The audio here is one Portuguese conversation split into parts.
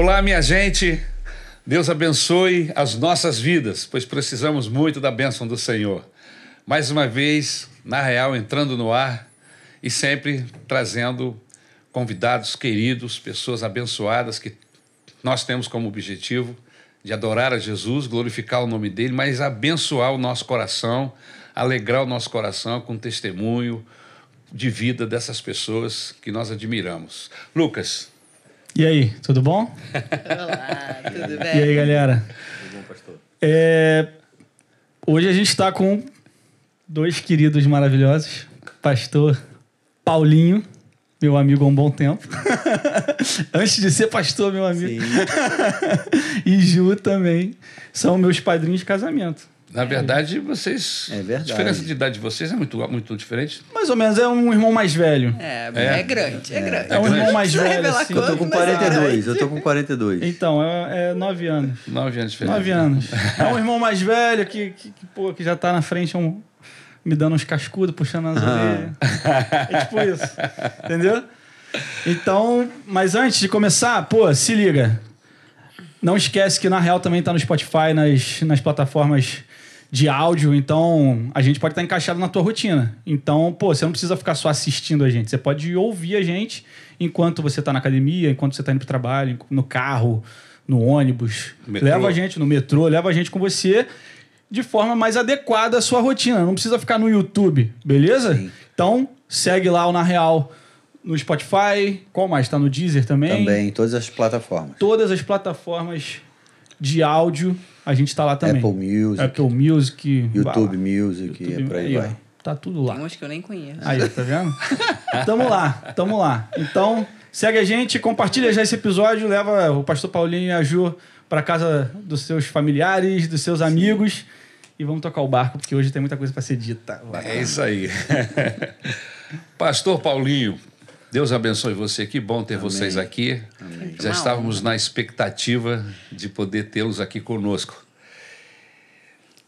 Olá, minha gente. Deus abençoe as nossas vidas, pois precisamos muito da bênção do Senhor. Mais uma vez, na real, entrando no ar e sempre trazendo convidados queridos, pessoas abençoadas que nós temos como objetivo de adorar a Jesus, glorificar o nome dele, mas abençoar o nosso coração, alegrar o nosso coração com testemunho de vida dessas pessoas que nós admiramos. Lucas. E aí, tudo bom? Olá, tudo bem? E aí, galera? Tudo bom, pastor? É, hoje a gente está com dois queridos maravilhosos, pastor Paulinho, meu amigo há um bom tempo. Antes de ser pastor, meu amigo. e Ju também. São meus padrinhos de casamento. Na verdade, vocês. É verdade. A diferença de idade de vocês é muito, muito diferente. Mais ou menos, é um irmão mais velho. É, É. é, grande, é, grande. É um irmão mais velho, assim. Eu tô com quanto, mas é 42, eu tô com 42. Então, é, é nove anos. Nove anos de diferença. Nove anos. É um irmão mais velho que, que, que, pô, que já tá na frente, um, me dando uns cascudos, puxando as orelhas. É tipo isso. Entendeu? Então, mas antes de começar, pô, se liga. Não esquece que na real também tá no Spotify, nas, nas plataformas de áudio, então a gente pode estar encaixado na tua rotina. Então, pô, você não precisa ficar só assistindo a gente, você pode ouvir a gente enquanto você tá na academia, enquanto você tá indo pro trabalho, no carro, no ônibus. Metrô. Leva a gente no metrô, leva a gente com você de forma mais adequada à sua rotina. Não precisa ficar no YouTube, beleza? Sim. Então, segue lá o Na Real no Spotify. Qual mais? Tá no Deezer também? Também, todas as plataformas. Todas as plataformas de áudio, a gente tá lá também. Apple Music, Apple Music, YouTube. Music, e por aí vai. Tá tudo lá. Tem uns que eu nem conheço. Aí, tá vendo? tamo lá, tamo lá. Então, segue a gente, compartilha já esse episódio, leva o pastor Paulinho e a Ju pra casa dos seus familiares, dos seus amigos. E vamos tocar o barco, porque hoje tem muita coisa pra ser dita. É isso aí. Pastor Paulinho, Deus abençoe você. Que bom ter vocês aqui. Já Uma estávamos na expectativa de poder tê-los aqui conosco.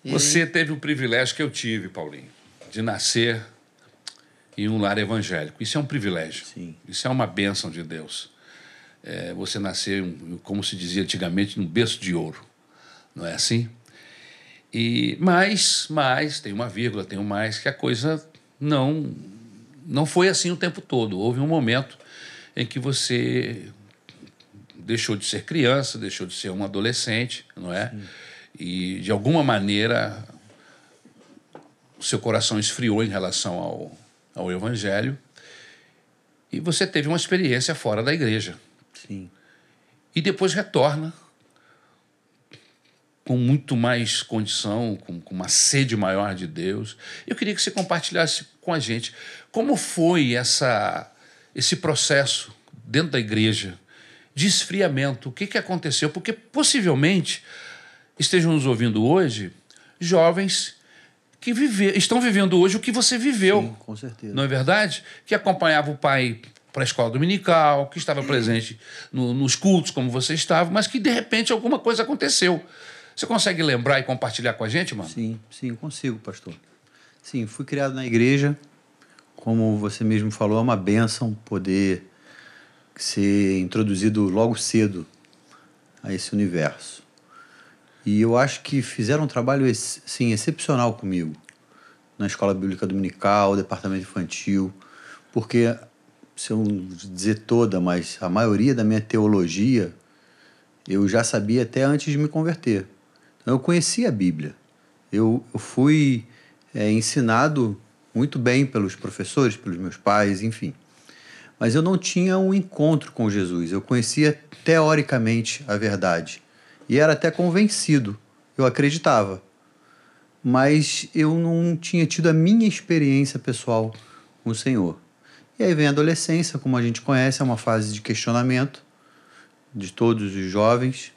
E- Você teve o privilégio que eu tive, Paulinho, de nascer em um lar evangélico. Isso é um privilégio. Sim. Isso é uma bênção de Deus. É, você nasceu, como se dizia antigamente, num berço de ouro. Não é assim? E mas, mas tem uma vírgula, tem um mais que a coisa não não foi assim o tempo todo. Houve um momento em que você deixou de ser criança, deixou de ser um adolescente, não é? E de alguma maneira o seu coração esfriou em relação ao, ao evangelho e você teve uma experiência fora da igreja Sim. e depois retorna com muito mais condição, com, com uma sede maior de Deus. Eu queria que você compartilhasse com a gente como foi essa, esse processo dentro da igreja de esfriamento. O que, que aconteceu? Porque possivelmente estejam nos ouvindo hoje jovens que vive, estão vivendo hoje o que você viveu. Sim, com certeza. Não é verdade? Que acompanhava o pai para a escola dominical, que estava presente no- nos cultos como você estava, mas que de repente alguma coisa aconteceu. Você consegue lembrar e compartilhar com a gente, mano? Sim, sim, consigo, pastor. Sim, fui criado na igreja. Como você mesmo falou, é uma bênção poder ser introduzido logo cedo a esse universo. E eu acho que fizeram um trabalho ex- sim, excepcional comigo na escola bíblica dominical, departamento infantil, porque, se eu dizer toda, mas a maioria da minha teologia eu já sabia até antes de me converter. Então, eu conhecia a Bíblia. Eu, eu fui é, ensinado muito bem pelos professores, pelos meus pais, enfim. Mas eu não tinha um encontro com Jesus. Eu conhecia teoricamente a verdade. E era até convencido. Eu acreditava. Mas eu não tinha tido a minha experiência pessoal com o Senhor. E aí vem a adolescência, como a gente conhece, é uma fase de questionamento de todos os jovens.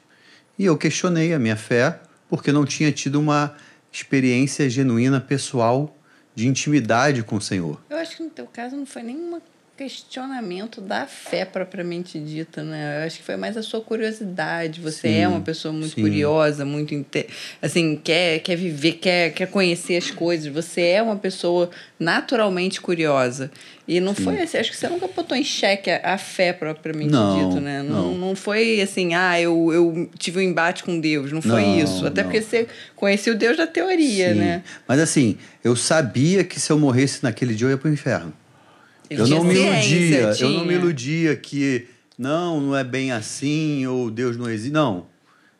E eu questionei a minha fé porque não tinha tido uma experiência genuína pessoal de intimidade com o Senhor. Eu acho que no teu caso não foi nenhuma questionamento da fé propriamente dita, né? Eu acho que foi mais a sua curiosidade. Você é uma pessoa muito sim. curiosa, muito inte- assim, quer quer viver, quer quer conhecer as coisas. Você é uma pessoa naturalmente curiosa. E não foi assim, acho que você nunca botou em xeque a, a fé propriamente Não, dito, né? Não, não. não foi assim, ah, eu, eu tive um embate com Deus. Não foi Não, isso. Até não. porque você conhecia o Deus da teoria, Sim. né? Mas assim, eu sabia que se eu morresse naquele dia eu ia pro inferno. Ele eu não me iludia, eu não me iludia que não, não é bem assim, ou Deus não existe. Não.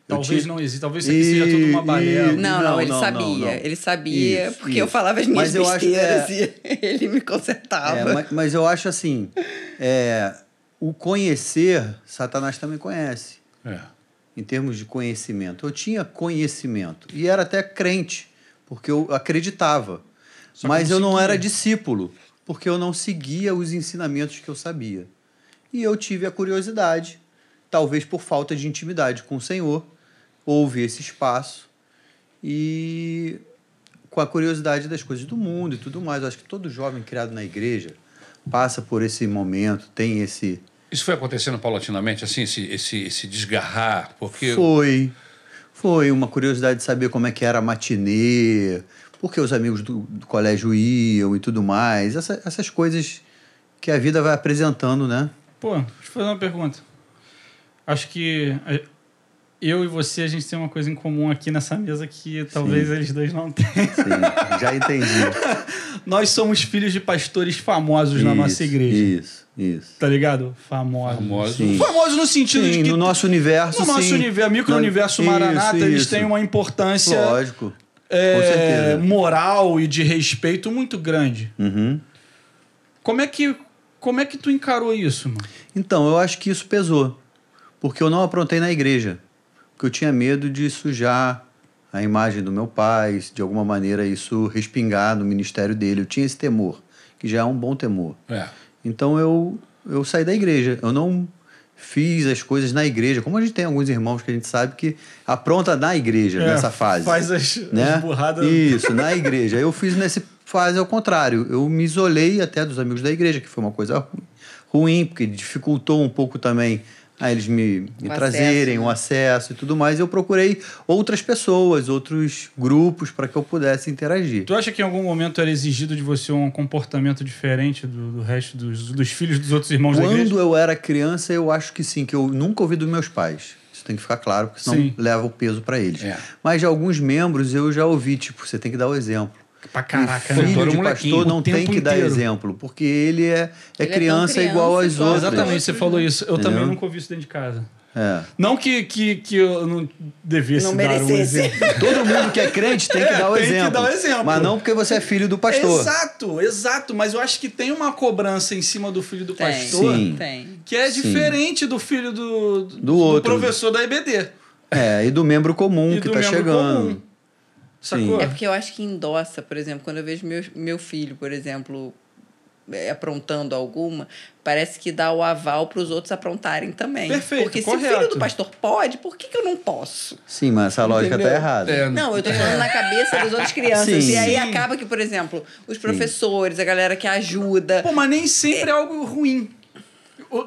Eu Talvez tinha- não exista, talvez isso aqui seja tudo uma balela. e- Não, não, Não, ele não, sabia. não, não. Ele sabia, Isso, porque eu isso. falava as minhas Mas eu acho- besteiras é. e ele me consertava. É, mas, mas eu acho assim, é, o conhecer, Satanás também conhece, É. em termos de conhecimento. Eu tinha conhecimento e era até crente, porque eu acreditava. Só mas eu não era discípulo, porque eu não seguia os ensinamentos que eu sabia. E eu tive a curiosidade, talvez por falta de intimidade com o Senhor, houve esse espaço e com a curiosidade das coisas do mundo e tudo mais. Eu acho que todo jovem criado na igreja passa por esse momento, tem esse. Isso foi acontecendo paulatinamente, assim, esse, esse, esse desgarrar, porque Foi. Foi uma curiosidade de saber como é que era a matinê, porque os amigos do, do colégio iam e tudo mais. Essa- essas coisas que a vida vai apresentando, né? Pô, deixa eu fazer uma pergunta. Acho que a- eu e você, a gente tem uma coisa em comum aqui nessa mesa que talvez eles dois não tenham. Sim, já entendi. Nós somos filhos de pastores famosos na nossa Isso, igreja. Isso, isso. Tá ligado? Famosos. famoso. Sim. Famosos no sentido Sim, de que no nosso universo, no nosso sim. universo, micro-universo Isso, Maranata, eles isso. têm uma importância Lógico. É, moral e de respeito muito grande. Uhum. Como é que como é que tu encarou isso, mano? Então, eu acho que isso pesou. Porque eu não aprontei na igreja. Porque eu tinha medo de sujar a imagem do meu pai, de alguma maneira isso respingar no ministério dele. Eu tinha esse temor, que já é um bom temor. É. Então eu, eu saí da igreja. Eu não fiz as coisas na igreja. Como a gente tem alguns irmãos que a gente sabe que apronta na igreja, É, nessa fase. Faz as, né? as burradas. Isso, na igreja. Eu fiz nessa fase ao contrário. Eu me isolei até dos amigos da igreja, que foi uma coisa ru- ruim, porque dificultou um pouco também a eles me, me O trazerem acesso, o né? acesso e tudo mais. Eu procurei outras pessoas, outros grupos para que eu pudesse interagir. Tu acha que em algum momento era exigido de você um comportamento diferente do, do resto dos, dos filhos dos outros irmãos da igreja? Quando eu era criança, eu acho que sim, que eu nunca ouvi dos meus pais. Isso tem que ficar claro, porque senão Sim. leva o peso para eles. É. Mas de alguns membros eu já ouvi, tipo, você tem que dar o exemplo. Pra caraca, o né? Filho de pastor não tem que dar exemplo, porque ele é, é, Ele é criança, criança igual às outras. Exatamente, você falou isso. Eu também Entendeu? nunca ouvi isso dentro de casa. É. Não que, que, que eu não devesse Não dar um merecesse. exemplo. Todo mundo que é crente tem que É, dar o tem que exemplo. dar o exemplo. Mas não porque você é filho do pastor. Exato, exato. Mas eu acho que tem uma cobrança em cima do filho do Tem, pastor Sim. que é Sim. diferente do filho do, do, Do outro. professor da EBD. É, e do membro comum E que do tá membro chegando. comum. Sacou? É porque eu acho que endossa, por exemplo, quando eu vejo meu, meu filho, por exemplo, é, aprontando alguma, parece que dá o aval para os outros aprontarem também. Perfeito, Porque se o correto. filho do pastor pode, por que, que eu não posso? Sim, mas essa lógica Entendeu? tá errada. É, Não, eu tô falando na cabeça das outras crianças. Sim. E aí Sim. acaba que, por exemplo, os professores, a galera que ajuda. Pô, mas nem sempre é algo ruim.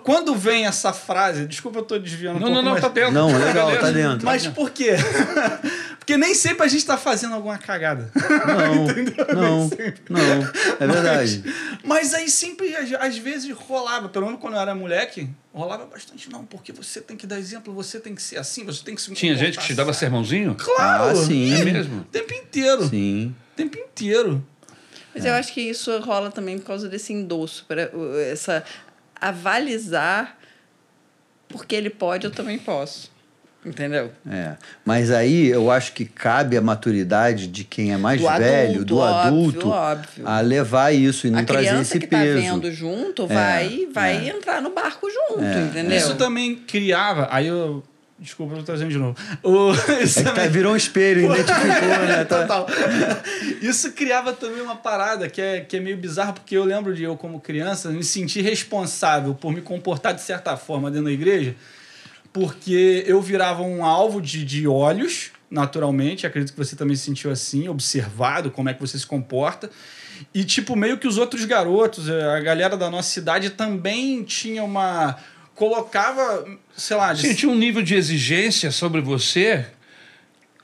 Quando vem essa frase, desculpa, eu tô desviando um Não, pouco, não, não, mas... tá dentro. Não, legal, Beleza. tá dentro. Mas por quê? Porque nem sempre a gente tá fazendo alguma cagada. Não, não, não. É verdade. Mas aí sempre, às, às vezes, rolava, pelo menos quando eu era moleque, rolava bastante, não, porque você tem que dar exemplo, você tem que ser assim, você tem que se Tinha gente que te dava sermãozinho? Claro! Ah, sim. É mesmo? O tempo inteiro. Sim. O tempo inteiro. Mas É. eu acho que isso rola também por causa desse endosso, para essa avalizar porque ele pode, eu também posso. Entendeu? É. Mas aí eu acho que cabe a maturidade de quem é mais Do velho, adulto, do óbvio, adulto, óbvio. a levar isso e não a trazer criança esse que tá peso. vendo junto vai, vai entrar no barco junto, É. entendeu? Isso também criava. Aí eu. Desculpa, eu tô trazendo de novo. O, isso É tá, virou um espelho, identificou, né? Tá- Total. Isso criava também uma parada que é, que é meio bizarra, porque eu lembro de eu, como criança, me sentir responsável por me comportar de certa forma dentro da igreja, porque eu virava um alvo de, de olhos, naturalmente. Acredito que você também se sentiu assim, observado como é que você se comporta. E, tipo, meio que os outros garotos, eh, a galera da nossa cidade também tinha uma. colocava, sei lá, de tinha um nível de exigência sobre você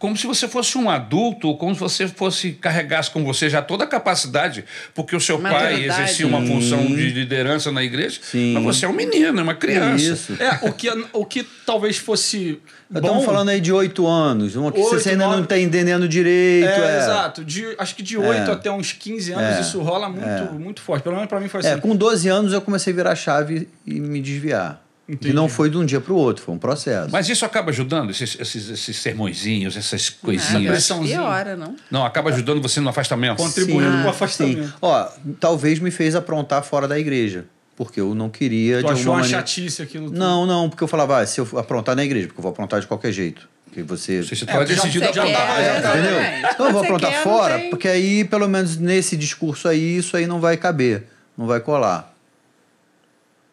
como se você fosse um adulto, ou como se você fosse carregasse com você já toda a capacidade, porque o seu pai Maturidade. exercia uma função de liderança na igreja, Sim. mas você é um menino, é uma criança. Isso. É, o que, o que talvez fosse. Estamos falando aí de oito anos, uma que Oito, você ainda não nove. está entendendo direito. É, é. exato. De, acho que de 8 É. até uns 15 anos É. isso rola muito, muito forte. Pelo menos pra mim foi assim. É, com 12 anos eu comecei a virar a chave e me desviar. Entendi. E não foi de um dia para o outro, foi um processo. Mas isso acaba ajudando, esses, esses, esses sermõezinhos, essas coisinhas. pressãozinha. piora, não? Não, acaba ajudando você no afastamento. Contribuindo Sim. pro Ah, afastamento. Sim. Ó, talvez me fez aprontar fora da igreja. Porque eu não queria Tu de achou uma maneira. chatice aquilo tudo. Não, não, porque eu falava, ah, se eu aprontar na igreja, porque eu vou aprontar de qualquer jeito. Porque você. Você É, estava já- decidido a já aprontar. já tava. Entendeu? Então eu vou aprontar quer, não fora, porque aí, pelo menos nesse discurso aí, isso aí não vai caber, não vai colar.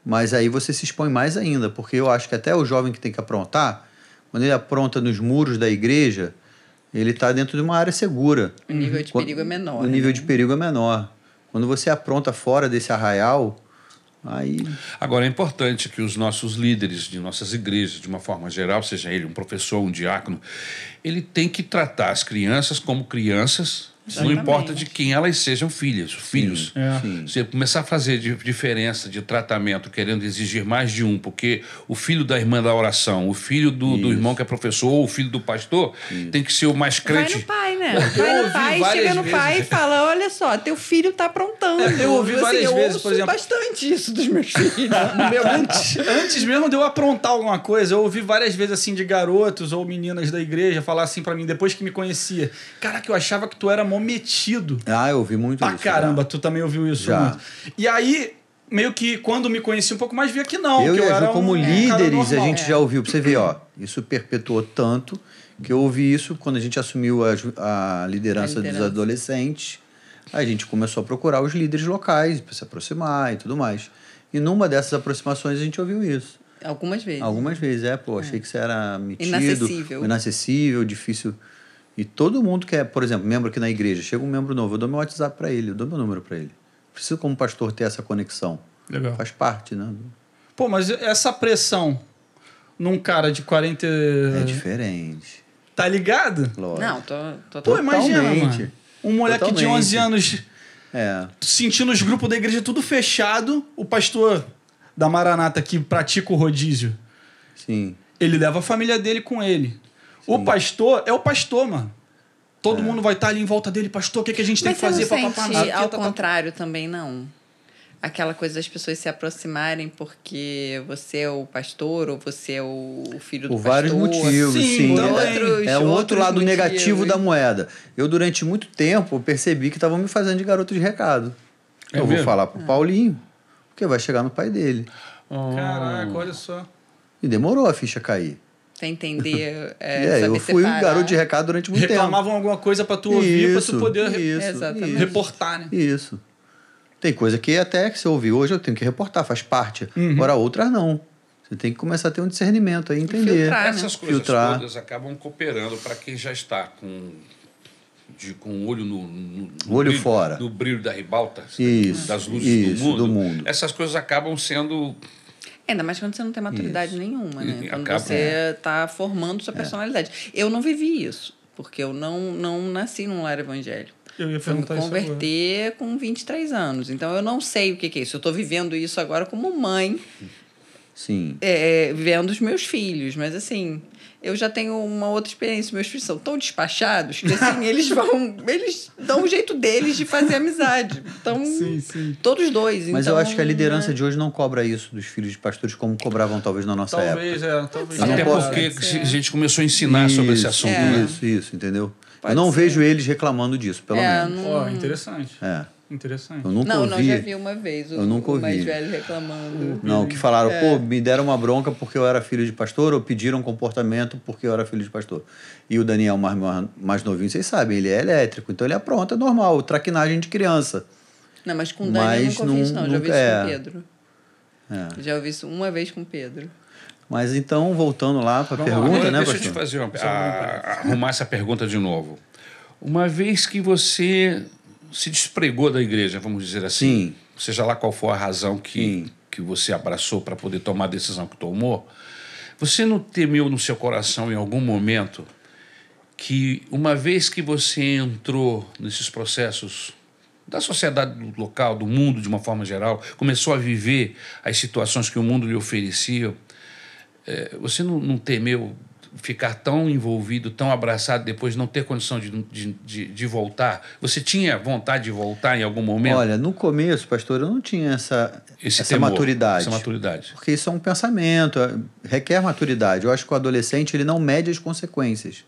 Mas aí você se expõe mais ainda, porque eu acho que até o jovem que tem que aprontar, quando ele apronta nos muros da igreja, ele está dentro de uma área segura. O nível de Quando- perigo é menor. O nível né? de perigo é menor. Quando você apronta fora desse arraial, aí. Agora, é importante que os nossos líderes de nossas igrejas, de uma forma geral, seja ele um professor, um diácono, ele tem que tratar as crianças como crianças, não importa de quem elas sejam filhas, filhos. É. Você começar a fazer di- diferença de tratamento, querendo exigir mais de um, porque o filho da irmã da oração, o filho do, do Isso. irmão que é professor, ou o filho do pastor, tem que ser o mais Vai crente. no pai, né? Eu Vai no pai, chega no pai e vezes. fala: olha só, teu filho tá aprontando. É, eu ouvi Assim, várias eu vezes, ouço por exemplo- bastante isso dos meus filhos. Meu, antes, antes mesmo de eu aprontar alguma coisa, eu ouvi várias vezes assim de garotos ou meninas da igreja falar assim pra mim, depois que me conhecia. Caraca, eu achava que tu era mó metido. Ah, eu ouvi muito Pra isso. caramba, tu também ouviu isso Já. muito. E aí, meio que quando me conheci um pouco mais, via que não. Eu que e eu era como um líderes, a gente já ouviu, pra você ver, ó, isso perpetuou tanto que eu ouvi isso quando a gente assumiu a, a liderança, A dos liderança. adolescentes. A gente começou a procurar os líderes locais para se aproximar e tudo mais. E numa dessas aproximações a gente ouviu isso. Algumas vezes. Algumas vezes, é, pô, achei que você era metido, Inacessível. inacessível, difícil. E todo mundo que é, por exemplo, membro aqui na igreja, chega um membro novo, eu dou meu WhatsApp para ele, eu dou meu número para ele. Preciso, como pastor, ter essa conexão. Legal. Faz parte, né? Pô, mas essa pressão num cara de 40. É diferente. Tá ligado? Lógico. Não, tô, tô, Pô, tô imagina, Totalmente. mano. Um moleque de Totalmente. 11 anos É. sentindo os grupos da igreja tudo fechado, o pastor da Maranata que pratica o rodízio, Sim. ele leva a família dele com ele. O pastor é o pastor, mano. Todo mundo vai estar ali em volta dele, pastor, o que, que a gente tem Mas que fazer sente papá? ao Tá, tá, tá. contrário também, não? Aquela coisa das pessoas se aproximarem porque você é o pastor ou você é o filho do Por vários pastor. motivos, Sim, sim. também. Outros- é o outro lado motivos. negativo da moeda. Eu, durante muito tempo, percebi que estavam me fazendo de garoto de recado. É eu vou mesmo? falar pro Paulinho, porque vai chegar no pai dele. Caraca, olha só. E demorou a ficha cair. Você entender, é, É, eu fui um separar. garoto de recado durante muito Reclamavam alguma coisa pra tu ouvir, pra tu poder re- isso, isso. reportar, né? Isso. Tem coisa que até que você ouviu hoje eu tenho que reportar, faz parte. Uhum. Agora outras não. Você tem que começar a ter um discernimento aí, entender. filtrar, né? Essas coisas Filtrar. todas acabam cooperando para quem já está com, de, com o olho no, no- no Olho brilho, fora. no brilho da ribalta, Isso, das luzes isso, do, mundo, do mundo. Essas coisas acabam sendo Ainda mais quando você não tem maturidade nenhuma, né? E Quando acaba- você está formando sua personalidade. Eu não vivi isso, porque eu não, não nasci num lar evangélico. Eu ia Fui me isso converter com 23 anos. Então eu não sei o que que é isso. Eu estou vivendo isso agora como mãe, Sim. é, vendo os meus filhos. Mas assim, eu já tenho uma outra experiência. Meus filhos são tão despachados que assim, eles vão. Eles dão o jeito deles de fazer amizade. Então, Sim, sim. todos dois. Mas então, eu acho que a liderança né? de hoje não cobra isso dos filhos de pastores como cobravam talvez na nossa época. Talvez, é. Talvez. Não Até porque a gente começou a ensinar sobre esse Isso, assunto, É. né? Isso, isso, entendeu? Pode eu não ser. vejo eles reclamando disso, pelo É, menos. Ó, interessante. É. Interessante. Eu nunca Não, ouvi. não, já vi uma vez o, Eu nunca o mais velho reclamando. Não, que falaram, É. pô, me deram uma bronca porque eu era filho de pastor, ou pediram comportamento porque eu era filho de pastor. E o Daniel, mais, mais novinho, vocês sabem, ele é elétrico, então ele apronta, é normal, traquinagem de criança. Não, mas com o Dani eu nunca ouvi isso, não. Já ouvi isso é. com o Pedro. É. Já ouvi isso uma vez com o Pedro. Mas então, voltando lá para a pergunta, agora né, deixa eu te pastor? fazer uma, a- arrumar essa pergunta de novo. Uma vez que você se despregou da igreja, vamos dizer assim, Sim. seja lá qual for a razão que, Sim. que você abraçou para poder tomar a decisão que tomou, você não temeu no seu coração em algum momento que, uma vez que você entrou nesses processos da sociedade local, do mundo de uma forma geral, começou a viver as situações que o mundo lhe oferecia, eh, você não, não temeu ficar tão envolvido, tão abraçado, depois não ter condição de, de, de, de voltar? Você tinha vontade de voltar em algum momento? Olha, no começo, pastor, eu não tinha essa, Esse essa temor, maturidade. Essa maturidade. Porque isso é um pensamento, requer maturidade. Eu acho que o adolescente ele não mede as consequências.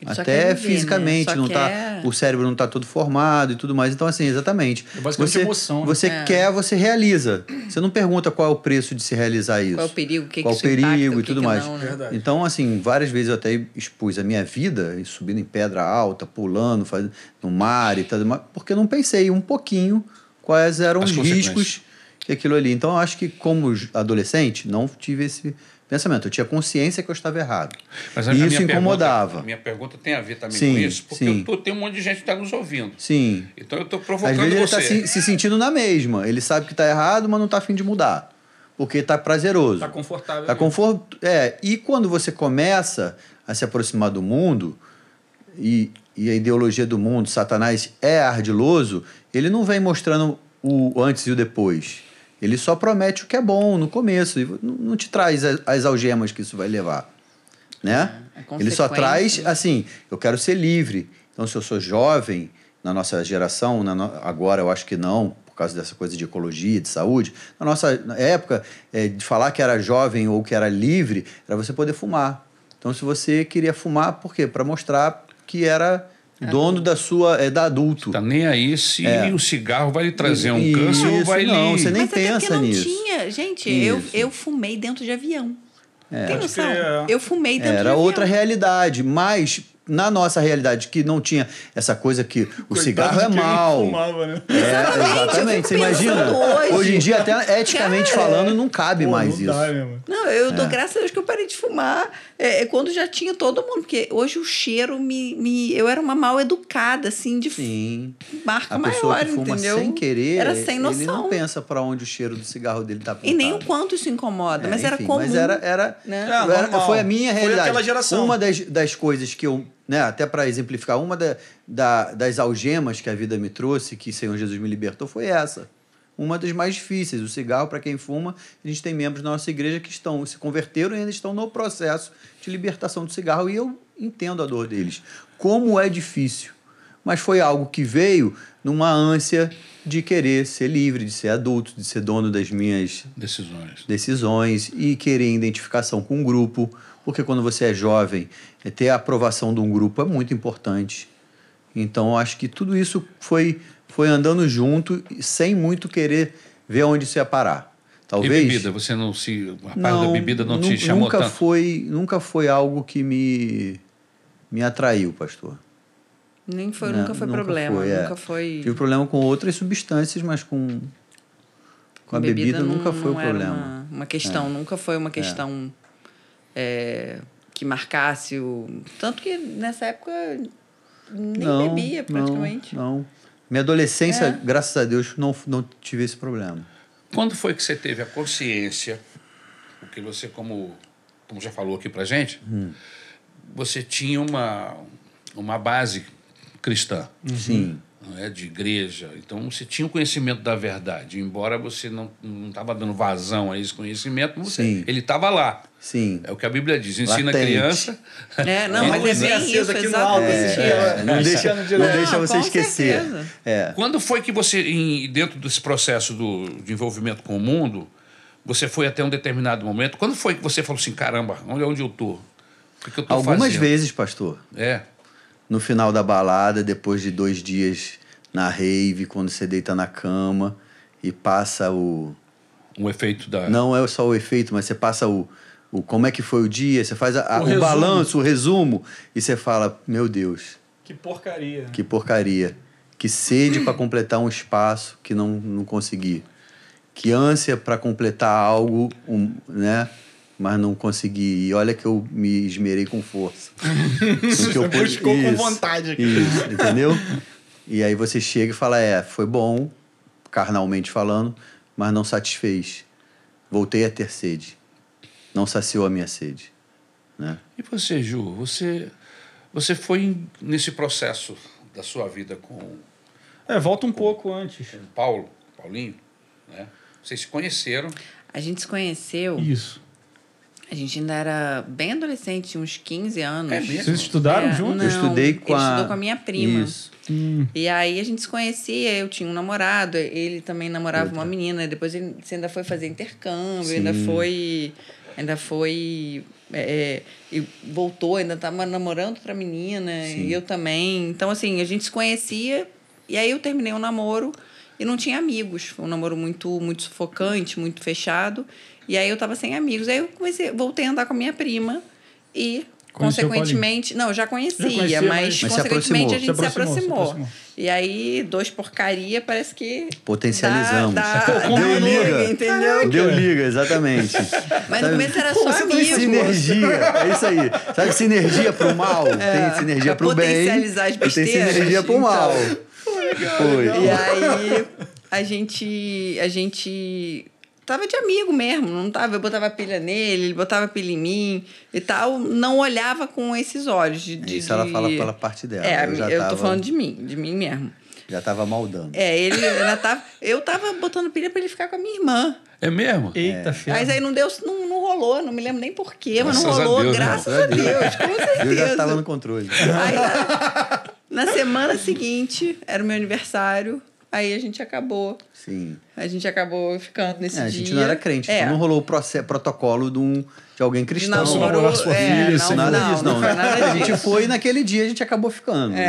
Ele só Até quer viver, fisicamente, né? Só não tá, quer- o cérebro não está todo formado e tudo mais. Então, assim, exatamente. É basicamente você, emoção, né? Você É. quer, você realiza. Você não pergunta qual é o preço de se realizar isso. Qual é o perigo, o que qual que o isso impacta, perigo o e que tudo que mais. não, né? Verdade. Então, assim, várias vezes eu até expus a minha vida, subindo em pedra alta, pulando, fazendo, no mar e tal, porque eu não pensei um pouquinho quais eram As os riscos que aquilo ali. Então, eu acho que, como adolescente, não tive esse pensamento. Eu tinha consciência que eu estava errado. Mas e isso incomodava. Pergunta, minha pergunta tem a ver também Sim, com isso, porque sim. eu tô, tem um monte de gente que está nos ouvindo. Sim. Então eu estou Às provocando vezes ele está se, se sentindo na mesma. Ele sabe que está errado, mas não está afim de mudar. Porque está prazeroso. Tá confortável. Tá conforto, é, e quando você começa a se aproximar do mundo e, e a ideologia do mundo, Satanás é ardiloso, ele não vem mostrando o antes e o depois. Ele só promete o que é bom no começo e não te traz as, as algemas que isso vai levar, né? a ele só traz consequência. assim, eu quero ser livre. Então, se eu sou jovem, na nossa geração, na no- agora eu acho que não, por causa dessa coisa de ecologia, de saúde. Na nossa época, é, de falar que era jovem ou que era livre, era você poder fumar. Então, se você queria fumar, por quê? Para mostrar que era dono da sua, é, da adulto. Tá nem aí se É. o cigarro vai lhe trazer um Isso, câncer ou vai não, lhe... você nem Mas até porque pensa não nisso. tinha. Gente, eu, Isso. eu fumei dentro de avião. Tem Pode noção? é. Eu fumei dentro de Era avião. outra realidade, mas na nossa realidade, que não tinha essa coisa que o Coitado cigarro é mal. Fumava, né? É, Exatamente. Você imagina? hoje. Hoje em dia, até eticamente Cara, falando, não cabe Pô, mais não isso. dá mesmo. Não, eu É. dou graças a Deus que eu parei de fumar é, é quando já tinha todo mundo. Porque hoje o cheiro me. me eu era uma mal educada, assim, de Sim. marca A pessoa maior, que fuma entendeu? sem querer, Era sem ele não noção. pensa para onde o cheiro do cigarro dele tá apontado. E nem o quanto isso incomoda, É, mas era enfim, comum. Mas era, era, né? É, era- foi a minha Foi realidade. aquela geração. Uma das, das coisas que eu, né, até para exemplificar, uma da, da- das algemas que a vida me trouxe, que o Senhor Jesus me libertou, foi essa. Uma das mais difíceis. O cigarro, para quem fuma, a gente tem membros da nossa igreja que estão se converteram e ainda estão no processo de libertação do cigarro. E eu entendo a dor deles. Como é difícil. Mas foi algo que veio numa ânsia de querer ser livre, de ser adulto, de ser dono das minhas Decisões. decisões e querer identificação com um grupo, porque quando você é jovem, é ter a aprovação de um grupo é muito importante. Então, eu acho que tudo isso foi, foi andando junto, sem muito querer ver onde isso ia parar. Talvez. E bebida? Você não se... A parte da bebida não te chamou nunca tanto? Foi, nunca foi algo que me, me atraiu, pastor. Nem foi, Não, nunca foi nunca problema. foi, é. Nunca foi. Tive problema com outras substâncias, mas com, com a bebida, não- nunca foi o não era problema. Uma, uma questão, nunca foi uma questão é, que marcasse o. Tanto que nessa época nem bebia praticamente. Não, não. Minha adolescência, É. graças a Deus, não, não tive esse problema. Quando foi que você teve a consciência, porque você, como, como já falou aqui pra gente, Hum. você tinha uma, uma base cristã, Sim. Não é, de igreja. Então você tinha o conhecimento da verdade, embora você não estava dando vazão a esse conhecimento, você, Sim. ele estava lá. Sim. É o que a Bíblia diz. Ensina a Latente. criança. É, não, mas é bem isso, aqui no alto, exatamente. assim, É, não deixa, Não, não deixa você esquecer. É. Quando foi que você, em- dentro desse processo do, de envolvimento com o mundo, você foi até um determinado momento? Quando foi que você falou assim, caramba, olha onde eu tô? O que eu tô Algumas fazendo? vezes, pastor, É. no final da balada, depois de dois dias na rave, quando você deita na cama e passa o. Um efeito da. Não é só o efeito, mas você passa o. o como é que foi o dia, você faz a- a- O o, balanço, o resumo, e você fala: Meu Deus, Que porcaria. Que porcaria. Que sede para completar um espaço que não, não consegui. Que ânsia para completar algo, um, né? Mas não consegui. E olha que eu me esmerei com força. Eu Você pude- buscou com Isso, vontade aqui. Isso, entendeu? E aí você chega e fala: é, foi bom, carnalmente falando, mas não satisfez. Voltei a ter sede. Não saciou a minha sede. Né? E você, Ju, você, você foi nesse processo da sua vida com É, volta um pouco antes. com o Paulo, Paulinho, né? Vocês se conheceram. A gente se conheceu, Isso. A gente ainda era bem adolescente, tinha uns 15 anos. É mesmo? Vocês estudaram É, juntos? não, eu estudei com ele a. estudou com a minha prima. Isso. Hum. E aí a gente se conhecia, eu tinha um namorado, ele também namorava Outra. uma menina, depois ele, você ainda foi fazer intercâmbio, Sim. ainda foi. Ainda foi. é, e voltou, ainda estava namorando outra menina, Sim. e eu também. Então, assim, a gente se conhecia, e aí eu terminei o namoro e não tinha amigos. Foi um namoro muito, muito sufocante, muito fechado. E aí eu tava sem amigos. Aí eu comecei, voltei a andar com a minha prima e. Conheceu Consequentemente, não, eu já conhecia, Já conhecia, mas, mas- Mas se consequentemente a aproximou. gente Se se aproximou, se aproximou. aproximou. E aí, dois porcaria, parece que. Potencializamos. Dá, Pô, dá, como dá liga. liga, entendeu? Deu liga, exatamente. Mas no começo era Pô, só amigo. Sinergia, é isso aí. Sabe sinergia pro mal? Tem sinergia pro bem. potencializar as e Tem besteiras, sinergia pro então. mal. Foi. E aí, a gente. A gente. Tava de amigo mesmo, não tava. Eu botava pilha nele, ele botava pilha em mim e tal. Não olhava com esses olhos de. de Isso ela de- fala pela parte dela. É, eu eu, já tô tava, falando de mim, de mim mesmo. Já tava maldando. É, ele ela tava. Eu tava botando pilha pra ele ficar com a minha irmã. É mesmo? Eita, ferro. Mas aí não deu, não, não rolou, não me lembro nem porquê, mas não Graças a rolou, Deus, né? graças a Deus, com certeza. Eu já tava no controle. Aí, na, na semana seguinte, era o meu aniversário, aí a gente acabou. Sim. A gente acabou ficando nesse É, a dia. gente não era crente, É. então não rolou o protocolo de, um, de alguém cristão. Namoro, namorar sua é, filha, não, sem nada não, disso, não. foi nada a gente disso. foi naquele dia a gente acabou ficando. né?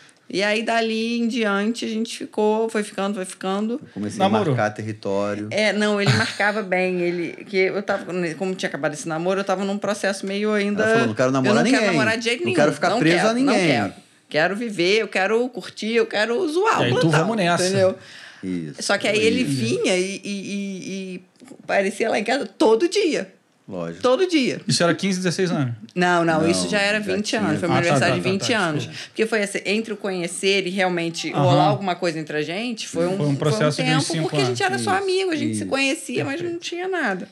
É. E aí, dali em diante, a gente ficou, foi ficando, foi ficando. Comecei Namorou. a marcar território. É, não, ele marcava bem. Ele, que eu tava, como tinha acabado esse namoro, eu tava num processo meio ainda. Ela falou, não quero namorar eu não ninguém. quero namorar de jeito Não nenhum. quero ficar preso quero, a ninguém. Não quero. Quero viver, eu quero curtir, eu quero zoar. E aí o tu plantão, vamos nessa. Entendeu? Isso. Só que aí ele vinha e, e, e- e aparecia lá em casa todo dia. Lógico. Todo dia. Isso era 15, 16 anos. Não, não, Não, isso já era já 20 tinha. anos. Foi meu Ah, tá, aniversário tá, de 20 tá, tá, anos. desculpa. Porque foi assim, entre o conhecer e realmente rolar alguma coisa entre a gente, foi um, Foi um processo de tempo, uns cinco porque a gente era só anos. amigo, a gente se Isso. conhecia, mas não tinha nada.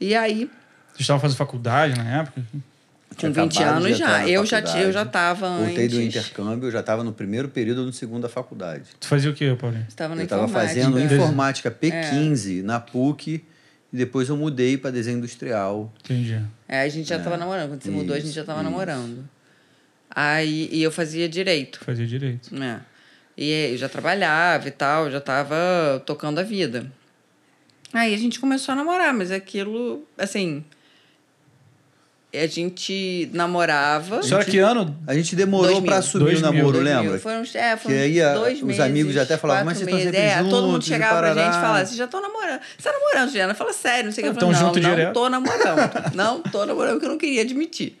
E aí, Vocês estavam fazendo faculdade na época? Com Tinha 20 acabado de anos já. Eu já, eu já tava antes. Voltei do intercâmbio, eu já estava no primeiro período ou no segundo da faculdade. Tu fazia o quê, Paulinho? Estava na Eu estava fazendo informática P15 na PUC e depois eu mudei para desenho industrial. Entendi. É, a gente já tava namorando. Quando você mudou, a gente Isso, já tava isso. namorando. Aí, e eu fazia direito. Fazia direito. né? E eu já trabalhava e tal, já tava tocando a vida. Aí a gente começou a namorar, mas aquilo, assim. A gente namorava. Era que ano? A gente demorou 2000. para assumir 2000. o namoro, 2000. lembra? Foram, uns- é, Que aí a- dois os meses, amigos já até falavam, "Mas vocês estão meses." sempre é, todo mundo juntos, chegava pra gente e falava, vocês já estão namorando. Você tá namorando, Juliana? Fala sério, não sei o que. Eu falei, não, não direto? tô namorando. não tô namorando, porque eu não queria admitir.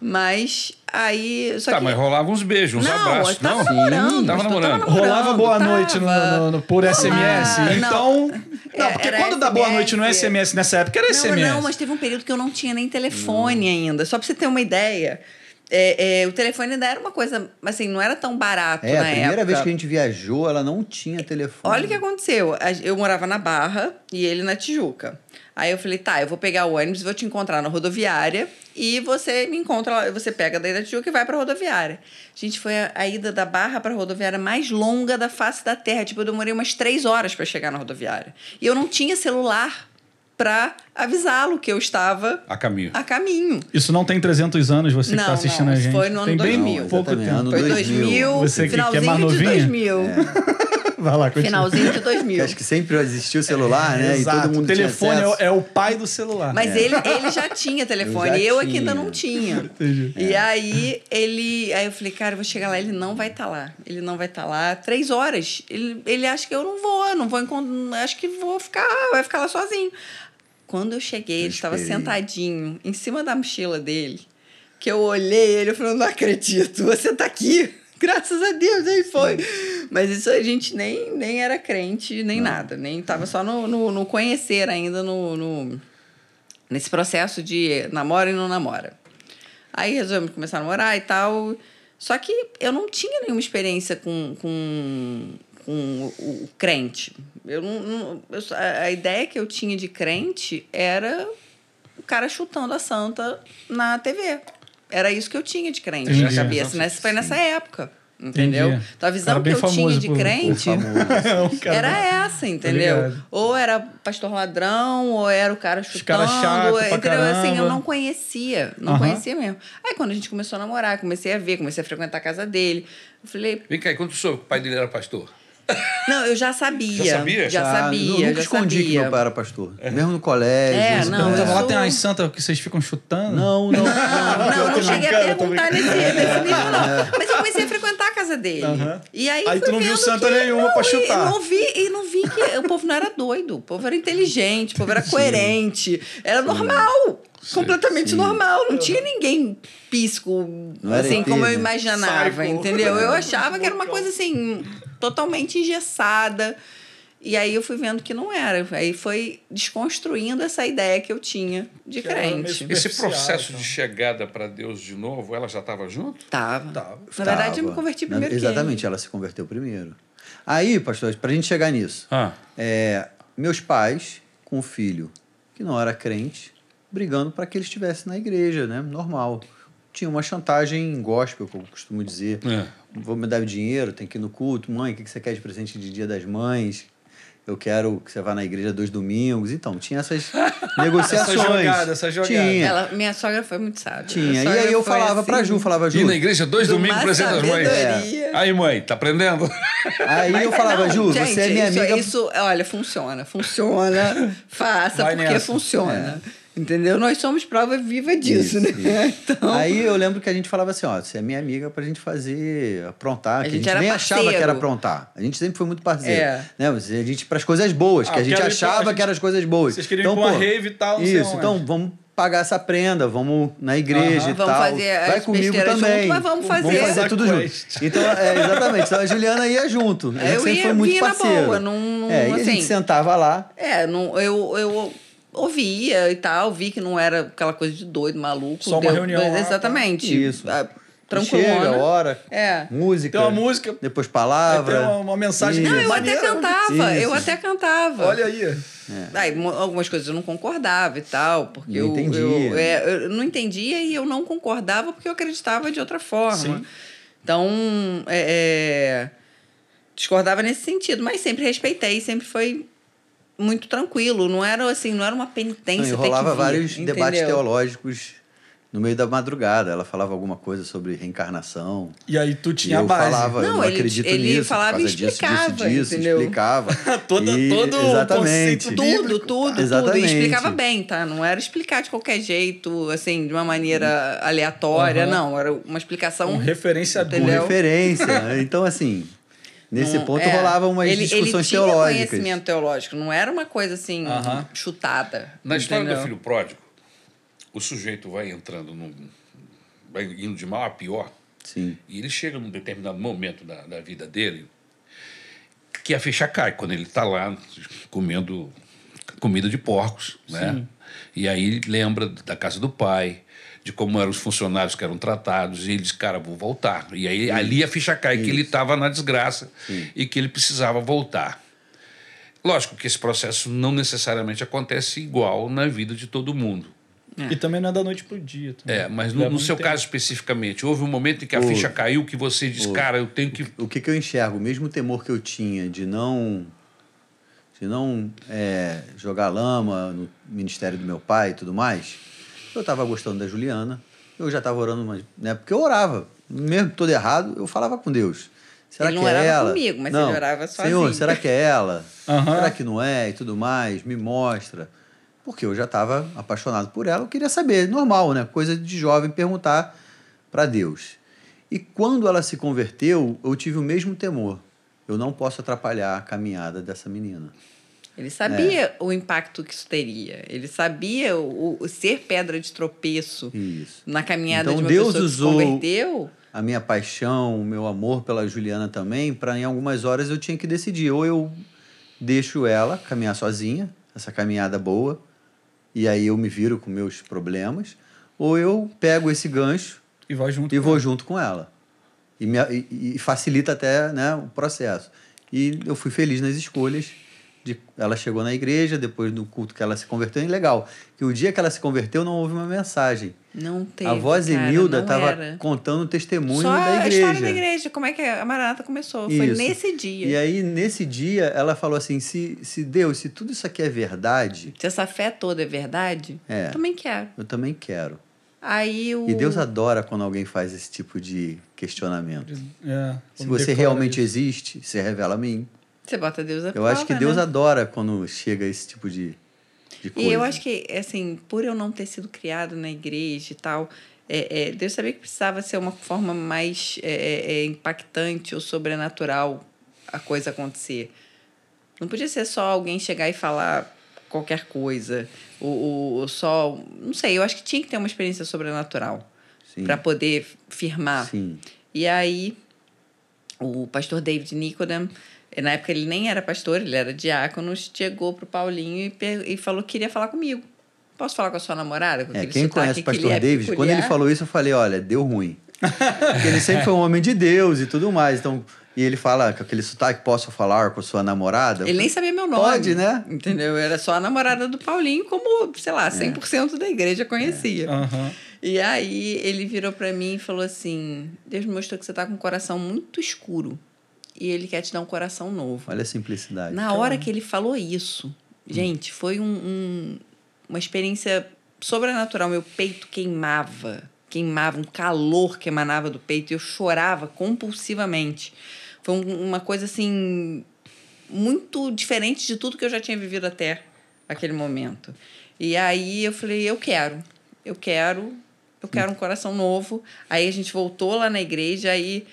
Mas aí... Só Tá, que... mas rolava uns beijos, uns não, abraços, tava não? namorando. Tava eu namorando. Rolava boa tava. noite no, no- no- por SMS. Ah, não. então. Não, É, porque era quando dá boa SMS. noite no SMS nessa época era Não, SMS. não, mas teve um período que eu não tinha nem telefone ainda. Só pra você ter uma ideia. É, é, o telefone ainda era uma coisa, assim, não era tão barato É, a na primeira época. vez que a gente viajou, ela não tinha telefone. Olha o que aconteceu. A- Eu morava na Barra e ele na Tijuca. Aí eu falei, tá, eu vou pegar o ônibus, vou te encontrar na rodoviária e você me encontra lá, você pega daí da Tijuca e vai pra rodoviária. Gente, foi a, a ida da Barra pra rodoviária mais longa da face da Terra. Tipo, eu demorei umas três horas pra chegar na rodoviária. E eu não tinha celular pra avisá-lo que eu estava A caminho. a caminho. Isso não tem 300 anos, você que Não, tá assistindo não, a isso gente. foi no ano tem bem 2000. pouco Exatamente, tempo. ano Foi 2000. 2000, Você que- que é mais finalzinho de novinha? 2000. Vai lá, continua. Finalzinho de 2000. Acho que sempre existiu o celular, né? Exato. E todo mundo o telefone tinha é, é o pai do celular. Mas ele, ele já tinha telefone, Eu já eu, aqui ainda tinha. não tinha. Entendi. E aí ele. Aí eu falei, cara, eu vou chegar lá, ele não vai estar lá. Ele não vai estar lá. Três horas. Ele, ele acha que eu não vou, não vou encontrar. Acho que vou ficar, vai ficar lá sozinho. Quando eu cheguei, ele estava sentadinho em cima da mochila dele. Que eu olhei ele, eu falei, não acredito, você tá aqui. Graças a Deus, aí foi. Mas isso a gente nem, nem era crente, nem nada. Nem tava só no, no, no conhecer ainda, no, no, nesse processo de namora e não namora. Aí resolvemos começar a namorar e tal. Só que eu não tinha nenhuma experiência com, com, com o, o crente. Eu não, não- eu a ideia que eu tinha de crente era o cara chutando a santa na TV. Era isso que eu tinha de crente Entendi. na cabeça. Nessa, foi nessa época. Entendeu? Entendi. Então a visão que eu tinha de por- por crente cara- era essa, entendeu? Ou era pastor ladrão, ou era o cara chutando. cara chato pra entendeu? Assim, eu não conhecia. Não Aham. conhecia mesmo. Aí quando a gente começou a namorar, comecei a ver, comecei a frequentar a casa dele. Eu falei, Vem cá, e quando o pai dele era pastor? Não, eu já sabia. Já sabia? Já Ah, sabia, eu nunca já escondi que sabia. meu pai era pastor. Mesmo no colégio. É, não, tava lá tem umas santas que vocês ficam chutando. Não, não. Não, não, que não não, cheguei a perguntar nesse, nesse nível, não. Mas eu comecei a frequentar a casa dele. E aí, Aí fui tu não viu santa que- nenhuma não, pra chutar. E não vi, e não vi que o povo não era doido. O povo era inteligente, o povo era coerente. Era normal. Completamente normal. Não tinha ninguém pisco, Não assim, como eu imaginava, Psycho. entendeu? Eu achava que era uma coisa assim, totalmente engessada. E aí eu fui vendo que não era. Aí foi desconstruindo essa ideia que eu tinha de Que crente. Esse processo então. de chegada para Deus de novo, ela já estava junto? Tava. Tava. Na verdade, eu me Tava. converti Na- primeiro que Exatamente, ela se converteu primeiro. Aí, pastor, pra gente chegar nisso. Ah, É, meus pais, com o filho que não era crente, brigando para que ele estivesse na igreja, né? Normal. Tinha uma chantagem gospel, que eu costumo dizer. é. Vou me dar dinheiro, tem que ir no culto. Mãe, o que você quer de presente de Dia das Mães? Eu quero que você vá na igreja dois domingos. Então, tinha essas negociações. Essa jogada, essa jogada. Tinha, Ela, minha sogra foi muito sábia. tinha. E aí eu falava pra assim, Ju, falava, Ju... Ir na igreja dois de domingos presente das mães. sabedoria. Aí, mãe, tá aprendendo? Aí eu falava, Não, Ju, gente, você é minha isso, amiga... Isso, olha, funciona. Funciona. Faça, Vai porque nessa. funciona. Entendeu? Nós somos prova viva disso, Isso, né? Então, Aí eu lembro que a gente falava assim, ó, você é minha amiga pra gente fazer, aprontar, que a gente gente, era nem achava parceiro. que era aprontar. A gente sempre foi muito parceiro. É. Né? A gente, pras coisas boas, Ah, que a gente pra- achava a gente- que eram as coisas boas. Vocês queriam ir pra uma rave e tal, Isso, onde. então vamos pagar essa prenda, vamos na igreja Aham. e Vamos tal. fazer as Vai comigo também. junto, mas vamos fazer. Vamos fazer tudo junto. Então, é, exatamente. Então a Juliana ia junto. A gente Eu sempre ia- foi muito parceiro. boa, não- não- é, e a assim- gente sentava lá. É, não, eu, eu ouvia e tal, vi que não era aquela coisa de doido, maluco. Só uma reunião lá, tá? Exatamente. Isso. Ah, Chega, Tranquilona. hora, É. música. Tem uma música, Depois aí palavra. tem uma, uma mensagem Isso. Não, eu até maneira. cantava, eu Isso. até cantava. Olha aí. Aí, mo- algumas coisas eu não concordava e tal, porque Não eu, entendia. eu, é, eu não entendia e eu não concordava porque eu acreditava de outra forma. Sim. Então, é, é, discordava nesse sentido, mas sempre respeitei, sempre foi muito tranquilo. Não era assim, não era uma Não, penitência. ter rolava que vir, vários entendeu? debates teológicos no meio da madrugada. Ela falava alguma coisa sobre reencarnação. E aí tu E tinha a eu base. falava, eu Não, não ele- acredito ele nisso. falava e disso, explicava, disso, disso, entendeu? explicava. Todo- E- todo o exatamente. conceito Tudo, bíblico. tudo, tudo. Exatamente. E explicava bem, tá? Não era explicar de qualquer jeito, assim, de uma maneira aleatória, Aham. não. Era uma explicação. Um referenciador. Referência. Então, assim, nesse Não- ponto é. rolavam umas ele, discussões ele tinha teológicas. conhecimento teológico, não era uma coisa assim, Aham. chutada. Na história do filho pródigo, o sujeito vai entrando num. vai indo de mal a pior. Sim. E ele chega num determinado momento da, da vida dele que a ficha cai quando ele está lá comendo comida de porcos, né? E aí lembra da casa do pai, de como eram os funcionários que eram tratados, e ele diz, cara, vou voltar. E aí ali a ficha cai que ele estava na desgraça e que ele precisava voltar. Lógico que esse processo não necessariamente acontece igual na vida de todo mundo. E também não é da noite pro dia. também. É, mas no, no seu tempo. caso especificamente, houve um momento em que a Houve. ficha caiu que você diz, cara, eu tenho que O que, que eu enxergo? O mesmo temor que eu tinha de não de não é, jogar lama no ministério do meu pai e tudo mais, eu estava gostando da Juliana, eu já estava orando, mas, né, porque eu orava, mesmo todo errado, eu falava com Deus. Será Ele que não é orava ela? comigo, mas não. ele orava Senhor, sozinho. será que é ela? Aham. Será que não é? E tudo mais, me mostra. Porque eu já estava apaixonado por ela, eu queria saber, normal, né? Coisa de jovem perguntar para Deus. E quando ela se converteu, eu tive o mesmo temor. Eu não posso atrapalhar a caminhada dessa menina. Ele sabia É. o impacto que isso teria. Ele sabia o, o ser pedra de tropeço Isso. na caminhada Então, de uma Deus pessoa usou- que se converteu. A minha paixão, o meu amor pela Juliana também, para em algumas horas eu tinha que decidir. Ou eu deixo ela caminhar sozinha, essa caminhada boa, e aí eu me viro com meus problemas, ou eu pego esse gancho E vai junto. e com vou ela. junto com ela. e, me, e, e facilita até né, o processo. E eu fui feliz nas escolhas. De, ela chegou na igreja, depois do culto que ela se converteu, e legal, que o dia que ela se converteu não houve uma mensagem. Não teve. a voz cara, Emilda estava contando o testemunho Só da a igreja. história da igreja, como é que a Maranata começou. Foi Isso. nesse dia. E aí, nesse dia, ela falou assim: se, se Deus, se tudo isso aqui é verdade, Se essa fé toda é verdade, É. eu também quero. eu também quero. Aí o. E Deus adora quando alguém faz esse tipo de questionamento. É, Se você realmente isso. existe, você revela a mim. Você bota Deus a Eu prova, acho que Deus né? adora quando chega esse tipo de, de coisa. E eu acho que, assim, por eu não ter sido criado na igreja e tal, é, é, Deus sabia que precisava ser uma forma mais é, é, é, impactante ou sobrenatural a coisa acontecer. Não podia ser só alguém chegar e falar qualquer coisa, ou, ou- ou só. Não sei, eu acho que tinha que ter uma experiência sobrenatural para poder firmar. Sim. E aí, o pastor David Nicodem, na época ele nem era pastor, ele era diácono, chegou pro Paulinho e, e falou que queria falar comigo. Posso falar com a sua namorada? Com É, quem conhece o pastor é David, quando ele peculiar? falou isso, eu falei, olha, deu ruim. Porque ele sempre foi um homem de Deus e tudo mais. Então, e ele fala com aquele sotaque, posso falar com a sua namorada? Ele nem sabia meu nome. Pode, né? Entendeu? Era só a namorada do Paulinho, como, sei É. lá, 100% da igreja conhecia. Aham. E aí ele virou pra mim e falou assim: Deus me mostrou que você tá com um coração muito escuro. E ele quer te dar um coração novo. Olha a simplicidade. Na hora que ele falou isso, gente, foi um, um- uma experiência sobrenatural. Meu peito queimava, queimava, um calor que emanava do peito e eu chorava compulsivamente. Foi um- uma coisa assim muito diferente de tudo que eu já tinha vivido até aquele momento. E aí eu falei, eu quero, eu quero, eu quero um coração novo. Aí a gente voltou lá na igreja, aí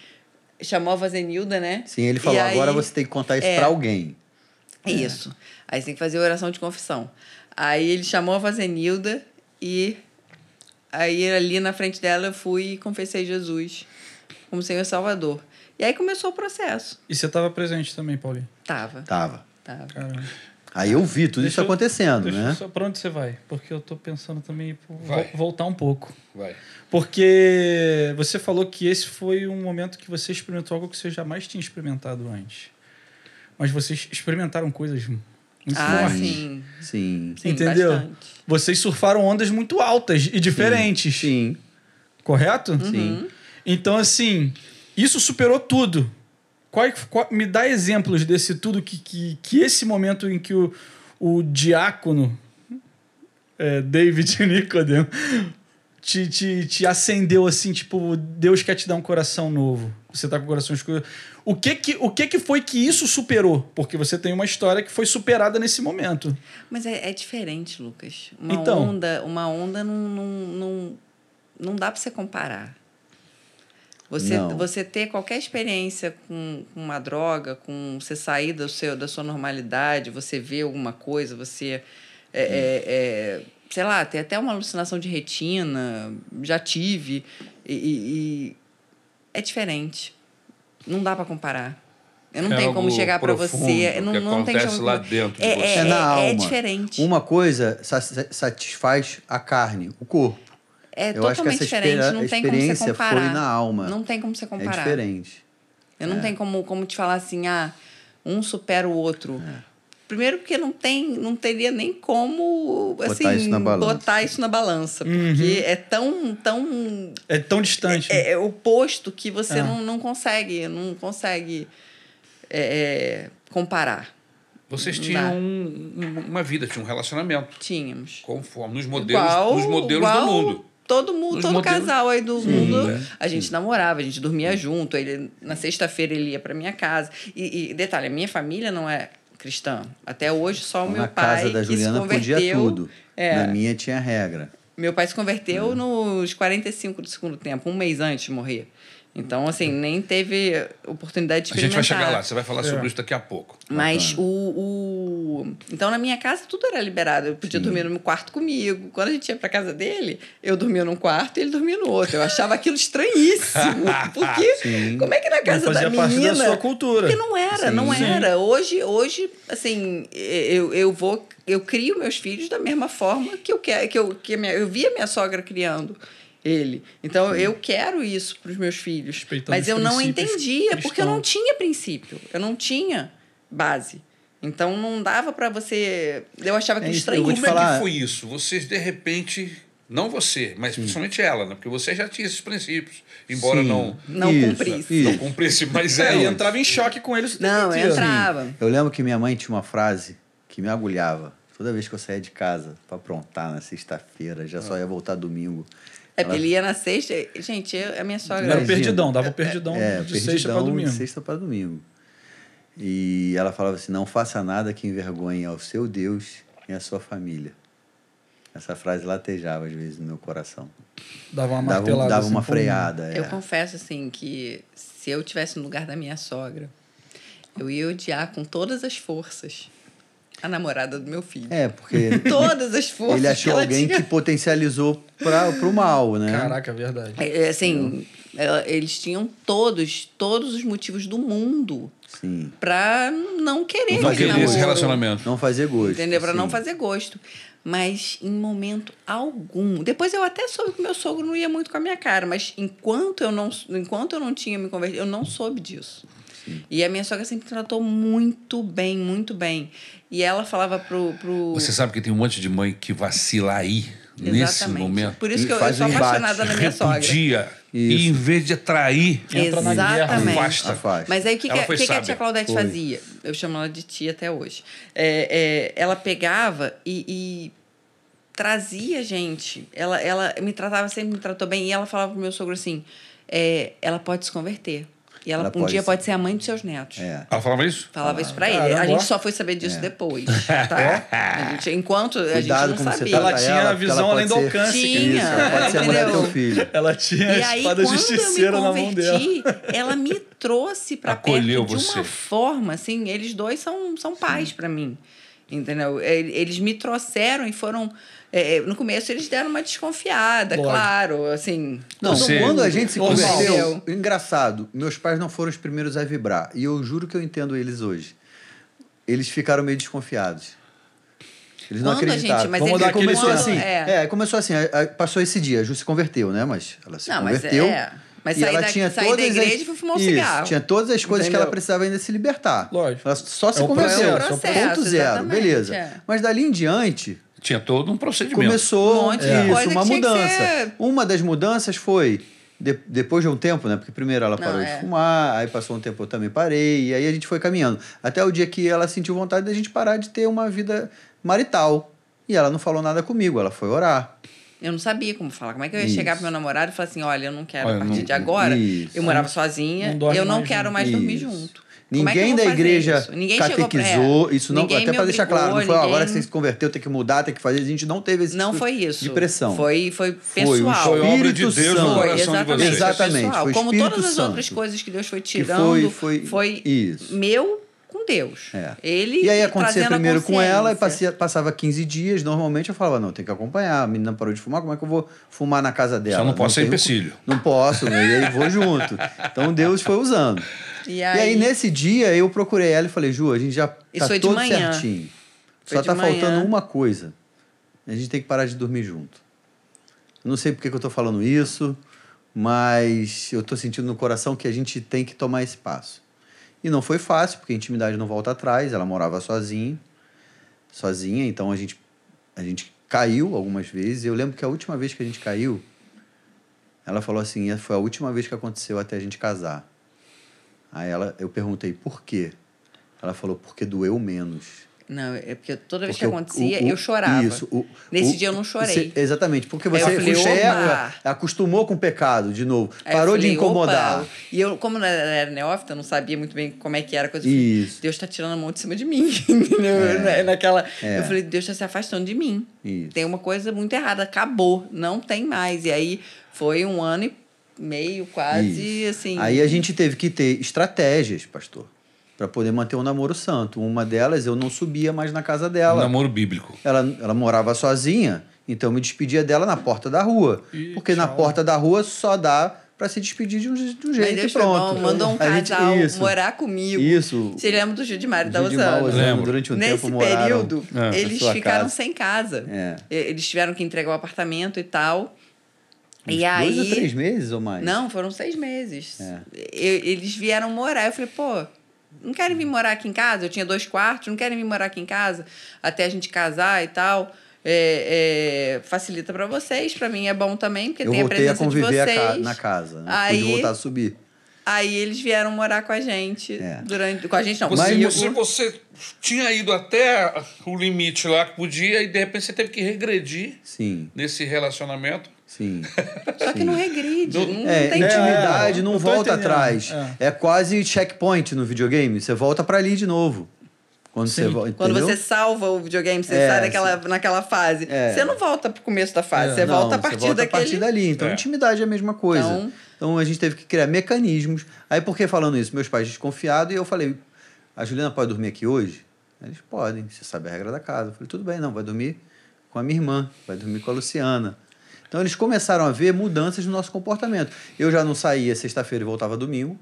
chamou a Vazenilda, né? Sim, ele falou, aí- agora você tem que contar isso É. pra alguém. é Isso. Aí você tem que fazer oração de confissão. Aí ele chamou a Vazenilda e aí ali na frente dela eu fui e confessei Jesus como Senhor Salvador. E aí começou o processo. E você estava presente também, Paulinho. Tava, Tava. tava. Caramba. Aí eu vi tudo Deixa isso eu- acontecendo, Deixa eu né? só, pra onde você vai? Porque eu tô pensando também Vai. voltar um pouco. Vai. Porque você falou que esse foi um momento que você experimentou algo que você jamais tinha experimentado antes. Mas vocês experimentaram coisas muito Ah, fortes. sim. Sim. Sim, Entendeu? bastante. Vocês surfaram ondas muito altas e diferentes. Sim. Correto? Sim. Então, assim, isso superou tudo. Qual, qual- me dá exemplos desse tudo que, que, que esse momento em que o, o diácono é, David Nicodem te, te, te acendeu assim, tipo, Deus quer te dar um coração novo. Você tá com o coração escuro. O que que, o que que foi que isso superou? Porque você tem uma história que foi superada nesse momento. Mas é, é diferente, Lucas. Uma Então. onda, uma onda não, não, não, não dá para você comparar. Você, Não. você ter qualquer experiência com, com uma droga, com você sair do seu, da sua normalidade, você ver alguma coisa, você. é, é, é, sei lá, ter até uma alucinação de retina, já tive. E, e- e é diferente. Não dá para comparar. Eu não É tenho como chegar para você. Não, que não tem acontece como- lá dentro de é, você. É, É na é, alma. é diferente. Uma coisa sa- satisfaz a carne, o corpo. É Eu acho que totalmente essa diferente. Não tem como você comparar. foi na alma. Não tem como você É comparar. diferente. Eu não tenho como, como te falar assim, ah, um supera o outro. É. Primeiro porque não tem, não teria nem como Botar assim, isso na balança. botar isso na balança. Uhum. Porque é tão, tão É tão distante. é, é oposto que você É. não, não consegue, não consegue é, é, comparar. Vocês tinham um- uma vida, tinham um relacionamento. Tínhamos. Conforme, nos modelos, Igual, nos modelos igual do mundo. Todo mundo, Nos todo modelos- casal aí do mundo, é. a gente namorava, a gente dormia junto. Ele, na sexta-feira ele ia para minha casa. E, e, detalhe, a minha família não é cristã. Até hoje só o meu Na pai casa da Juliana podia tudo. É. Na minha tinha regra. Meu pai se converteu nos 45 do segundo tempo, um mês antes de morrer. Então, assim, nem teve oportunidade de A gente vai experimentar. chegar lá, você vai falar É. sobre isso daqui a pouco. Mas o, o. Então, na minha casa, tudo era liberado. Eu podia dormir no meu quarto comigo. Quando a gente ia pra casa dele, eu dormia num quarto e ele dormia no outro. Eu achava aquilo estranhíssimo. Porque Sim. como é que na casa Não da fazia parte da menina. sua cultura. Porque não era, Sim. não Sim. era. Hoje, hoje, assim, eu, eu vou. Eu crio meus filhos da mesma forma que eu quero, que eu, que minha, eu vi a minha sogra criando ele. Então eu quero isso para os meus filhos. Mas eu não entendia porque eu não tinha princípio, eu não tinha base. Então não dava para você. Eu achava que É estranho. eu Como é falar- que foi isso? Vocês, de repente, não você, mas principalmente ela, né? Porque você já tinha esses princípios, embora Sim. não, Não Isso, cumprisse. isso. não cumprisse, mas É, é. e entrava em choque com eles Não, inteiro. entrava. Eu lembro que minha mãe tinha uma frase que me agulhava. Toda vez que eu saía de casa para aprontar na sexta-feira, já só ia voltar domingo. É Ela- ele ia na sexta. Gente, eu- a minha sogra. Era perdidão, dava o perdidão É, de sexta perdidão para domingo. de sexta para domingo. E ela falava assim: não faça nada que envergonhe ao seu Deus e à sua família. Essa frase latejava às vezes no meu coração. Dava uma Dava, um- martelada. dava assim, uma freada. Eu é. confesso, assim, que se eu tivesse no lugar da minha sogra, eu ia odiar com todas as forças a namorada do meu filho. É, porque Todas as forças. ele achou ela alguém tinha. que potencializou para o mal, né? Caraca, é verdade. É, é, Assim, ela- eles tinham todos, todos os motivos do mundo Sim. pra não querer Não esse querer esse namoro. relacionamento. Não fazer gosto. Entendeu? Pra não sim. fazer gosto. Mas em momento algum. Depois eu até soube que meu sogro não ia muito com a minha cara, mas enquanto eu não, enquanto eu não tinha me convertido, eu não soube disso. E a minha sogra sempre tratou muito bem, muito bem. E ela falava pro. pro... Você sabe que tem um monte de mãe que vacila aí, nesse Exatamente. momento. Por isso E que eu, eu sou embate. apaixonada na minha sogra. Repudia. E Isso. em vez de atrair, Entra na guerra. Exatamente. afasta. Afasta. Mas aí o que, que, que, que a tia Claudete Foi. fazia? Eu chamo ela de tia até hoje. É, é, ela pegava e, e trazia gente. Ela, ela me tratava, sempre me tratou bem. E ela falava pro meu sogro assim: é, ela pode se converter. E ela, Ela um pode dia ser. pode ser a mãe dos seus netos. É. ela falava isso? Falava isso pra ele. Caramba, A ó. gente só foi saber disso depois, tá? A gente, enquanto a gente Cuidado não sabia. Ela tinha ela, a visão ela além do alcance. Tinha, Isso, ela pode ser a mulher do teu filho. Ela tinha E a aí, espada quando eu me justiceira na mão dela. converti, ela me trouxe pra Acolheu perto de você. uma forma, assim, eles dois são, são pais pra mim, entendeu? Eles me trouxeram e foram... é, no começo eles deram uma desconfiada, Lógico. claro, assim... Não, Você- quando a gente se converteu, engraçado, meus pais não foram os primeiros a vibrar. E eu juro que eu entendo eles hoje. Eles ficaram meio desconfiados. Eles não Quando a acreditaram. gente- mas Vamos é dar começou quando- assim. é. É, começou assim. passou esse dia, a Ju se converteu, né? Mas ela se Não, mas converteu. é. Mas e ela da- tinha saí da todas igreja as, e fui fumar um Isso, cigarro. Tinha todas as coisas que ela Entendeu? precisava ainda se libertar. Lógico. Ela só se É converteu. processo, é o processo, ponto zero, beleza. é. Mas dali em diante, Tinha todo um procedimento. começou Um monte de isso, coisa uma que tinha que mudança. ser- Uma das mudanças foi de- depois de um tempo, né? Porque primeiro ela Não, parou é. de fumar, aí passou um tempo eu também parei, e aí a gente foi caminhando. Até o dia que ela sentiu vontade da gente parar de ter uma vida marital. E ela não falou nada comigo, ela foi orar. Eu não sabia como falar. Como é que eu ia Isso. chegar pro meu namorado e falar assim: olha, eu não quero Olha, a partir não- de agora. isso. Eu morava sozinha, Não eu não mais quero junto. mais dormir Isso. junto. É que Ninguém vou da igreja isso? Ninguém chegou pra- catequizou, é, isso não, ninguém até para deixar claro, não foi "Ó, agora ninguém- você se converteu, tem que mudar, tem que fazer, a gente não teve esse Não tipo foi isso. de pressão. Foi, foi Foi pessoal. Foi obra de Espírito no Santo. Foi, coração de exatamente. Exatamente, foi Como todas as Santo. outras coisas que Deus foi Que tirando, foi- foi- isso. meu Deus. É. Ele E aí acontecia primeiro com ela, e passia- passava 15 dias, normalmente eu falava, não, tem que acompanhar, a menina parou de fumar, como é que eu vou fumar na casa dela? Só não posso ser tenho- empecilho. Não posso, né? e aí vou junto. Então Deus foi usando. E E aí, aí, nesse dia, eu procurei ela e falei, Ju, a gente já Isso tá foi de todo manhã. certinho. Foi Só de tá manhã. faltando uma coisa. A gente tem que parar de dormir junto. Eu não sei por que que eu tô falando isso, mas eu tô sentindo no coração que a gente tem que tomar esse passo. E não foi fácil, porque a intimidade não volta atrás, ela morava sozinha, sozinha, então a gente, a gente caiu algumas vezes. Eu lembro que a última vez que a gente caiu, ela falou assim, foi a última vez que aconteceu até a gente casar. Aí ela, eu perguntei por quê. Ela falou porque doeu menos. Não, é porque toda vez Porque que acontecia, o- o- eu chorava. Isso. o- Nesse dia eu não chorei. Cê- exatamente, porque você falei, "Opa!" acostumou com o pecado de novo, Aí parou de falei, incomodar. "Opa!" E eu, como eu era neófita, eu não sabia muito bem como é que era a coisa. Isso. Deus está tirando a mão de cima de mim. entendeu? Na- Naquela, É. Eu falei, Deus está se afastando de mim. Isso. Tem uma coisa muito errada. Acabou. Não tem mais. E aí foi um ano e meio, quase, Isso. assim. Aí a gente teve que ter estratégias, pastor, para poder manter um namoro santo. Uma delas, eu não subia mais na casa Um dela. namoro bíblico. Ela, ela morava sozinha, então eu me despedia dela na porta da rua. Ih, porque na tchau. porta da rua só dá para se despedir de um, de um jeito Deus e pronto. bom, mandou um gente- casal isso, morar comigo. Isso. Você lembra do Gil de Mário da Gilmar Osana? Lembro. durante um Nesse tempo moraram período, Ah, na eles ficaram casa. sem casa. É. E- Eles tiveram que entregar o apartamento e tal. E aí. Dois ou três meses ou mais? Não, foram seis meses. É. Eu- eles vieram morar. Eu falei, pô, não querem vir morar aqui em casa? Eu tinha dois quartos, não querem vir morar aqui em casa até a gente casar e tal. É, é, facilita pra vocês, pra mim é bom também, porque Eu tem a voltei a presença de conviver a vocês. ca- na casa. Né? Aí- Pude voltar a subir. Aí eles vieram morar com a gente É. durante. Com a gente não, Você, comigo. você, você tinha ido até o limite lá que podia e de repente você teve que regredir Sim, nesse relacionamento. Sim. Só que sim. não regride. Não, É, tem intimidade É, não volta entendendo. atrás. É. quase checkpoint no videogame. Você volta pra ali de novo. Quando Sim. você volta. Quando você salva o videogame, você É, sai naquela, naquela fase. É. Você não volta pro começo da fase, você Não, volta a partir você volta daquele. a partir dali. Então, É. intimidade é a mesma coisa. Então- Então, a gente teve que criar mecanismos. Aí, por que falando isso? Meus pais desconfiados e eu falei: a Juliana pode dormir aqui hoje? Eles podem, você sabe a regra da casa. Eu falei: tudo bem, não, vai dormir com a minha irmã, vai dormir com a Luciana. Então, eles começaram a ver mudanças no nosso comportamento. Eu já não saía sexta-feira e voltava domingo.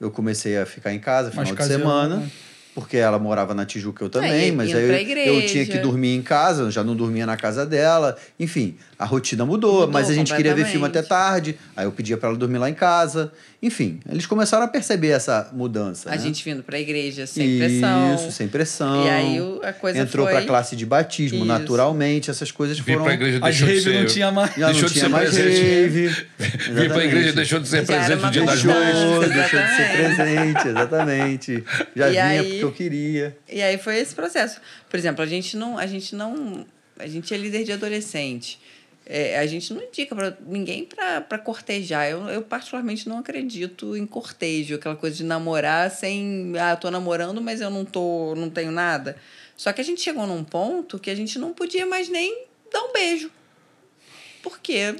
Eu comecei a ficar em casa final de semana. né? Porque ela morava na Tijuca, eu também, e- mas aí eu, eu tinha que dormir em casa, eu já não dormia na casa dela. Enfim, a rotina mudou, Mudou mas a gente queria ver filme até tarde, aí eu pedia para ela dormir lá em casa. Enfim, eles começaram a perceber essa mudança. A né? gente vindo pra igreja sem pressão. Isso, sem pressão. E aí o- a coisa Entrou foi... para a classe de batismo, Isso. naturalmente, essas coisas Vir foram. para a igreja As raves ser... não tinha mais. Já deixou não de tinha ser mais presente. rave. Vir para a igreja deixou de ser Já presente no uma dia das mães. Deixou, de ser presente, exatamente. Já E vinha aí- porque eu queria. E aí foi esse processo. Por exemplo, a gente não, a gente não, a gente é líder de adolescente. É, a gente não indica para ninguém para cortejar. Eu, eu particularmente não acredito em cortejo, aquela coisa de namorar sem, ah, eu tô namorando, mas eu não tô, não tenho nada. Só que a gente chegou num ponto que a gente não podia mais nem dar um beijo. Porque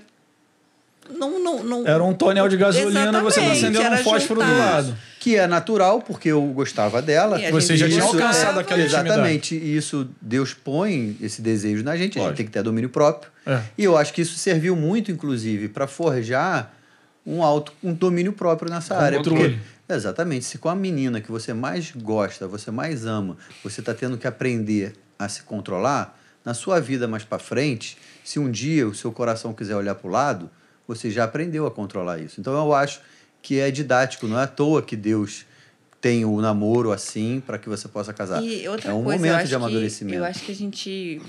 não, não, não Era um tonel de gasolina e você tá acendendo um era fósforo do juntar. lado. Que é natural, porque eu gostava dela. E Você já tinha alcançado aquela intimidade. Exatamente. E isso, Deus põe esse desejo na gente, a gente tem que ter domínio próprio. É. E eu acho que isso serviu muito, inclusive, para forjar um auto, um domínio próprio nessa área. controle. Porque, exatamente, se com a menina que você mais gosta, você mais ama, você está tendo que aprender a se controlar, na sua vida mais para frente, se um dia o seu coração quiser olhar para o lado, você já aprendeu a controlar isso. Então eu acho que é didático, não é à toa que Deus tem o namoro assim para que você possa casar. E outra é um momento acho de amadurecimento. Que, eu acho que a gente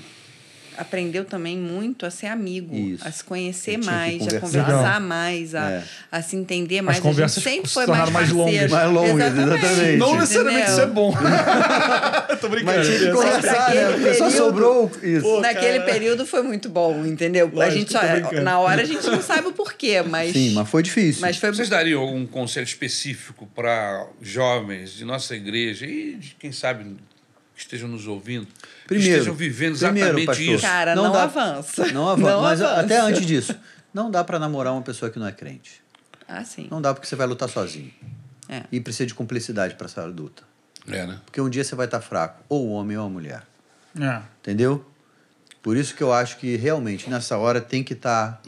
aprendeu também muito a ser amigo, Isso. a se conhecer mais, a conversar. Legal. mais, a, É. a se entender mais. As conversas a gente sempre se foi mais mais longas. Mais longas, exatamente. Não necessariamente Entendeu? isso é bom. Tô brincando. Mas tinha que É só- conversar, né? naquele Porque só período- sobrou isso. Pô, Naquele cara. período foi muito bom, entendeu? a Lógico, gente só, brincando. na hora a gente não sabe o porquê, mas Sim, mas foi difícil. mas foi Vocês dariam algum conselho específico para jovens de nossa igreja e de quem sabe que estejam nos ouvindo, Primeiro, que estejam vivendo exatamente primeiro, pastor, isso? Cara, não avança. Não avança. Não mas avança. até antes disso, não dá para namorar uma pessoa que não é crente. Ah, sim. Não dá porque você vai lutar sozinho. É. E precisa de cumplicidade para essa luta. É, né? Porque um dia você vai estar fraco, ou o homem ou a mulher. É. Entendeu? Por isso que eu acho que realmente nessa hora tem que estar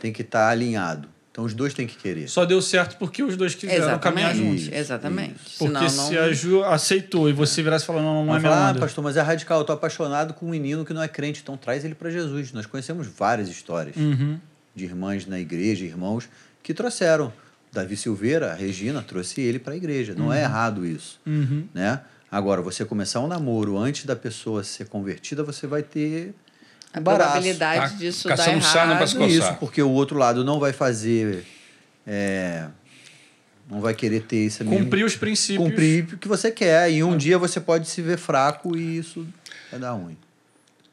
tem que estar alinhado. Então os dois têm que querer. Só deu certo porque os dois quiseram caminhar juntos. Exatamente. Exatamente. Porque Senão, se não... a Ju aceitou e você virasse e falar, não, não é falar, ah, pastor, mas é radical, eu tô apaixonado com um menino que não é crente, então traz ele para Jesus. Nós conhecemos várias histórias Uhum. de irmãs na igreja, irmãos que trouxeram. Davi Silveira, a Regina, trouxe ele para a igreja. Não é errado isso. Uhum. Né? Agora, você começar um namoro antes da pessoa ser convertida, você vai ter a embaraço. probabilidade Tá disso dar caçando sarna pra errado. se coçar. Isso, porque o outro lado não vai fazer. é, não vai querer ter esse mesmo. Cumprir os princípios. cumprir o que você quer. E um dia você pode se ver fraco e isso vai dar ruim.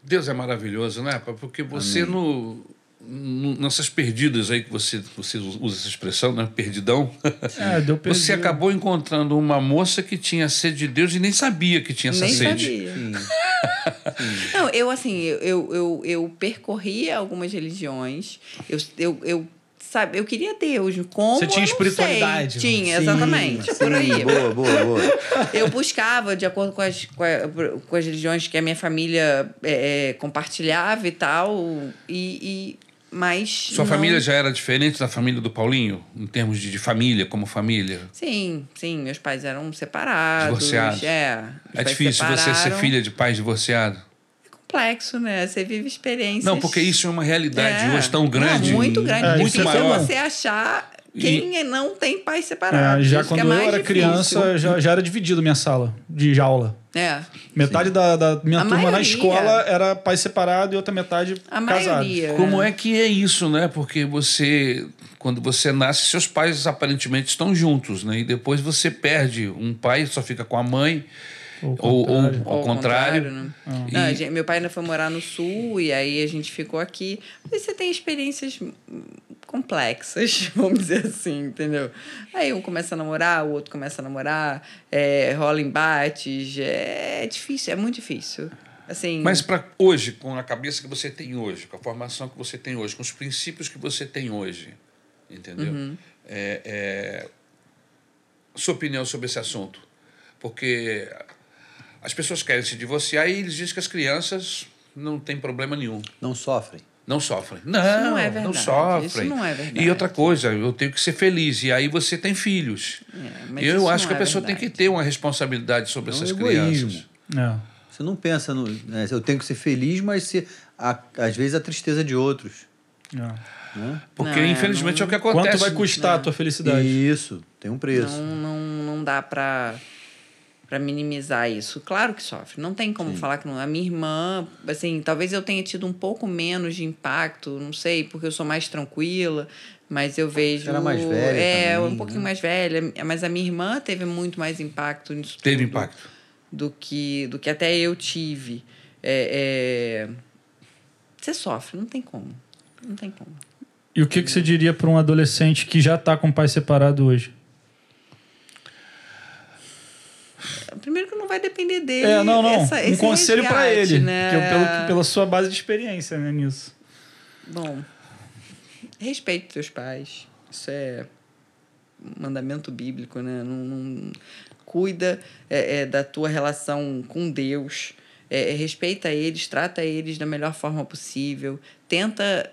Deus é maravilhoso, né? Porque você no, no- nessas perdidas aí que você, você usa essa expressão, né? Perdidão. É, deu Você acabou encontrando uma moça que tinha sede de Deus e nem sabia que tinha essa Nem sede. sabia. Sim. Não, eu assim, eu, eu, eu, eu percorri algumas religiões. Eu, eu, eu, sabe, eu queria Deus. Como? Você tinha espiritualidade, sei. Tinha, Sim, exatamente. por sim, aí. Boa, boa, boa. Eu buscava, de acordo com as, com, a- com as religiões que a minha família é, é, compartilhava e tal. E, e, mas. Sua não- família já era diferente da família do Paulinho, em termos de, de família, como família? Sim, sim. Meus pais eram separados. Divorciados. É, É difícil você ser filha de pais divorciados? complexo, né? Você vive experiências. Não, porque isso é uma realidade É. hoje tão grande. Não, muito grande. É, É, muito difícil maior. você achar quem não tem pais É, separados. já Isso que quando é eu era difícil. criança, já, já era dividido minha sala de aula. É. Metade da, da minha A turma na maioria. escola era pai separado e outra metade A casado. maioria. Como é que é isso, né? Porque você, quando você nasce, seus pais aparentemente estão juntos, né? E depois você perde um pai, só fica com a mãe, Ou ou, ou contrário. ao contrário. né? E- Não, gente- meu pai ainda foi morar no sul e aí a gente ficou aqui. Mas você tem experiências complexas, vamos dizer assim, entendeu? Aí um começa a namorar, o outro começa a namorar, é, rola embates, é difícil, é muito difícil. Assim, Mas para hoje, com a cabeça que você tem hoje, com a formação que você tem hoje, com os princípios que você tem hoje, entendeu? Uhum. É, é, sua opinião sobre esse assunto, porque as pessoas querem se divorciar e eles dizem que as crianças não têm problema nenhum. Não sofrem. Não sofrem. Não, não é não verdade, sofrem. isso não é verdade. E outra coisa, eu tenho que ser feliz. E aí você tem filhos. É, eu acho não que a é pessoa tem que verdade. ter uma responsabilidade sobre É um essas egoísmo. crianças. É. Você não pensa no. né, eu tenho que ser feliz, mas se, a- às vezes a tristeza de outros. É. Né? Porque, Não, é, infelizmente, não- é o que acontece. Quanto vai custar a tua felicidade? Isso, tem um preço. Não, não, não dá pra, pra minimizar isso. Claro que sofre. Não tem como falar que não. A minha irmã, assim, talvez eu tenha tido um pouco menos de impacto, não sei, porque eu sou mais tranquila, mas eu vejo. era mais velha É, também, um pouquinho né? mais velha. Mas a minha irmã teve muito mais impacto nisso. Teve tudo impacto. Do que, do que até eu tive. É, é, Você sofre, não tem como. Não tem como. E o que, que você diria para um adolescente que já está com o pai separado hoje? Primeiro que não vai depender dele. É, não, não. essa- um conselho para ele. Né? que eu- pelo, pela sua base de experiência né, nisso. Bom, respeite teus pais. Isso é um mandamento bíblico, né? Não, não- cuida é, é, da tua relação com Deus. É, é, respeita eles, trata eles da melhor forma possível. Tenta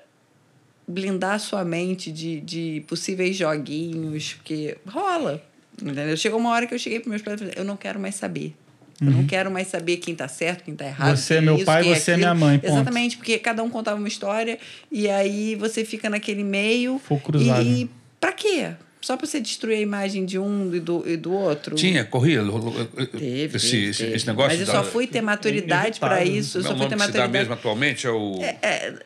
blindar sua mente de, de possíveis joguinhos, porque rola. Entendeu? Chegou uma hora que eu cheguei para meus pais e falei, eu não quero mais saber. Eu não quero mais saber quem tá certo, quem tá errado. Uhum. Você é quem meu isso, pai, quem você é aquilo. minha mãe, ponto. Exatamente, porque cada um contava uma história e aí você fica naquele meio. Fogo cruzado. E pra quê? Só pra você destruir a imagem de um e do, e do outro? Tinha, corria. Teve, esse, teve, esse, teve. esse negócio Mas eu só fui ter maturidade para Inevitável. isso. Eu é só fui nome ter que se dá maturidade. mesmo atualmente é o É,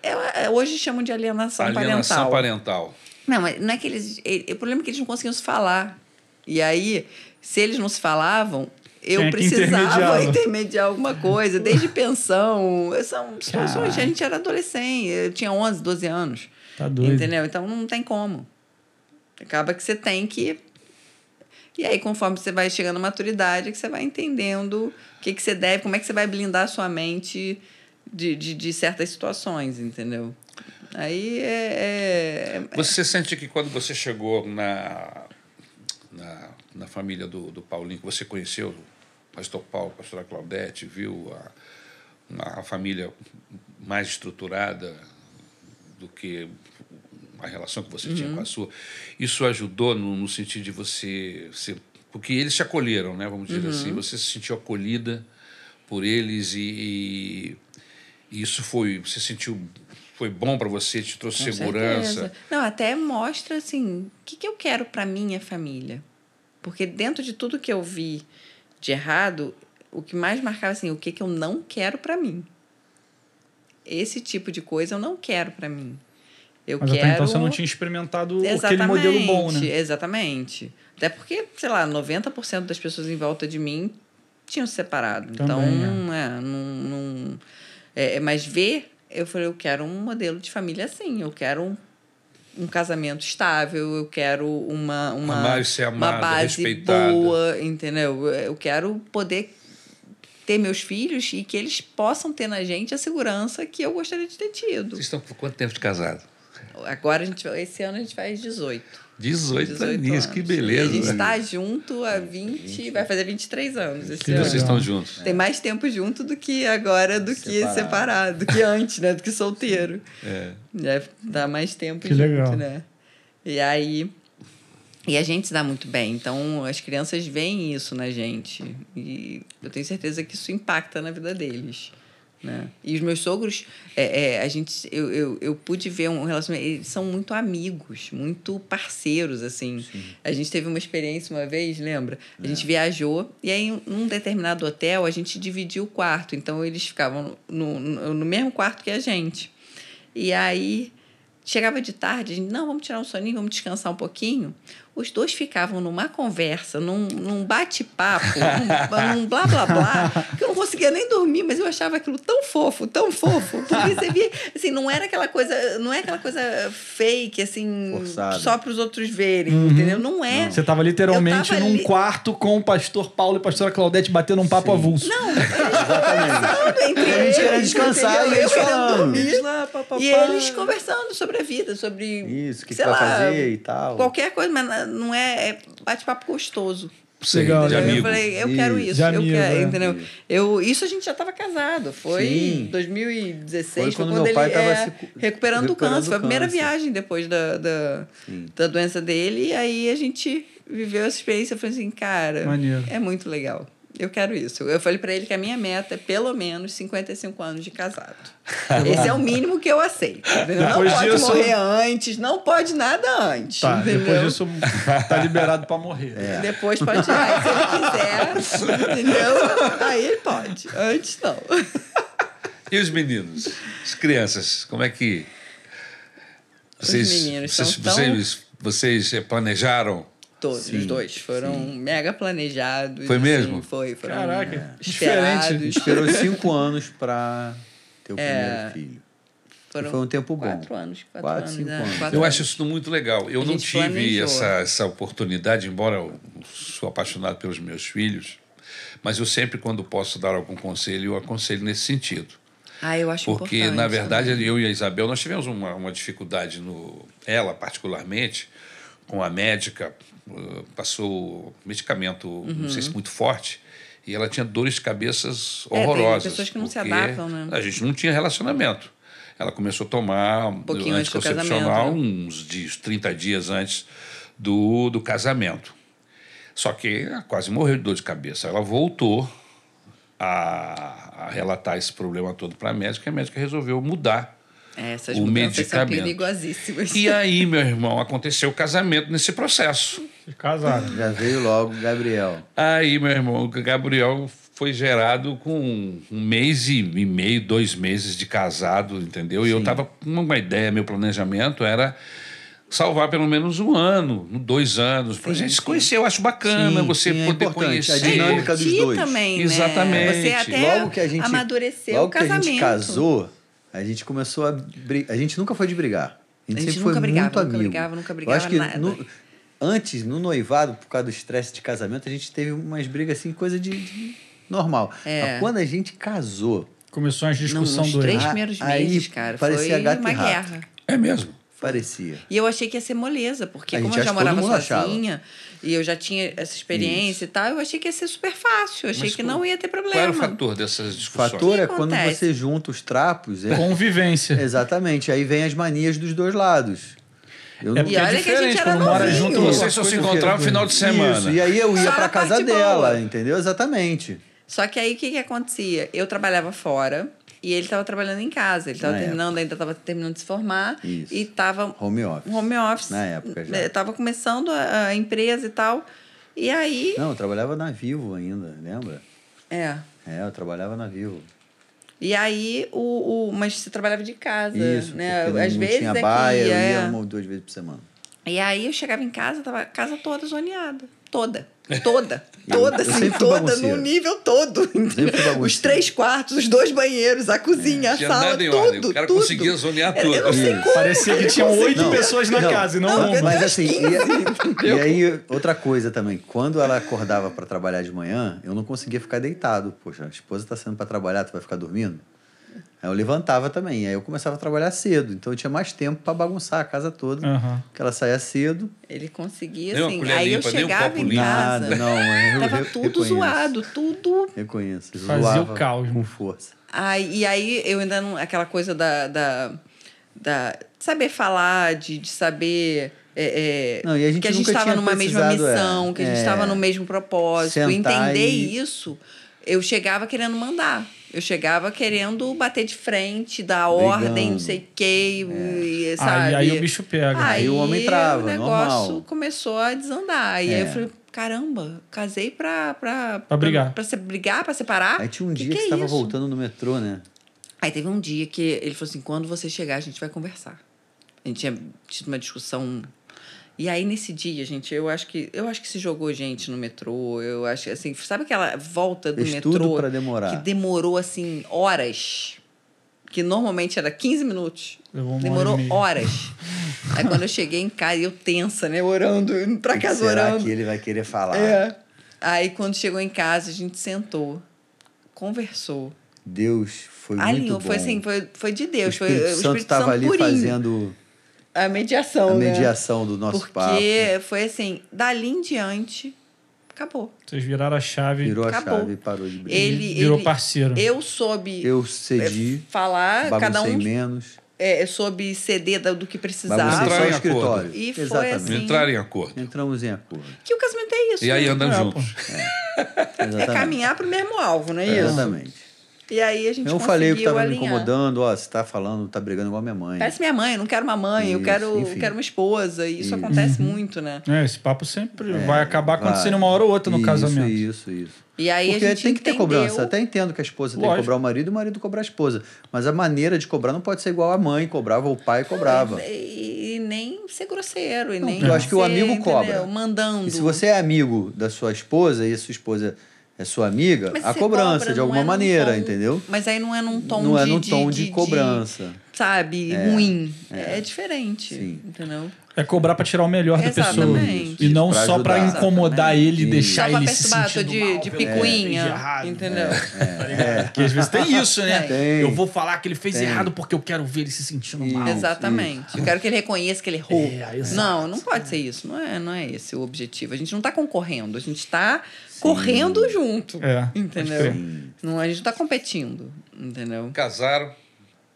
é, é, hoje chamam de alienação, alienação parental. parental. Não, mas não é que eles. ele- O problema é que eles não conseguiam se falar. E aí, se eles não se falavam, eu Tinha precisava intermediar alguma coisa, desde pensão. São situações. A gente era adolescente, eu tinha 11, 12 anos. Tá doido. Entendeu? Então não tem como. Acaba que você tem que. E aí, conforme você vai chegando à maturidade, é que você vai entendendo o que, que você deve, como é que você vai blindar a sua mente de, de, de certas situações, entendeu? Aí é. é- Você sente que quando você chegou na, na, família do, do Paulinho, que você conheceu o pastor Paulo, a pastora Claudete, viu a, a família mais estruturada do que a relação que você tinha com a sua, isso ajudou no, no sentido de você ser. Porque eles te acolheram, né? Vamos dizer assim. Você se sentiu acolhida por eles e, e- e isso foi. Você sentiu. Foi bom para você, te trouxe Com segurança. certeza. Não, até mostra assim, o que, que eu quero para minha família. Porque dentro de tudo que eu vi de errado, o que mais marcava assim, o que, que eu não quero para mim. Esse tipo de coisa eu não quero para mim. Eu Mas quero até então você não tinha experimentado aquele Exatamente, modelo bom, né? Exatamente. Até porque, sei lá, 90% das pessoas em volta de mim tinham se separado. então, Também, é, não. não é, mas ver, eu falei, eu quero um modelo de família assim. Eu quero um, um casamento estável, eu quero uma, uma, e ser uma amada, base respeitada. boa, entendeu? Eu quero poder ter meus filhos e que eles possam ter na gente a segurança que eu gostaria de ter tido. Vocês estão com quanto tempo de casado? Agora, a gente, esse ano, a gente faz 18. 18, aninhos, que beleza. E a gente né? está junto há 20, vai fazer 23 anos esse Que ano. Vocês estão juntos. Tem mais tempo junto do que agora, do que Separado. separado, do que antes, né? Do que solteiro. É. É, dá mais tempo Que junto, legal. né? E aí... E a gente se dá muito bem. Então, as crianças veem isso na gente. E eu tenho certeza que isso impacta na vida deles. Né? E os meus sogros, é, é, a gente, eu, eu, eu pude ver um relacionamento. Eles são muito amigos, muito parceiros, assim. A gente teve uma experiência uma vez, lembra? A gente viajou e aí, num determinado hotel, a gente dividiu o quarto. Então, eles ficavam no, no, no mesmo quarto que a gente. E aí, chegava de tarde, a gente, não, vamos tirar um soninho, vamos descansar um pouquinho. Os dois ficavam numa conversa, num, num bate-papo, num, num blá blá blá, que eu não conseguia nem dormir, mas eu achava aquilo tão fofo, tão fofo. Porque você via, assim, não era aquela coisa, não é aquela coisa fake, assim, Forçada. só para os outros verem, entendeu? Não é. Você tava literalmente tava num li- quarto com o pastor Paulo e a pastora Claudete batendo um papo avulso. Não, eles conversando entre A gente eles, querendo descansar entendeu? e eles falando. dormir. lá, pá, pá, E eles conversando sobre a vida, sobre. Isso, o que que vai lá, fazer e tal. Qualquer coisa, mas não é, é bate-papo gostoso. Legal, de né? Eu amigo. falei, eu quero Isso. De eu amigo, quero, é. entendeu? Eu, isso a gente já estava casado, foi em 2016, Foi foi quando quando, meu pai ele tava é, se cu- recuperando do recuperando câncer. Foi a primeira câncer. viagem depois da, da, da doença dele, e aí a gente viveu essa experiência. Eu falei assim, cara, Maneiro. é muito legal. Eu quero isso. Eu falei pra ele que a minha meta é pelo menos 55 anos de casado. Esse é o mínimo que eu aceito. entendeu? Não Depois pode disso- morrer antes, não pode nada antes. Tá, depois disso tá liberado pra morrer. É. Depois pode ir, se ele quiser, entendeu? Aí ele pode. Antes não. E os meninos? As crianças, como é que. Vocês, meninos vocês, são tão- vocês, vocês planejaram? Todos Sim, os dois foram mega planejados. Foi assim, mesmo? Foi, foram Caraca, esperados. diferente. Esperou cinco anos pra ter o É. primeiro filho. Foram Foi um tempo bom. Quatro anos. Quatro, Quatro, anos, cinco né? anos. Quatro Eu anos. acho isso muito legal. Eu não tive planejou. essa, essa oportunidade, embora eu sou apaixonado pelos meus filhos, mas eu sempre, quando posso dar algum conselho, eu aconselho nesse sentido. Ah, eu acho Porque, importante. na verdade, eu e a Isabel, nós tivemos uma, uma dificuldade, no, ela particularmente, com a médica, uh, passou medicamento, não sei se muito forte, e ela tinha dores de cabeças Uhum. É, tem horrorosas. pessoas que não se adaptam, né? A gente não tinha relacionamento. Ela começou a tomar um pouquinho antes do anticoncepcional casamento, né? uns dias, 30 dias antes do, do casamento. Só que ela quase morreu de dor de cabeça. Ela voltou a, a relatar esse problema todo para a médica e a médica resolveu mudar. É, essas o mudanças são medicamento. perigosíssimas. E aí, meu irmão, aconteceu o casamento nesse processo. Casaram. Já veio logo o Gabriel. Aí, meu irmão, o Gabriel foi gerado com um mês e meio, dois meses de casado, entendeu? E eu tava com uma ideia, meu planejamento era salvar pelo menos um ano, dois anos, pra Sim, gente se sim. conhecer. Eu acho bacana Sim, você sim, é poder importante. A conhecer. dinâmica dos Curtir dois. também, né? Exatamente. Você até logo que a gente amadureceu logo o que a casamento. gente casou, a gente começou a brigar. A gente nunca foi de brigar. A gente, A gente sempre nunca foi brigava, muito nunca amigo. brigava, nunca Eu brigava acho que nada. no- antes, no noivado, por causa do estresse de casamento, a gente teve umas brigas assim, coisa de, de normal. É. Mas quando a gente casou, Começou as Não, discussão nos do três primeiros aí meses, cara, parecia foi gato e uma rato. guerra. É mesmo? Parecia. E eu achei que ia ser moleza, porque A como eu já morava mundo achava. sozinha e eu já tinha essa experiência e tal, eu achei que ia ser super fácil. Eu achei Mas que qual- não ia ter problema. Qual era o fator dessas O discussões? fator que é quando você junta os trapos. É, Convivência. exatamente. Aí vem as manias dos dois lados. Eu É porque E é olha que a gente diferente era quando mora junto. Vocês só se coisa encontravam no final de semana. Isso, e aí eu ia na casa dela, boa. entendeu? Exatamente. Só que aí o que, que acontecia? Eu trabalhava fora e ele estava trabalhando em casa. Ele estava Na terminando, ainda estava terminando de se formar. Isso. E estava Home office. home office. Na época já. Estava começando a, a empresa e tal. E aí. Não, eu trabalhava na Vivo ainda, lembra? É. É, eu trabalhava na Vivo. E aí, o, o, mas você trabalhava de casa, Isso, né? Às vezes tinha é baia, eu é. ia uma ou duas vezes por semana. E aí eu chegava em casa, tava a casa toda zoneada. Toda. Toda. Toda, assim, toda, no nível todo. Os três quartos, os dois banheiros, a cozinha, a Tinha sala, tudo. ordem. O cara tudo. conseguia zonear Eu- Eu não tudo. sei como. Parecia que tinham oito pessoas na não, casa e não, não, uma. Mas assim, e, e aí, outra coisa também, quando ela acordava para trabalhar de manhã, eu não conseguia ficar deitado. Poxa, a esposa tá saindo para trabalhar, tu vai ficar dormindo? Aí eu levantava também, aí eu começava a trabalhar cedo, então eu tinha mais tempo para bagunçar a casa toda, Aham. porque ela saía cedo. Ele conseguia, assim. Aí eu limpa, um chegava copo em casa. Nada, não, eu Tava re- tudo reconheço. zoado, tudo. Reconheço. Fazia zoava o caos, com né? força. Aí, e aí eu ainda não. Aquela coisa da. da, da saber falar, de, de saber. é, é, Não, e a gente que a gente estava numa mesma é, missão, que a gente é, estava no mesmo propósito. Entender e- isso, eu chegava querendo mandar. Eu chegava querendo bater de frente, dar Brigando. ordem, não sei o quê, e, sabe? Aí, aí o bicho pega. Aí o homem trava, o negócio normal. começou a desandar. E aí É. eu falei, caramba, casei pra... Pra, Pra brigar. Pra, se brigar, pra separar? Aí tinha um Que dia que, que é você tava isso? voltando no metrô, né? Aí teve um dia que ele falou assim: quando você chegar, a gente vai conversar. A gente tinha tido uma discussão. E aí, nesse dia, gente, eu acho que eu acho que se jogou gente no metrô. Eu acho que, assim, sabe aquela volta do Fez metrô tudo pra demorar. que demorou assim horas? Que normalmente era 15 minutos. Demorou horas. aí quando eu cheguei em casa, eu tensa, né? Orando, indo pra O que casa será orando. que ele vai querer falar? É. Aí quando chegou em casa, a gente sentou, conversou. Deus foi muito Alinhou, bom. foi assim, foi, foi de o Deus. Foi Espírito o Santo estava Santo ali purinho. fazendo a mediação, a né? mediação do nosso Porque papo. foi assim, dali em diante, acabou. Vocês viraram a chave. Virou a acabou. chave e parou de brigar. Ele, Virou ele- parceiro. Eu soube Eu cedi, é, falar, cada um menos, é, soube ceder do que precisava. Entrar o em escritório. E foi Exatamente. assim. Entrar em acordo. Entramos em acordo. Que o casamento é isso. E aí né? andam É, juntos. É Exatamente. caminhar pro mesmo alvo, não é isso? Exatamente. E aí a gente Eu falei o que conseguiu estava me alinhar. incomodando, ó, você tá falando, tá brigando igual minha mãe. Parece minha mãe, eu não quero uma mãe, eu Isso, quero, enfim. quero uma esposa. E isso Isso. acontece muito, né? É, esse papo sempre vai acabar Vai. acontecendo uma hora ou outra no isso, casamento. Isso, isso. E aí Porque a gente tem que ter entendeu- cobrança. Até entendo que a esposa tem que Lógico. cobrar o marido e o marido cobrar a esposa. Mas a maneira de cobrar não pode ser igual a mãe cobrava ou o pai cobrava. E, e nem ser grosseiro, e Não, nem eu acho que o amigo entendeu? cobra. Mandando. E se você é amigo da sua esposa e a sua esposa é sua amiga, Mas a cobrança cobra, de não alguma é num maneira, tom- entendeu? Mas aí não é num tom não de... é no de- tom de, de, cobrança. sabe, ruim. É, diferente, Sim. entendeu? É cobrar pra tirar o melhor da pessoa. Exatamente. E não Pra só pra ajudar. incomodar ele e Isso. deixar ele se sentindo de, mal de picuinha, de errado. entendeu? Tá ligado? Porque às vezes tem isso, né? Tem. Eu vou falar que ele fez Tem. errado porque eu quero ver ele se sentindo Isso. mal. Exatamente. Eu quero que ele reconheça que ele errou. É, não, não pode ser isso. Não é, não é esse o objetivo. A gente não tá concorrendo, a gente tá correndo junto. É, Entendeu? Não, a gente não tá competindo, entendeu? Casaram,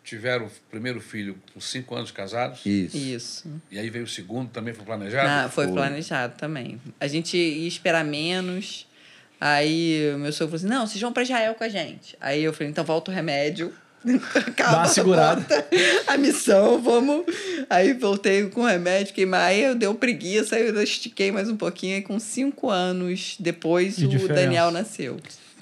tiveram o primeiro filho com cinco anos casados. Isso. Isso. E aí veio o segundo, também foi planejado. Ah, foi Foi. planejado também. A gente ia esperar menos. Aí o meu sogro falou assim: não, vocês vão pra Israel com a gente. Aí eu falei: então volta o remédio. Calma, uma segurada. volta A missão, vamos. Aí voltei com o remédio, fiquei mais. Aí eu deu preguiça, aí eu estiquei mais um pouquinho. Aí com cinco anos depois De o diferença. Daniel nasceu.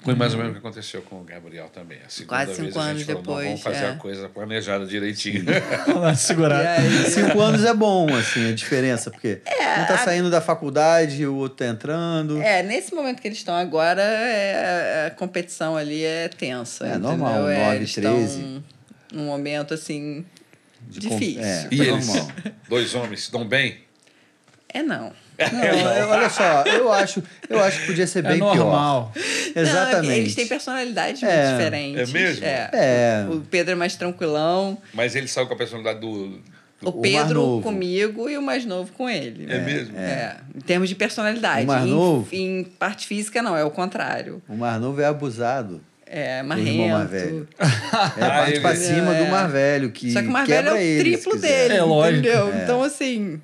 Foi mais ou menos o que aconteceu com o Gabriel também. A segunda Quase vez cinco a gente anos falou, não, depois, vamos fazer é. a coisa planejada direitinho. Vamos lá, segurar. Aí, Cinco anos é bom, assim, a diferença, porque um tá saindo da faculdade, o outro tá entrando. É, nesse momento que eles estão agora, é, a competição ali é tensa. É entendeu? normal, É, 9, eles 13. estão num momento assim. de com- difícil. É, e eles, dois homens, se dão bem? É não. Não, eu- olha só, eu acho, eu acho que podia ser É bem normal. pior. Não, Exatamente. eles têm personalidades É. muito diferentes. É mesmo? É. É. O Pedro é mais tranquilão. Mas ele saiu com a personalidade do. O O Pedro novo. comigo e o mais novo com ele. É, mesmo? É. Em termos de personalidade. O mais Em- novo? Em, parte física, não, é o contrário. O mais novo é abusado. É O marrento. velho. É a parte ele- pra cima É. do mais velho, que Só que o mais velho é o triplo dele, É, lógico. entendeu? É. Então, assim.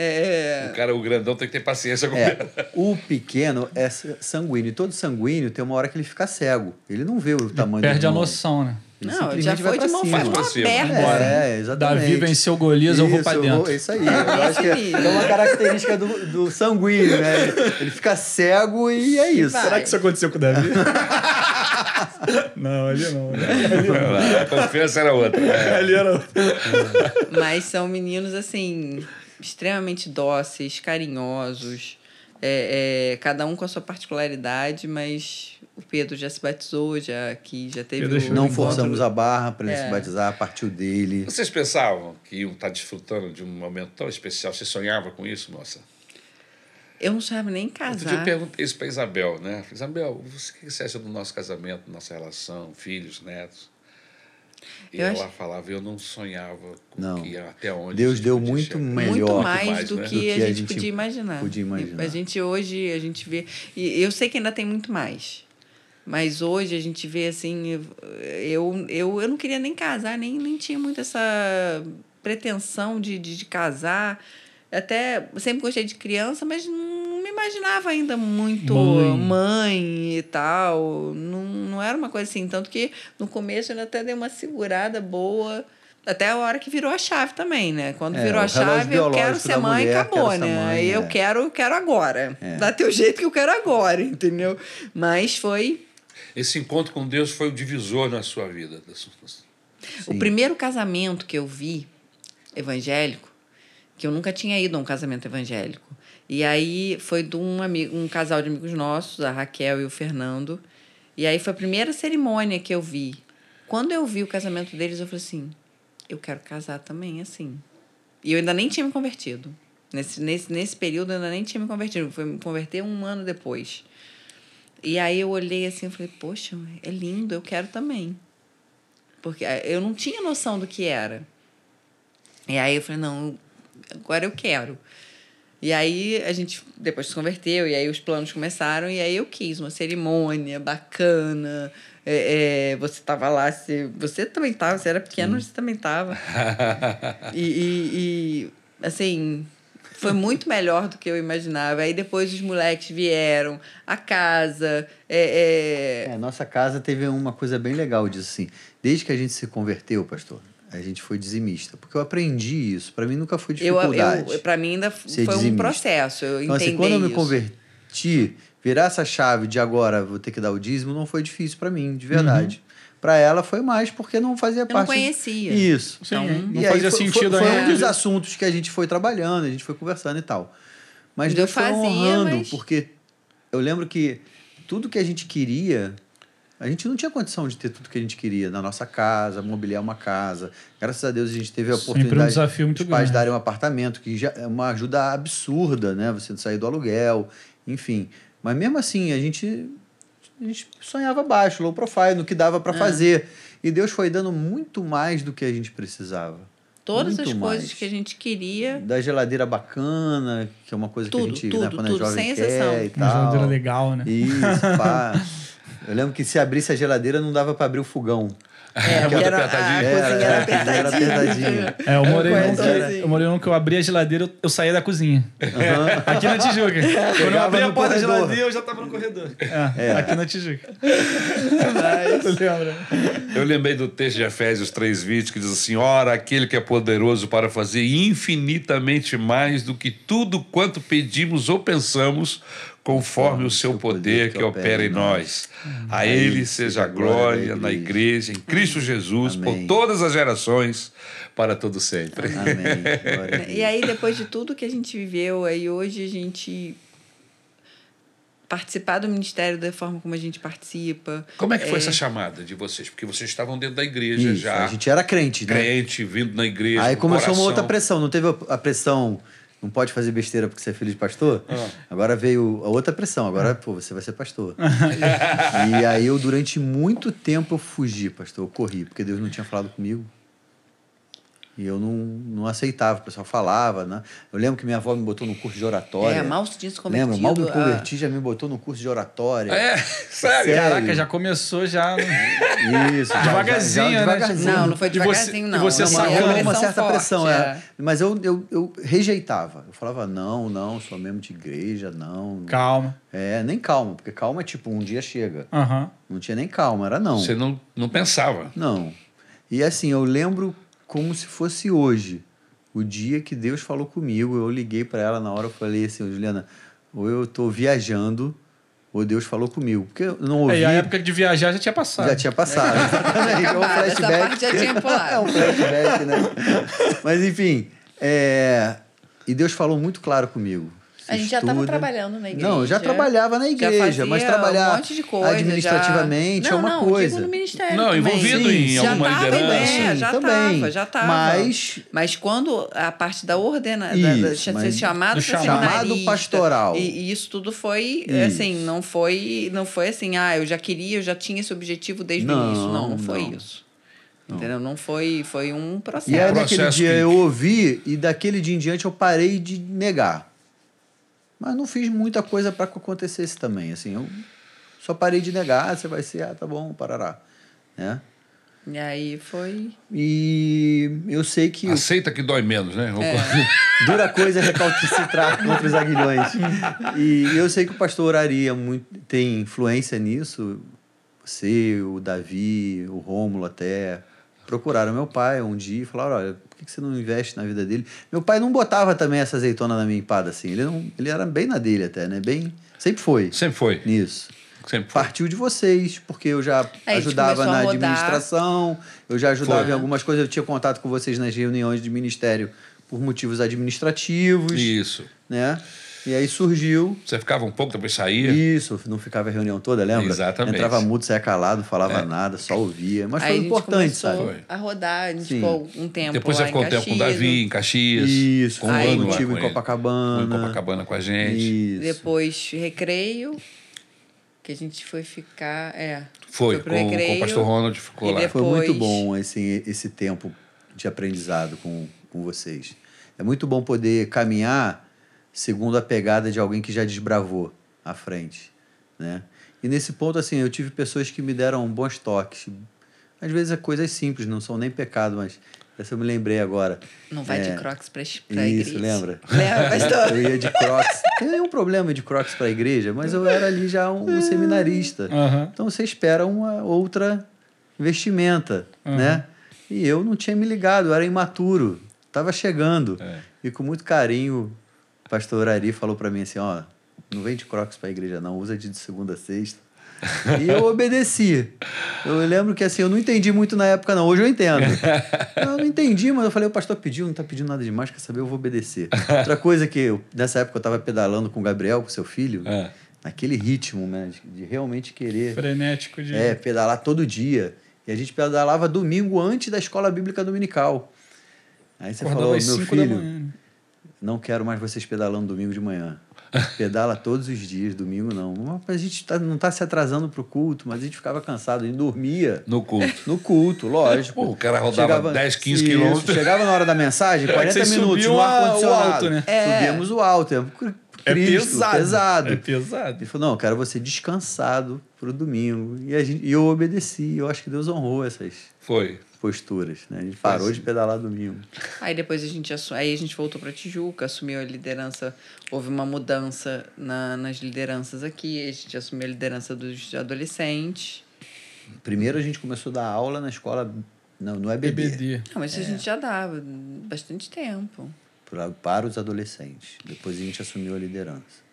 É, O cara, o grandão, tem que ter paciência com É, ele. o pequeno é sanguíneo. E todo sanguíneo tem uma hora que ele fica cego. Ele não vê o tamanho Perde do a noção, né? Ele Não, já foi de mão, cima. faz Pra. Bora. É, exatamente. Davi venceu Golias, eu vou pra dentro. vou- isso aí. Eu acho que é, é uma característica do, do sanguíneo, né? Ele fica cego e é isso. Vai. Será que isso aconteceu com o Davi? não, ali não. A confiança era outra. É. Ali era. Mas são meninos, assim, extremamente dóceis, carinhosos. É, é, cada um com a sua particularidade, mas o Pedro já se batizou, já aqui, já teve o Não forçamos a barra para ele É. se batizar, partiu dele. Vocês pensavam que iam estar desfrutando de um momento tão especial? Você sonhava com isso, moça? Eu não sabia nem Outro dia eu casar. perguntei isso para Isabel, né? Isabel, você, o que você acha do nosso casamento, nossa relação, filhos, netos? E Eu ela acho- falava, eu não sonhava com Não. que até onde Deus deu muito chegar. melhor. Muito mais, mais, do, né? que Do a, que a gente gente podia imaginar. podia imaginar. A gente hoje, a gente vê... E eu sei que ainda tem muito mais. Mas hoje a gente vê assim... Eu, eu, eu não queria nem casar, nem, nem tinha muito essa pretensão de, de, de casar. Até sempre gostei de criança, mas não me imaginava ainda muito Mãe. mãe, e tal. Não, não era uma coisa assim. Tanto que no começo eu até dei uma segurada boa. Até a hora que virou a chave também, né? Quando É, virou a chave, eu quero ser mãe e mulher, acabou, quero né? mãe, Aí eu é. quero, eu quero agora. Dá teu jeito que eu quero agora, entendeu? Mas foi Esse encontro com Deus foi o divisor na sua vida. da sua- O primeiro casamento que eu vi evangélico, que eu nunca tinha ido a um casamento evangélico. E aí foi de um, amigo, um casal de amigos nossos, a Raquel e o Fernando. E aí foi a primeira cerimônia que eu vi. Quando eu vi o casamento deles, eu falei assim: eu quero casar também assim. E eu ainda nem tinha me convertido. Nesse, nesse, nesse período eu ainda nem tinha me convertido. Foi me converter um ano depois. E aí eu olhei assim e falei, poxa, é lindo, eu quero também. Porque eh, eu não tinha noção do que era. E aí eu falei, não, agora eu quero. E aí a gente depois se converteu, e aí os planos começaram, e aí eu quis uma cerimônia bacana. É, é, você estava lá, você, você também estava, você era pequeno, você também estava. E, e, e, assim, foi muito melhor do que eu imaginava. Aí depois os moleques vieram, a casa. É, é, É, nossa casa teve uma coisa bem legal disso, assim. Desde que a gente se converteu, pastor, a gente foi dizimista. Porque eu aprendi isso. Para mim nunca foi eu, dificuldade. eu, para mim ainda foi um dizimista. processo. Eu então, entendi assim, quando eu me converti, virar essa chave de agora vou ter que dar o dízimo não foi difícil para mim, de verdade. Para ela foi mais porque não fazia não parte. conhecia. Isso. Sim, Então, não E aí fazia foi, sentido foi, foi ainda. um dos assuntos que a gente foi trabalhando, a gente foi conversando e tal. Mas Eu Deus foi fazia, honrando, mas- porque eu lembro que tudo que a gente queria, a gente não tinha condição de ter tudo que a gente queria na nossa casa, mobiliar uma casa. Graças a Deus a gente teve a Sempre um oportunidade muito dos pais darem um apartamento, que já é uma ajuda absurda, né? Você sair do aluguel, enfim. Mas mesmo assim, a gente, a gente sonhava baixo, low profile, no que dava É. para fazer. E Deus foi dando muito mais do que a gente precisava. Todas Muito as coisas mais. que a gente queria. Da geladeira bacana, que é uma coisa Tudo, que a gente, tudo, né, quando tudo, é jovem sem quer exceção. e Uma tal. geladeira legal, né? Isso, pá. Eu lembro que se abrisse a geladeira não dava para abrir o fogão. É, porque era, apertadinho. a cozinha era Era, era apertadinha. apertadinha. É, eu morei, num que, eu morei num que eu abri a geladeira, eu, eu saía da cozinha. Aqui na Tijuca. Quando eu abri a porta da geladeira, eu já tava no corredor. É, É. aqui na Tijuca. Tu lembra? Eu lembrei do texto de Efésios 3,20 que diz assim: Ora, aquele que é poderoso para fazer infinitamente mais do que tudo quanto pedimos ou pensamos, conforme o seu poder que opera em nós. A ele seja a glória na igreja, em Cristo Jesus, por todas as gerações, para todo sempre. Amém. E aí, depois de tudo que a gente viveu, aí hoje a gente participar do ministério da forma como a gente participa. Como é que foi essa chamada de vocês? Porque vocês estavam dentro da igreja Isso, já, A gente era crente, né? crente, vindo na igreja. Aí com começou uma coração. outra pressão. Não teve a pressão, não pode fazer besteira porque você é filho de pastor? Ah. Agora veio a outra pressão. Agora, pô, você vai ser pastor. e aí eu, durante muito tempo, eu fugi, pastor. Eu corri, porque Deus não tinha falado comigo. E eu não, não aceitava. O pessoal falava, né? Eu lembro que minha avó me botou no curso de oratória. É, mal se tinha se convertido. Lembra? Mal me a- converti, já me botou no curso de oratória. É, sério. Sério? Caraca, já começou já. né? Isso. já- Devagarzinho, já- né? devagarzinho. Não, não foi E você- devagarzinho, e não. você Não, sacou uma certa forte, pressão, é. é. Mas eu, eu, eu rejeitava. Eu falava, não, não, sou mesmo de igreja, não. Calma. É, nem calma, porque calma é tipo, um dia chega. Não tinha nem calma, era não. Você não, não pensava. Não. E assim, eu lembro como se fosse hoje. O dia que Deus falou comigo, eu liguei para ela na hora, eu falei assim, "Ô, Juliana, ou eu tô viajando, ou Deus falou comigo. Porque eu não ouvi, É, e a época de viajar já tinha passado. já tinha passado. Exatamente, é um flashback. parte já tinha pulado. é um flashback, né? Mas enfim, é... e Deus falou muito claro comigo. A gente já estava trabalhando na igreja. Não, eu já trabalhava na igreja, mas trabalhar um monte de coisa, administrativamente já... é uma não, coisa. Digo no ministério Não, também. envolvido em já alguma tava, liderança. É, já Também. estava, já estava. Mas- mas quando a parte da ordena, da, da, Isso, ser mas- chamado chamado pastoral. E, e isso tudo foi Isso. assim, não foi, não foi assim, ah, eu já queria, eu já tinha esse objetivo desde o Não, início. Não, não foi não. isso. Entendeu? Não foi, foi um processo. E aí, naquele processo dia que- eu ouvi e daquele dia em diante eu parei de negar. Mas não fiz muita coisa para que acontecesse também. Assim, eu só parei de negar. Ah, você vai ser, ah, tá bom, parará. Né? E aí foi. E eu sei que Aceita que dói menos, né? dura coisa é recalcitrar contra os aguilhões. E eu sei que o pastor Ari é muito, tem influência nisso. Você, o Davi, o Rômulo até procuraram meu pai um dia e falaram: olha, por que você não investe na vida dele? Meu pai não botava também essa azeitona na minha empada assim. Ele, não, ele era bem na dele até, né? Bem, sempre foi Sempre foi. nisso. Sempre foi. Partiu de vocês, porque eu já É, ajudava na administração, eu já ajudava Foi. em algumas coisas, eu tinha contato com vocês nas reuniões de ministério por motivos administrativos, Isso. né? E aí surgiu Você ficava um pouco, depois saía. isso, não ficava a reunião toda, lembra? Exatamente. Entrava mudo, saía calado, não falava É. nada, só ouvia. Mas aí foi a gente importante, sabe? Foi. a rodar, a gente Sim. ficou um tempo Depois você ficou um em tempo com o Caxias. Davi, em Caxias. Isso, com foi um ano com em. Copacabana. Foi em Copacabana com a gente. Isso. Depois recreio, que a gente foi ficar. É. Foi, pro com, com o recreio. pastor Ronald ficou E lá. depois- Foi muito bom esse, esse tempo de aprendizado com, com vocês. É muito bom poder caminhar segundo a pegada de alguém que já desbravou à frente, né? E nesse ponto, assim, eu tive pessoas que me deram bons toques. Às vezes é coisas simples, não são nem pecado, mas essa eu me lembrei agora. Não vai É, de crocs pra, pra Isso, igreja. lembra? Lembra, pastor? Eu ia de crocs. Tem nenhum problema de crocs para a igreja, mas eu era ali já um, um seminarista. Aham. Então você espera uma outra vestimenta, Uhum. né? E eu não tinha me ligado, eu era imaturo, estava chegando. É. E com muito carinho, pastor Ari falou para mim assim, ó, não vem de crocs para a igreja não, usa de segunda a sexta. E eu obedeci. Eu lembro que assim, eu não entendi muito na época, não. Hoje eu entendo. Eu não entendi, mas eu falei, o pastor pediu, não tá pedindo nada demais, quer saber, eu vou obedecer. Outra coisa que eu, nessa época eu tava pedalando com o Gabriel, com seu filho, É. naquele ritmo, né? De, de realmente querer Frenético de. é, pedalar todo dia. E a gente pedalava domingo antes da escola bíblica dominical. Aí você Acordava falou, meu 5 da filho, né? Não quero mais vocês pedalando domingo de manhã. Pedala todos os dias, domingo não. A gente tá, não tá se atrasando pro culto, mas a gente ficava cansado, a gente dormia No culto. no culto, lógico. Pô, o cara rodava 10, 15 quilômetros. Chegava na hora da mensagem, 40 vocês minutos no ar-condicionado. alto, né? É. Subíamos o alto. É, É Cristo, pesado. pesado. É pesado. Ele falou, não, eu quero você descansado pro domingo. E, a gente, e eu obedeci. Eu acho que Deus honrou essas Foi. Posturas. Né? A gente parou de pedalar domingo. Aí depois a gente, assu- aí a gente voltou para Tijuca, assumiu a liderança. Houve uma mudança na, nas lideranças aqui. A gente assumiu a liderança dos adolescentes. Primeiro a gente começou a dar aula na escola, não, no EBD, BBD. Não, mas isso a gente já dava bastante tempo. pra- para os adolescentes. Depois a gente assumiu a liderança.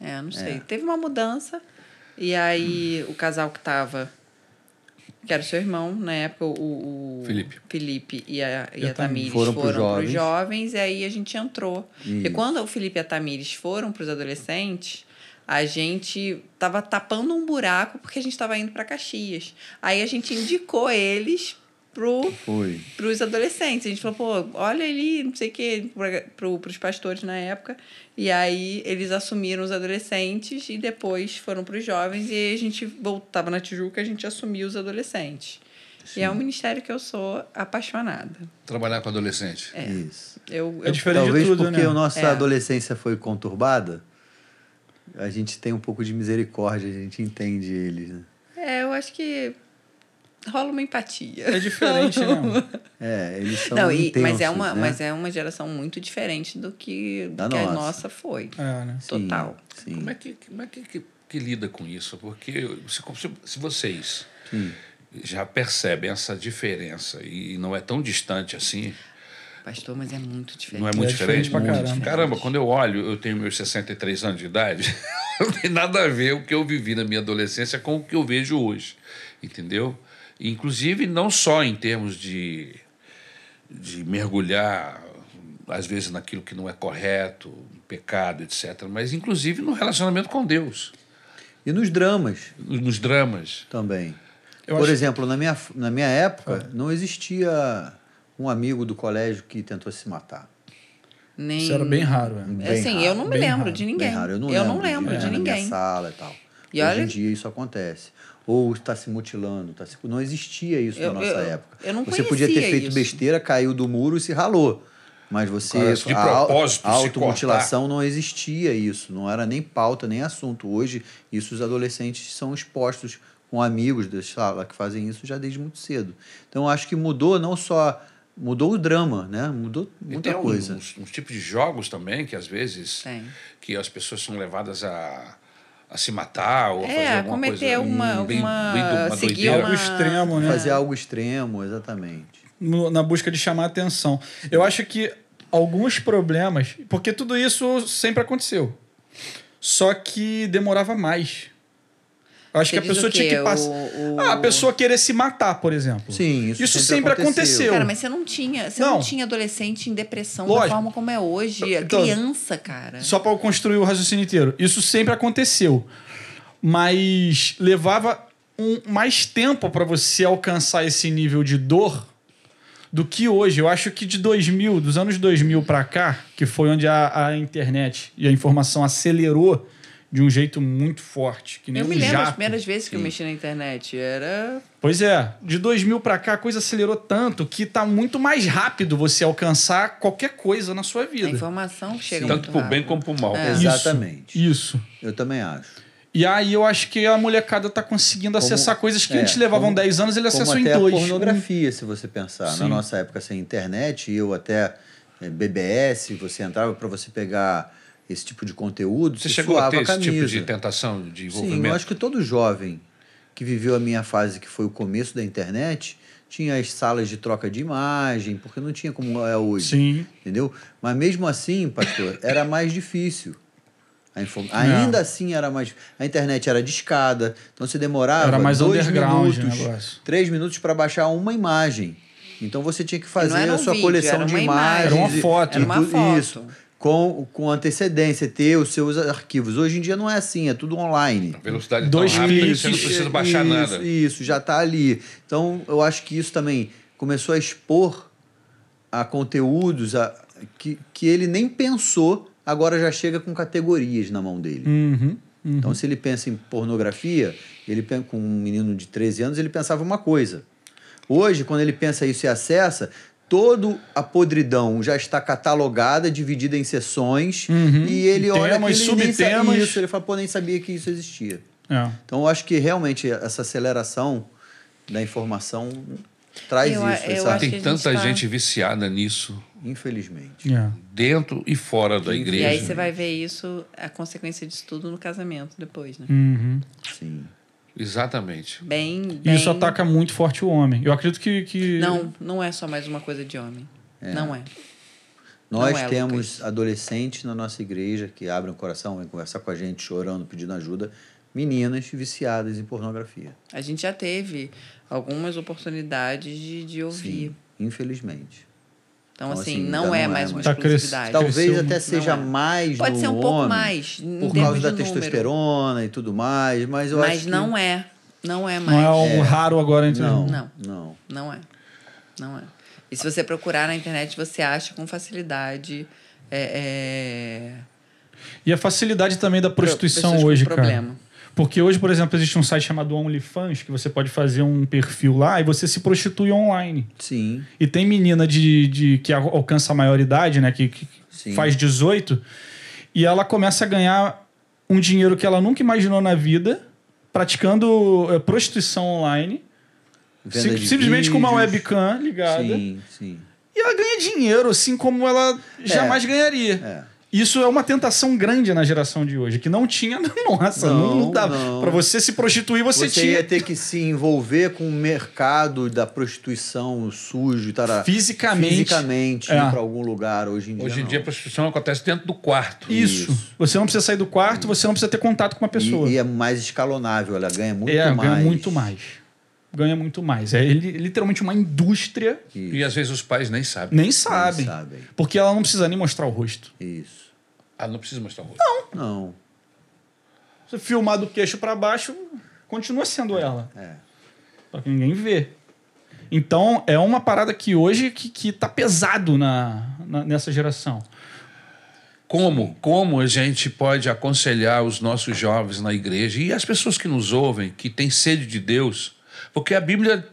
É, não sei. É. Teve uma mudança. E aí o casal que tava. Que era o seu irmão, na época, o, o Felipe. Felipe e a, e E a Tamires Foram foram, pros para os jovens. jovens, e aí a gente entrou. E Isso. quando o Felipe e a Tamires foram para os adolescentes, a gente tava tapando um buraco porque a gente estava indo para Caxias. Aí a gente indicou eles pro Foi. para os adolescentes. A gente falou, pô, olha ali, não sei o quê, para os pastores na época. E aí eles assumiram os adolescentes e depois foram para os jovens. E aí a gente voltava na Tijuca, a gente assumiu os adolescentes. E é um ministério que eu sou apaixonada. Trabalhar com adolescente. É. Isso. Eu, É eu- diferente Talvez de tudo, porque né? a nossa É. adolescência foi conturbada, a gente tem um pouco de misericórdia, a gente entende eles. Né? é, eu acho que rola uma empatia. É diferente, né? É, eles são Não, e, mas, é intensos, uma, né? mas é uma geração muito diferente do que, do que a nossa. nossa foi. É, né? Sim, total. Sim. Como é que, como é que, que, que lida com isso? Porque se, se vocês Sim. já percebem essa diferença e não é tão distante assim, Pastor, mas é muito diferente. não é muito É diferente diferente? pra Muito. caramba. Caramba, quando eu olho, eu tenho meus 63 anos de idade, não tem nada a ver o que eu vivi na minha adolescência com o que eu vejo hoje, entendeu? Inclusive, não só em termos de, de mergulhar, às vezes, naquilo que não é correto, pecado, etc., mas inclusive no relacionamento com Deus, E nos dramas nos dramas. também. Eu Por acho- exemplo, na minha, na minha época, não existia um amigo do colégio que tentou se matar. Nem... Isso era bem raro, é. Bem É assim, raro, eu não me bem lembro raro, de Bem ninguém. raro. Eu não eu lembro, não lembro de, de na minha ninguém. sala e tal. E Hoje olha- em dia isso acontece. Ou está se mutilando. Tá se... Não existia isso Eu- na nossa eu- época. eu não você podia ter feito isso. besteira, caiu do muro e se ralou. Mas você. Cara, de propósito, a se automutilação não existia isso. Não era nem pauta, nem assunto. Hoje, isso os adolescentes são expostos com amigos da sala que fazem isso já desde muito cedo. Então, eu acho que mudou não só mudou o drama, né? Mudou E muita tem coisa. uns, uns tipos de jogos também que às vezes Tem. que as pessoas são levadas a, a se matar ou a É, fazer a alguma cometer coisa uma- bem, uma- bem do- uma seguir doideira. Uma- extremo, né? Fazer algo extremo, exatamente. no- na busca de chamar atenção. Eu acho que alguns problemas, porque tudo isso sempre aconteceu, só que demorava mais. Eu acho Você que a pessoa tinha que passar. O- Ah, a pessoa querer se matar, por exemplo. Sim, isso Isso sempre sempre aconteceu. aconteceu. Cara, mas você não tinha, você não, Não. tinha adolescente em depressão da Lógico. forma como é hoje. Então, criança, cara. Só para eu construir o raciocínio inteiro. Isso sempre aconteceu. Mas levava um, mais tempo para você alcançar esse nível de dor do que hoje. Eu acho que de 2000, dos anos 2000 para cá, que foi onde a, a internet e a informação acelerou de um jeito muito forte, que nem Eu um me lembro as jato. primeiras vezes que eu mexi na internet. Era. Pois é, de 2000 para cá a coisa acelerou tanto que tá muito mais rápido você alcançar qualquer coisa na sua A vida. informação que chega Tanto muito pro bem como pro mal. É. Isso, Exatamente. Isso. Eu também acho. E aí eu acho que a molecada tá conseguindo Como- acessar coisas que é, antes levavam como- 10 anos, ele acessou em até a dois. pornografia, se você pensar. Sim. Na nossa época sem internet, eu até eh, BBS, você entrava para você pegar esse tipo de conteúdo, Você você chegou a ter esse tipo de tentação de Sim, envolvimento? eu acho que todo jovem que viveu a minha fase, que foi o começo da internet, tinha as salas de troca de imagem, porque não tinha como é hoje. Sim. Entendeu? Mas mesmo assim, pastor, era mais difícil. A É. info- Ainda assim era mais. A internet era discada, então você demorava Era mais dois minutos, três minutos para baixar uma imagem. Então você tinha que fazer a sua vídeo, coleção era de uma imagem. imagens. Era uma foto. Era uma foto. Isso. Com, com antecedência, ter os seus arquivos. Hoje em dia não é assim, é tudo online. A velocidade Dois tão rápida que você não precisa baixar isso, nada. Isso, já está ali. Então, eu acho que isso também começou a expor a conteúdos a, que, que ele nem pensou, agora já chega com categorias na mão dele. Uhum. Então, se ele pensa em pornografia, ele com um menino de 13 anos, ele pensava uma coisa. Hoje, quando ele pensa isso e acessa, toda a podridão já está catalogada, dividida em seções, Uhum. e ele olha Temas, nem sabia subtemas. isso, ele fala, pô, nem sabia que isso existia. É. Então, eu acho que realmente essa aceleração da informação traz Eu isso, eu Tem gente tanta tá- gente viciada nisso, infelizmente. É. dentro e fora da igreja. E aí você vai ver isso, a consequência disso tudo no casamento depois, né? Uhum. Sim. Exatamente. Bem, E bem... isso ataca muito forte o homem. Eu acredito que. que... Não, não é só mais uma coisa de homem. Não é. Nós Não é, temos Lucas. adolescentes na nossa igreja que abrem o coração, vêm conversar com a gente, chorando, pedindo ajuda. Meninas viciadas em pornografia. A gente já teve algumas oportunidades de, de ouvir. Sim, infelizmente. Então, Então, assim, assim, não, é não é mais uma mais. Tá exclusividade. Tal- Talvez até seja Não é. mais Pode no ser um pouco homem, mais, em por causa da número. testosterona e tudo mais, mas eu Mas acho que não é. Não é mais. Não é algo raro agora entre não, Não. não. Não é. Não é. E se você procurar na internet, você acha com facilidade. É, é... E a facilidade também da prostituição com hoje, problema. Porque hoje, por exemplo, existe um site chamado OnlyFans que você pode fazer um perfil lá e você se prostitui online. Sim, E tem menina de, de que al- alcança a maioridade, né? Que, que faz 18, e ela começa a ganhar um dinheiro que ela nunca imaginou na vida, praticando eh, prostituição online, sim- simplesmente com uma vídeos. webcam ligada. Sim, sim. E ela ganha dinheiro, assim como ela jamais ganharia. É. Isso é uma tentação grande na geração de hoje, que não tinha, nossa, não, Não, dá. não. Pra você se prostituir, você, Você, tinha ia ter que se envolver com o mercado da prostituição sujo e tal. fisicamente. Fisicamente, É. ir para algum lugar hoje em dia. Hoje em não. dia a prostituição acontece dentro do quarto. Isso. Isso. Você não precisa sair do quarto, você não precisa ter contato com uma pessoa. E, e é mais escalonável, ela ganha muito é, mais. ganha muito mais. Ganha muito mais. É li- literalmente uma indústria, Isso. E às vezes os pais nem sabem. nem sabem. sabem. Porque ela não precisa nem mostrar o rosto. Isso. Ah, não precisa mostrar o rosto. Não. Você filmar do queixo para baixo, continua sendo ela. É. Só que ninguém vê. Então, é uma parada que hoje que, que tá pesado na, na- nessa geração. Como, como a gente pode aconselhar os nossos jovens na igreja e as pessoas que nos ouvem, que têm sede de Deus? Porque a Bíblia,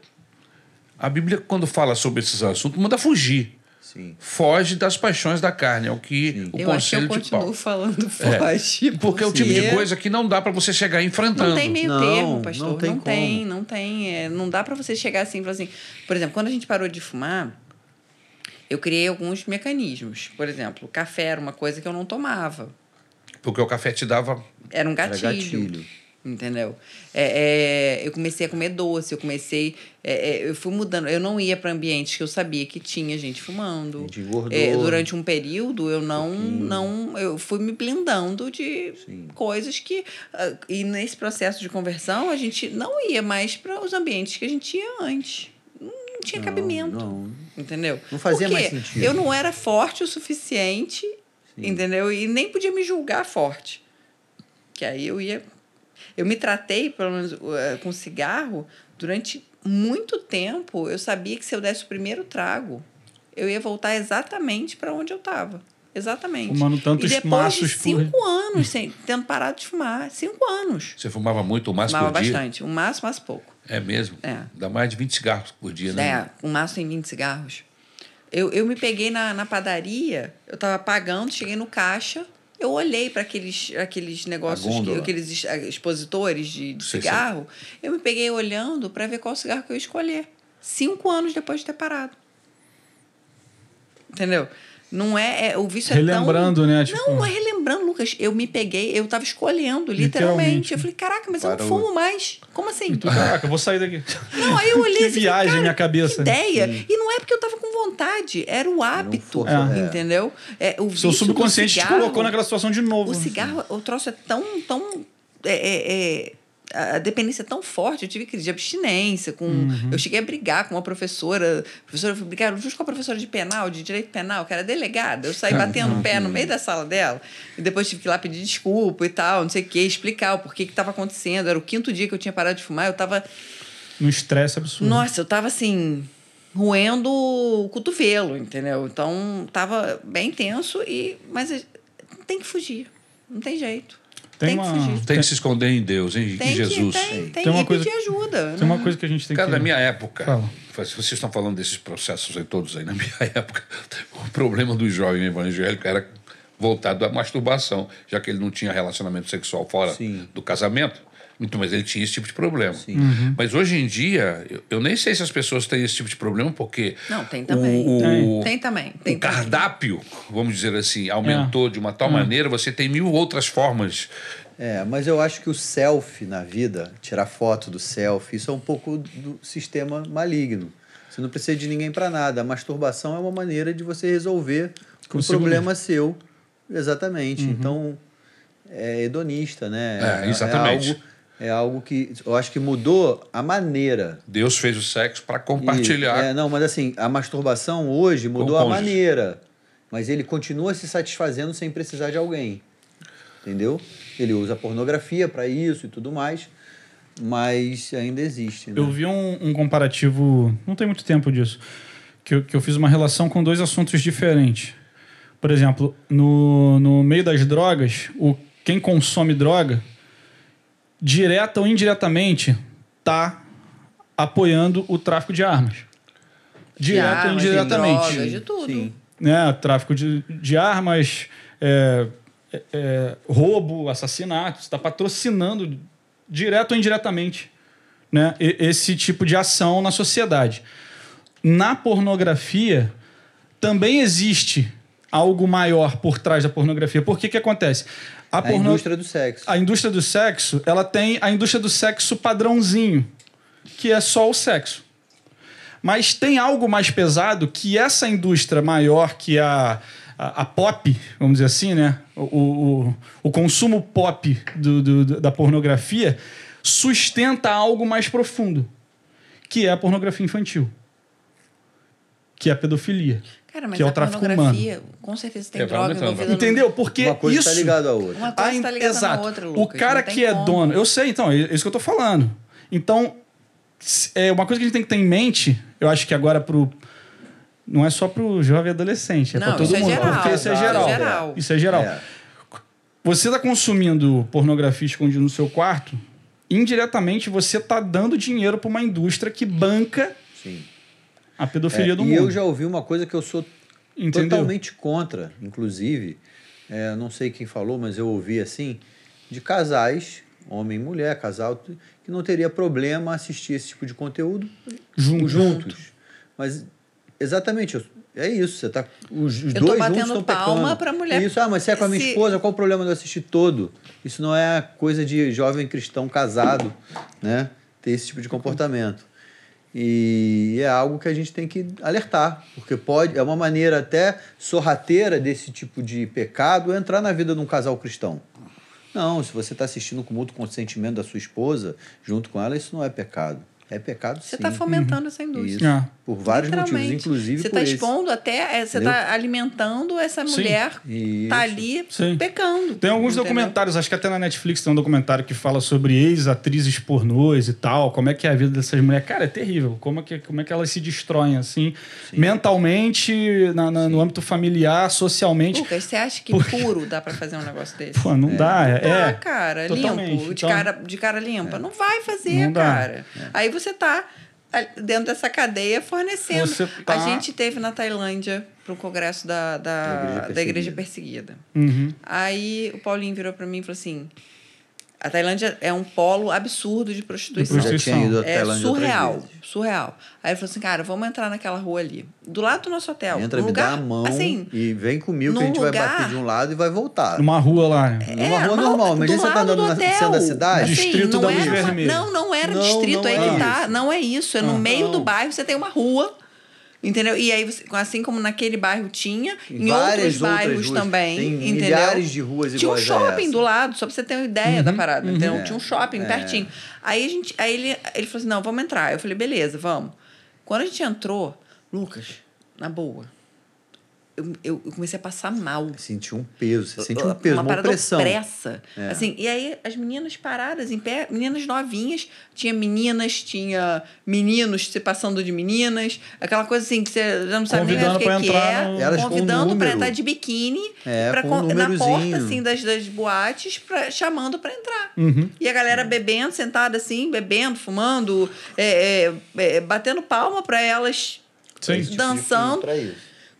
a Bíblia quando fala sobre esses assuntos, manda fugir. Sim. foge das paixões da carne. É o que o eu acho que eu conselho de continuo Paulo. falando É, foge. Porque é o tipo de coisa que não dá para você chegar enfrentando. Não tem meio Não, termo, pastor. não Não tem tem, como. não tem. é, não dá para você chegar assim e falar assim. Por exemplo, quando a gente parou de fumar, eu criei alguns mecanismos. Por exemplo, o café era uma coisa que eu não tomava. Porque o café te dava. Era um Era gatilho. Entendeu? É, é, eu comecei a comer doce, eu comecei. é, é, eu fui mudando. Eu não ia para ambientes que eu sabia que tinha gente fumando. Gente. É, durante um período eu não, não. Eu fui me blindando de Sim. coisas que. ah, E nesse processo de conversão, a gente não ia mais para os ambientes que a gente ia antes. Não, tinha Não, cabimento. não. Entendeu? Não fazia Por mais sentido. Eu não era forte o suficiente, entendeu? E nem podia me julgar forte. Que aí eu ia. Eu me tratei, pelo menos, eh, com cigarro durante muito tempo. Eu sabia que se eu desse o primeiro trago, eu ia voltar exatamente para onde eu estava. Exatamente. Fumando tantos e depois maços de por- cinco anos sem, tendo parado de fumar. Cinco anos. Você fumava muito, o máximo Fumava por dia? bastante. Um maço, mas pouco. É mesmo? É. Dá mais de 20 cigarros por dia, né? É, um maço tem 20 cigarros. Eu, eu me peguei na, na padaria, eu tava pagando, cheguei no caixa, eu olhei para aqueles, aqueles negócios, que, aqueles es- expositores de, de Sei, cigarro, eu me peguei olhando para ver qual cigarro que eu ia escolher. Cinco anos depois de ter parado. Entendeu? Não é, é o vício Relembrando, é tão... né, tipo- Não, não é relembrando, Lucas. Eu me peguei, eu tava escolhendo, literalmente. Literalmente. Eu falei, caraca, mas eu Parou. não fumo mais. Como assim? Tu, caraca, eu vou sair daqui. Não, aí eu olhei Que assim, viagem cara, minha cabeça. Que ideia. E não é porque eu tava vontade, era o hábito, É. entendeu? É, o Seu subconsciente te cigarro- colocou naquela situação de novo. O cigarro, o troço é tão, tão é, é, é, a dependência é tão forte, eu tive crise de abstinência, com, Uhum. eu cheguei a brigar com uma professora, a professora foi brigar justo com a professora de penal, de direito penal, que era delegada, eu saí batendo o pé no meio da sala dela, e depois tive que ir lá pedir desculpa e tal, não sei o que, explicar o porquê que estava acontecendo, era o quinto dia que eu tinha parado de fumar, eu estava Num estresse absurdo. nossa, eu tava assim, roendo o cotovelo, entendeu? Então tava bem tenso, e mas tem que fugir. Não tem jeito. Tem Tem, uma- que fugir. Tem que se esconder em Deus, em, Tem em Jesus. que, tem, tem, Tem uma e coisa- pedir ajuda. Tem uma né? coisa que a gente tem Cara, que... na minha época, Fala. vocês estão falando desses processos aí todos aí, na minha época, o problema do jovem evangélico era voltado à masturbação, já que ele não tinha relacionamento sexual fora Sim. do casamento. Muito, mas ele tinha esse tipo de problema. Uhum. Mas hoje em dia, eu, eu nem sei se as pessoas têm esse tipo de problema, porque Não, tem também. o, Tem também. Tem o cardápio, vamos dizer assim, aumentou de uma Hum. tal maneira, você tem mil outras formas. É, mas eu acho que o selfie na vida, tirar foto do selfie, isso é um pouco do sistema maligno. Você não precisa de ninguém para nada. A masturbação é uma maneira de você resolver um problema seu. Exatamente. Então, é hedonista, né? É, exatamente. É algo, é algo que eu acho que mudou a maneira. Deus fez o sexo para E- compartilhar. é, não, mas assim, a masturbação hoje mudou a maneira. Mas ele continua se satisfazendo sem precisar de alguém. Entendeu? Ele usa pornografia para isso e tudo mais, mas ainda existe. Né? Eu vi um, um comparativo, não tem muito tempo disso, que eu, que eu fiz uma relação com dois assuntos diferentes. Por exemplo, no, no meio das drogas, o, quem consome droga, direta ou indiretamente, está apoiando o tráfico de armas. De Direto ou de indiretamente. drogas, de tudo. Sim. né, tráfico de, de armas, é, é, é, roubo, assassinato, está patrocinando direto ou indiretamente né, e- esse tipo de ação na sociedade. Na pornografia também existe algo maior por trás da pornografia. Por que que acontece? A, A porno- indústria do sexo. a indústria do sexo, ela tem a indústria do sexo padrãozinho, que é só o sexo. Mas tem algo mais pesado que essa indústria maior que a, a, a pop, vamos dizer assim, né? O, o, o consumo pop do- do- da pornografia sustenta algo mais profundo, que é a pornografia infantil, que é a pedofilia. Cara, mas Que é o a tráfico pornografia, com certeza tem É, droga envolvida. no- Entendeu? Porque Uma coisa isso está ligada à outra. Uma coisa a in- tá ligada Exato. outra, o Lucas. cara não tem que é como. dono, eu sei, então, é isso que eu tô falando. Então, é uma coisa que a gente tem que ter em mente, eu acho que agora pro não é só pro jovem adolescente, é Não, para todo isso é mundo, geral, porque isso é isso é geral. geral. Isso é geral. É. Você está consumindo pornografia escondido no seu quarto, indiretamente você está dando dinheiro para uma indústria que banca Sim. A pedofilia É, do e mundo. eu já ouvi uma coisa que eu sou Entendeu? totalmente contra, inclusive, é, não sei quem falou, mas eu ouvi assim, de casais, homem e mulher, casal, que não teria problema assistir esse tipo de conteúdo Juntos. juntos. Mas, exatamente, eu- é isso, você tá, os, os dois batendo juntos estão palma pecando. mulher. Isso, ah, mas se é com a minha Se- esposa, qual o problema de eu assistir todo? Isso não é coisa de jovem cristão casado, né? Ter esse tipo de comportamento. E é algo que a gente tem que alertar, porque pode é uma maneira até sorrateira desse tipo de pecado entrar na vida de um casal cristão. Não, se você está assistindo com mútuo consentimento da sua esposa, junto com ela, isso não é pecado. É pecado Você sim. está fomentando essa indústria. Isso. Ah. Por vários motivos, inclusive Você está esse. expondo até. é, Você está alimentando essa Sim. mulher tá ali Sim. pecando. Tem alguns entendeu? documentários, acho que até na Netflix tem um documentário que fala sobre ex-atrizes pornôs e tal, como é que é a vida dessas mulheres. Cara, é terrível. Como é que, como é que elas se destroem, assim, mentalmente, na- na- no âmbito familiar, socialmente. Lucas, você acha que puro dá pra fazer um negócio desse? Pô, não dá. É, Tá, é. cara, totalmente. limpo, de, Então- cara, de cara limpa. Não vai fazer, Não dá. cara. Aí você tá ali dentro dessa cadeia fornecendo. Você tá- A gente teve na Tailândia para um congresso da, da, Da igreja da igreja perseguida. Uhum. Aí o Paulinho virou para mim e falou assim: a Tailândia é um polo absurdo de prostituição. De prostituição. tinha ido à É surreal, surreal. Aí ele falou assim, cara, vamos entrar naquela rua ali. Do lado do nosso hotel. Entra, num me lugar, dá a mão assim, e vem comigo que a gente vai lugar- bater de um lado e vai voltar. Numa rua lá. né? Numa É, rua numa- normal, imagina você tá andando do na centro da cidade. Distrito não da Luz era uma- Vermelha. Não, não era Não, distrito, não aí é que tá. Não é isso. É no Ah. meio do bairro, você tem uma rua. Entendeu? E aí, você- assim como naquele bairro tinha, em Várias outros bairros ruas. também. Tem entendeu? milhares de ruas Tinha um shopping essa. do lado, só pra você ter uma ideia da parada. Então, É. tinha um shopping É. pertinho. Aí, a gente, aí ele, ele falou assim: não, vamos entrar. Eu falei, beleza, vamos. Quando a gente entrou, Lucas, na boa, eu, eu comecei a passar mal. Senti um peso, você sente um peso, uma, parada opressão. opressa. É. Assim, e aí as meninas paradas em pé, meninas novinhas, tinha meninas, tinha meninos se passando de meninas, aquela coisa assim que você já não sabe nem mais o Convidando que, que é, no- Elas um convidando para entrar de biquíni É, pra com um na porta assim das, das boates pra, chamando para entrar. Uhum. E a galera bebendo, sentada assim, bebendo, fumando, é, é, é, batendo palma para elas Sim. Esse tipo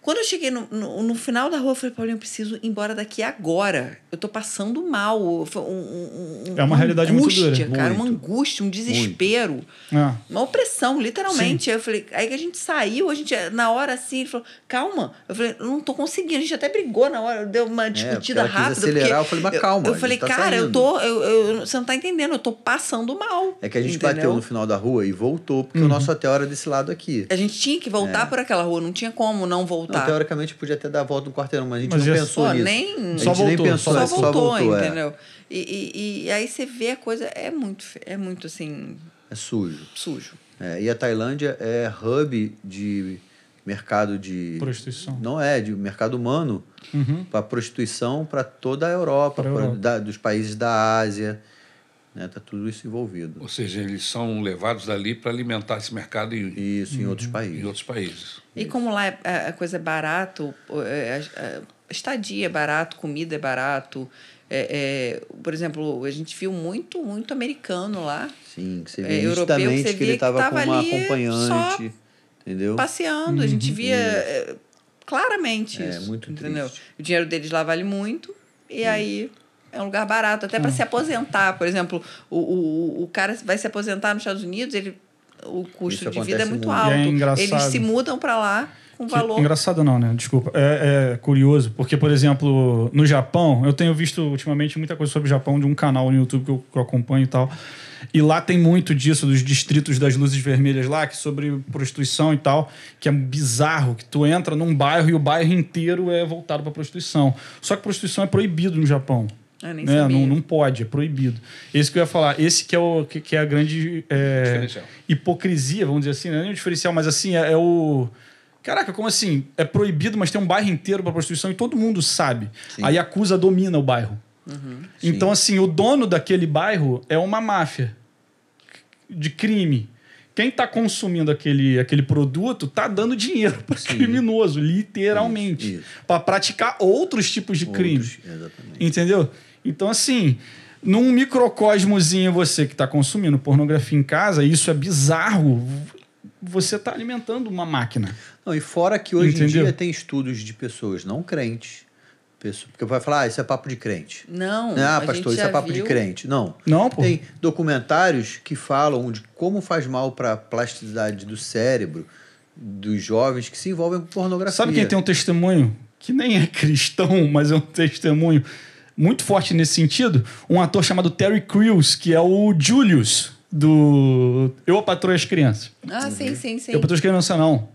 Quando eu cheguei no, no, no final da rua, eu falei, Paulinho, eu preciso ir embora daqui agora. Eu tô passando mal. Foi um- um- um- É uma realidade muito angústia, dura. cara, Muito. uma angústia, um desespero. Ah. Uma opressão, literalmente. Aí eu falei, aí que a gente saiu, a gente, na hora assim, ele falou, calma. Eu falei, eu não tô conseguindo. A gente até brigou na hora, deu uma discutida É, ela quis rápida. acelerar, porque eu falei, mas calma, Eu, a falei, tá cara, eu saindo. tô. Eu, eu- você não tá entendendo, eu tô passando mal. É que a gente entendeu? bateu no final da rua e voltou, porque o Uhum. nosso hotel era desse lado aqui. A gente tinha que voltar por aquela rua, não tinha como não Não, voltar. teoricamente podia até dar a volta no quarteirão, mas a gente Mas não já- pensou Pô, nisso. nem- a gente Só nem voltou, pensou, só é, voltou, voltou, é. entendeu? E, e, e aí você vê a coisa, é muito, é muito assim, É sujo. sujo. É, e a Tailândia é hub de mercado de Prostituição. não é de mercado humano Uhum. para prostituição para toda a Europa, Pra pra- Europa. da- dos países da Ásia, né? Tá tudo isso envolvido. Ou seja, eles são levados dali para alimentar esse mercado em, Isso em outros em países. outros países. E como lá é- a, a coisa é barato, é, estadia é barato, comida é barato. é- é, por exemplo, a gente viu muito, muito americano lá Sim, que você É, vê europeu, nitidamente você que ele que estava tava com uma acompanhante, entendeu? passeando. A gente via é, claramente É, isso. muito entendeu? triste. O dinheiro deles lá vale muito. E aí é um lugar barato, até para se aposentar. Por exemplo, o, o, o cara vai se aposentar nos Estados Unidos, ele, o custo Isso de vida é muito muito. alto. E é engraçado. Eles se mudam para lá Que- valor. Engraçado não, né? Desculpa. É, é curioso, porque, por exemplo, no Japão, eu tenho visto ultimamente muita coisa sobre o Japão de um canal no YouTube que eu, que eu acompanho e tal. E lá tem muito disso, dos distritos das luzes vermelhas lá, que sobre prostituição e tal, que é bizarro, que tu entra num bairro e o bairro inteiro é voltado para prostituição. Só que prostituição é proibido no Japão. Eu nem né? sabia. Não, não pode, é proibido. Esse que eu ia falar, esse que é, o, que, que é a grande é, hipocrisia, vamos dizer assim, não é nem o diferencial, mas assim, é, é o. Caraca, como assim? É proibido, mas tem um bairro inteiro para prostituição e todo mundo sabe. Sim. Aí a Yakuza domina o bairro. Então, assim, o dono daquele bairro é uma máfia de crime. Quem está consumindo aquele, aquele produto está dando dinheiro para criminoso, literalmente. Para praticar outros tipos de crime. Outros, exatamente. Entendeu? Então, assim, num microcosmozinho, você que está consumindo pornografia em casa, isso é bizarro. você está alimentando uma máquina. Não, e fora que hoje Entendeu? em dia tem estudos de pessoas não crentes, pessoa- porque vai falar, ah, isso é papo de crente. Não, ah, a pastor, gente isso é papo de viu. crente. Não. Não, pô. Tem documentários que falam de como faz mal para a plasticidade do cérebro dos jovens que se envolvem com pornografia. Sabe quem tem um testemunho que nem é cristão, mas é um testemunho muito forte nesse sentido? Um ator chamado Terry Crews, que é o Julius do Eu a Patroa as Crianças. Ah, sim, sim, sim. Eu Patroa as Crianças não.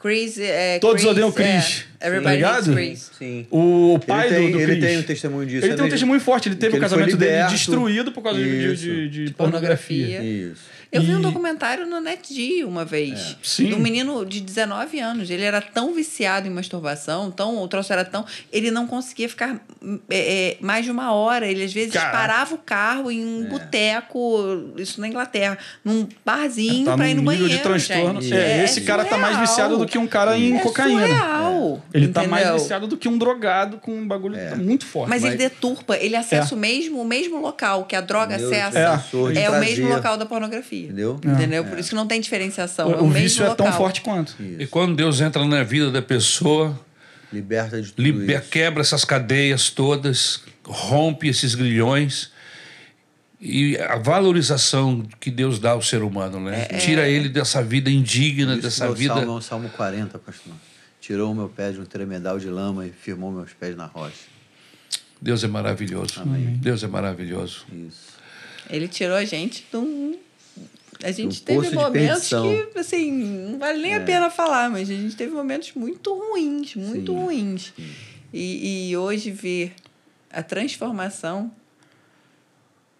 Chris, é, Todos Chris, odeiam é, Chris. Everybody Tá ligado? Chris. Sim. O pai ele tem, do, do ele Chris. tem um testemunho disso. Ele é tem um mesmo. testemunho forte. Ele teve o ele casamento dele destruído por causa de, de, de De pornografia. pornografia. Isso. Eu vi um E- documentário no NetG uma vez. É. Sim. De um menino de 19 anos. Ele era tão viciado em masturbação, tão, o troço era tão. Ele não conseguia ficar é, é, mais de uma hora. Ele às vezes Caraca. parava o carro em um boteco, isso na Inglaterra, num barzinho Tá pra ir no nível banheiro. de transtorno. gente. É, esse cara tá mais surreal. viciado do que um cara em é cocaína. Surreal, Ele tá mais entendeu? viciado do que um drogado com um bagulho muito forte. Mas, Mas- ele deturpa, ele acessa o, mesmo, o mesmo local que a droga Meu acessa. defensor de É, o mesmo local da pornografia. Entendeu? Entendeu? Por isso que não tem diferenciação. é o, o, o mesmo vício é local. tão forte quanto. E quando Deus entra na vida da pessoa, Liberta de tudo liber- isso. quebra essas cadeias todas, rompe esses grilhões e a valorização que Deus dá ao ser humano, né? Tira ele dessa vida indigna, Isso dessa vida. Salmo é o Salmo 40, pastor. Tirou o meu pé de um tremedal de lama e firmou meus pés na rocha. Deus é maravilhoso. Deus é maravilhoso. Isso. Ele tirou a gente de um. A gente um teve momentos perdição. que, assim, não vale nem a pena falar, mas a gente teve momentos muito ruins, muito Sim, ruins. E, e hoje ver a transformação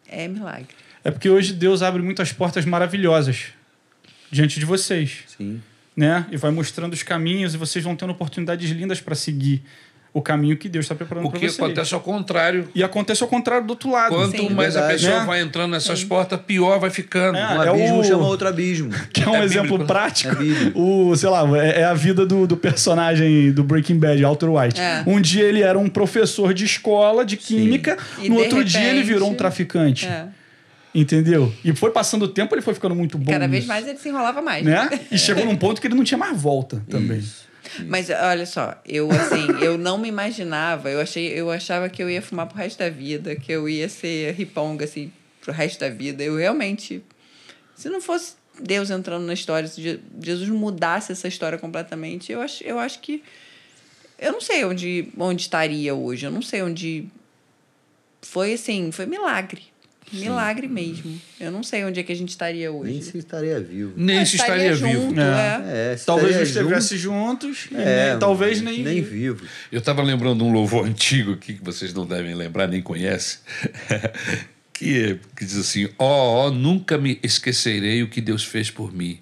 é milagre. É porque hoje Deus abre muitas portas maravilhosas diante de vocês, Sim. né? E vai mostrando os caminhos e vocês vão tendo oportunidades lindas para seguir o caminho que Deus está preparando O para que vocês. acontece ao contrário. E acontece ao contrário do outro lado. Quanto Sim. mais a Verdade. pessoa Né? vai entrando nessas portas, pior vai ficando. É. Um abismo o- chama outro abismo. Que é um É exemplo bíblico, prático. É o, sei lá, é, é a vida do, do personagem do Breaking Bad, Walter White. É. Um dia ele era um professor de escola de química, no outro dia ele repente- virou um traficante. É. Entendeu? E foi passando o tempo, ele foi ficando muito bom. Cada vez nisso, mais ele se enrolava mais. Né? E chegou num ponto que ele não tinha mais volta também. Mas olha só, eu assim, eu não me imaginava, eu achei, eu achava que eu ia fumar pro resto da vida, que eu ia ser riponga assim pro resto da vida. Eu realmente se não fosse Deus entrando na história, se Je- Jesus mudasse essa história completamente, eu acho, eu acho que eu não sei onde onde estaria hoje, eu não sei onde foi assim, foi milagre. Milagre mesmo. Eu não sei onde é que a gente estaria hoje. Nem se estaria vivo. Nem se estaria vivo. junto, É. é. É, se Talvez não estivesse juntos, É, nem- talvez nem. nem vivo. Eu estava lembrando um louvor antigo aqui que vocês não devem lembrar, nem conhecem, que, que diz assim: Ó, ó, nunca me esquecerei o que Deus fez por mim.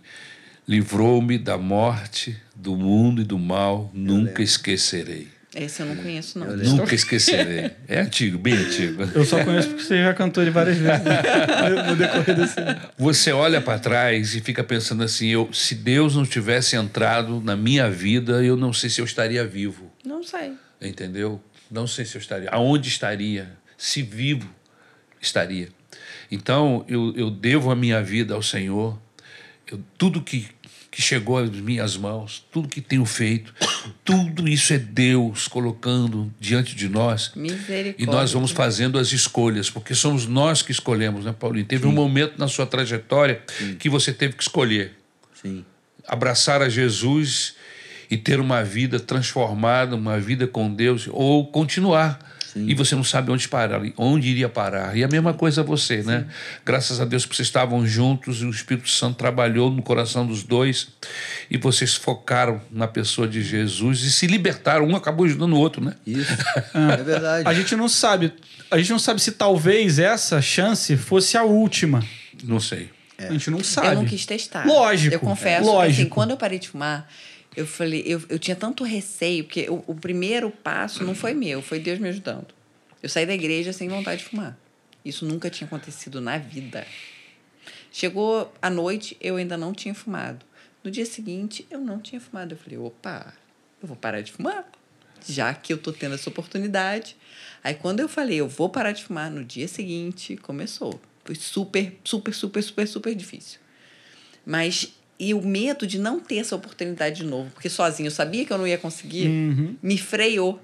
Livrou-me da morte, do mundo e do mal, nunca esquecerei. Esse eu não conheço, não. Nunca esquecerei. É antigo, bem antigo. Eu só conheço porque você já cantou ele várias vezes né? no decorrer desse. Você olha para trás e fica pensando assim: eu, se Deus não tivesse entrado na minha vida, eu não sei se eu estaria vivo. Não sei. entendeu? Não sei se eu estaria. Aonde estaria? Se vivo estaria. Então, eu, eu devo a minha vida ao Senhor. Eu, tudo que, que chegou às minhas mãos, tudo que tenho feito, tudo isso é Deus colocando diante de nós. Misericórdia. E nós vamos fazendo as escolhas, porque somos nós que escolhemos, né, Paulinho? Teve um momento na sua trajetória que você teve que escolher Sim. abraçar a Jesus e ter uma vida transformada, uma vida com Deus, ou continuar. E você não sabe onde parar, onde iria parar. E a mesma coisa você, né? Graças a Deus que vocês estavam juntos e o Espírito Santo trabalhou no coração dos dois e vocês focaram na pessoa de Jesus e se libertaram. Um acabou ajudando o outro, né? Isso. é verdade. A gente não sabe. A gente não sabe se talvez essa chance fosse a última. Não sei. A gente não sabe. Eu não quis testar. Lógico, Eu confesso é, que assim, lógico. quando eu parei de fumar, eu falei, eu, eu tinha tanto receio, porque o, o primeiro passo não foi meu, foi Deus me ajudando. Eu saí da igreja sem vontade de fumar. Isso nunca tinha acontecido na vida. Chegou a noite, eu ainda não tinha fumado. No dia seguinte, eu não tinha fumado. Eu falei, opa, eu vou parar de fumar. Já que eu tô tendo essa oportunidade. Aí quando eu falei, eu vou parar de fumar, no dia seguinte, começou. Foi super, super, super, super, super difícil. Mas e o medo de não ter essa oportunidade de novo, porque sozinho eu sabia que eu não ia conseguir, Uhum. me freou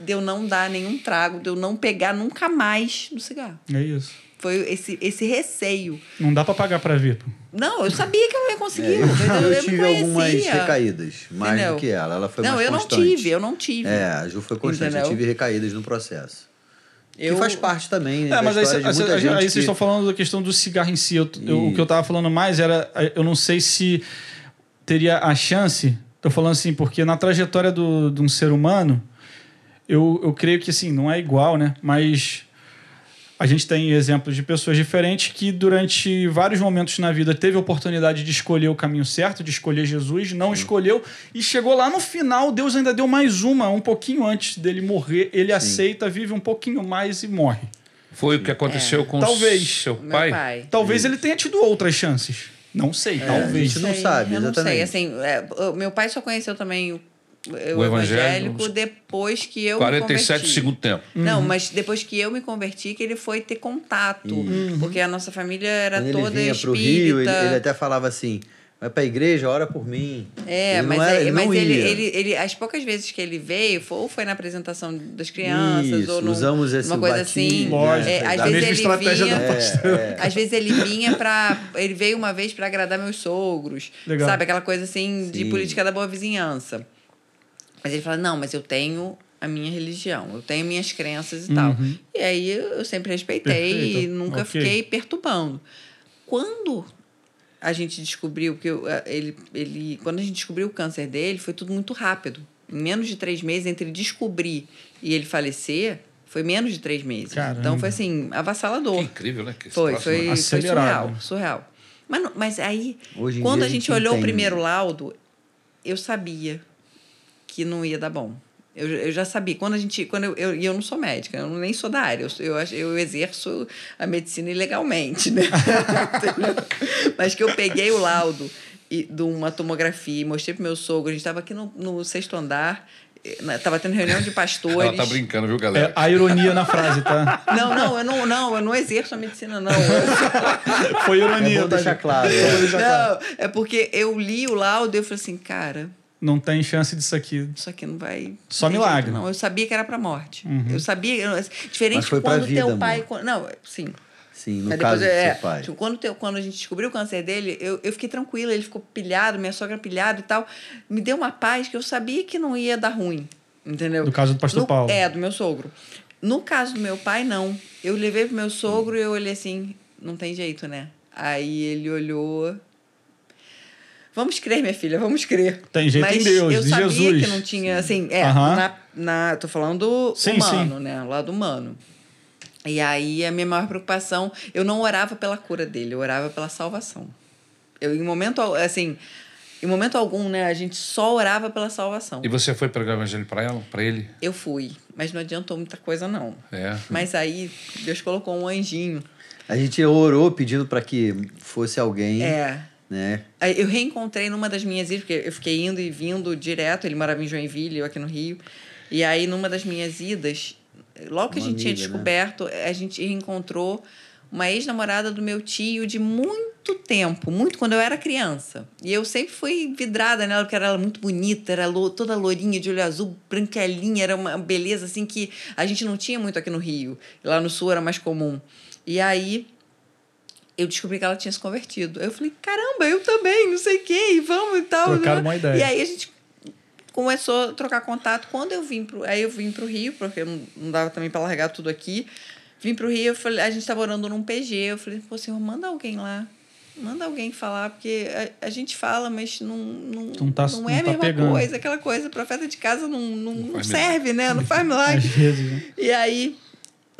de eu não dar nenhum trago, de eu não pegar nunca mais no cigarro. É isso. Foi esse, esse receio. Não dá pra pagar pra ver. pô. Não, eu sabia que eu não ia conseguir. É, eu, eu me tive algumas conhecia. recaídas, mais Entendeu? do que ela. Ela foi não, mais eu constante. não tive, eu não tive. É, a Ju foi constante. Entendeu? Eu tive recaídas no processo. Eu- Que faz parte também, né? É, da mas aí, cê- de muita aí, gente aí vocês que- estão falando da questão do cigarro em si. Eu- eu- o que eu tava falando mais era, eu não sei se teria a chance. Tô falando assim, porque na trajetória do, de um ser humano, eu, eu creio que assim, não é igual, né? Mas a gente tem exemplos de pessoas diferentes que durante vários momentos na vida teve a oportunidade de escolher o caminho certo, de escolher Jesus, não escolheu e chegou lá no final, Deus ainda deu mais uma, um pouquinho antes dele morrer, ele aceita, vive um pouquinho mais e morre. Foi o que aconteceu com Talvez. seu Meu pai? pai. Talvez ele tenha tido outras chances. Não sei, a talvez. gente não sabe, eu não sei. exatamente. Assim, é, meu pai só conheceu também o, o evangélico depois que eu me 47 converti. do segundo tempo. Não, Uhum. mas depois que eu me converti, que ele foi ter contato. Porque a nossa família era Quando ele toda vinha espírita. pro Rio, ele, ele até falava assim: vai pra igreja, ora por mim. É, Ele mas, não era- é- ele mas não ele, ia. ele, ele, as poucas vezes que ele veio, foi, ou foi na apresentação das crianças, Isso, ou num, usamos esse uma coisa assim. Lógico, É, às a vezes ele estratégia vinha, da pastora. É, Às vezes ele vinha pra. Ele veio uma vez para agradar meus sogros. Legal. Sabe? Aquela coisa assim de Sim. política da boa vizinhança. Mas ele fala: não, mas eu tenho a minha religião, eu tenho minhas crenças e tal. E aí eu sempre respeitei e Perfeito, nunca ok. fiquei perturbando. Quando a gente descobriu que eu- ele, ele. Quando a gente descobriu o câncer dele, foi tudo muito rápido. Em menos de três meses, entre descobrir e ele falecer, foi menos de três meses. Caramba. Então foi assim, avassalador. Que incrível, né? Que Foi, foi, né? foi surreal, surreal. Mas, mas aí, Hoje quando dia a a gente olhou o primeiro laudo, eu sabia que não ia dar bom. Eu, eu já sabia. Quando a gente. Quando eu, eu, e eu não sou médica, eu nem sou da área. Eu, eu, eu exerço a medicina ilegalmente, né? Mas que eu peguei o laudo e, de uma tomografia e mostrei pro meu sogro. A gente estava aqui no, no sexto andar, estava tendo reunião de pastores. Ela tá brincando, viu, É galera? a ironia na frase, tá? Não, não, eu não, não, eu não exerço a medicina, não. Foi É ironia, bom tá? deixar claro. É. deixar claro. Não, é porque eu li o laudo e eu falei assim, cara, Não tem chance disso aqui. isso aqui não vai. Só não milagre. jeito, Não, eu sabia que era pra morte. Eu sabia. eu- diferente Mas foi de pra quando vida, teu pai. amor. quando- Não, sim. Sim, no Mas caso do é, seu pai. tipo, quando, teu, quando a gente descobriu o câncer dele, eu, eu fiquei tranquila, ele ficou pilhado, minha sogra pilhada e tal. Me deu uma paz que eu sabia que não ia dar ruim. Entendeu? Do caso do pastor No- Paulo. É, do meu sogro. No caso do meu pai, não. Eu levei pro meu sogro e eu olhei assim, não tem jeito, né? Aí ele olhou. Vamos crer, minha filha, vamos crer. Tem jeito em Mas Deus, eu em sabia Jesus. que não tinha, assim, é, Aham. na, na, tô falando Sim, humano, sim. né? Lado humano. E aí a minha maior preocupação, eu não orava pela cura dele, eu orava pela salvação. Eu, em momento, assim, em momento algum, né, a gente só orava pela salvação. E você foi pregar o evangelho para ela, para ele? Eu fui, mas não adiantou muita coisa, não. É. Mas aí Deus colocou um anjinho. A gente orou pedindo para que fosse alguém, É. né? Eu reencontrei numa das minhas idas, porque eu fiquei indo e vindo direto. Ele morava em Joinville, eu aqui no Rio. E aí, numa das minhas idas, logo que a gente tinha amiga, né? descoberto, a gente reencontrou uma ex-namorada do meu tio de muito tempo, muito quando eu era criança. E eu sempre fui vidrada nela, porque era muito bonita, era toda lourinha, de olho azul, branquelinha, era uma beleza assim que a gente não tinha muito aqui no Rio. Lá no Sul era mais comum. E aí eu descobri que ela tinha se convertido. Eu falei, caramba, eu também, não sei o quê, e vamos e tal. Trocaram né? uma ideia. E aí a gente começou a trocar contato. Quando eu vim pro. Aí eu vim pro Rio, porque não, não dava também para largar tudo aqui. Vim pro Rio, falei, a gente estava orando num PG. Eu falei, pô, senhor, manda alguém lá. Manda alguém falar, porque a, a gente fala, mas não, não, Não tá- é não a tá mesma pegando. coisa. Aquela coisa, profeta de casa não, não, não serve, né? Não faz milagre. né? E aí,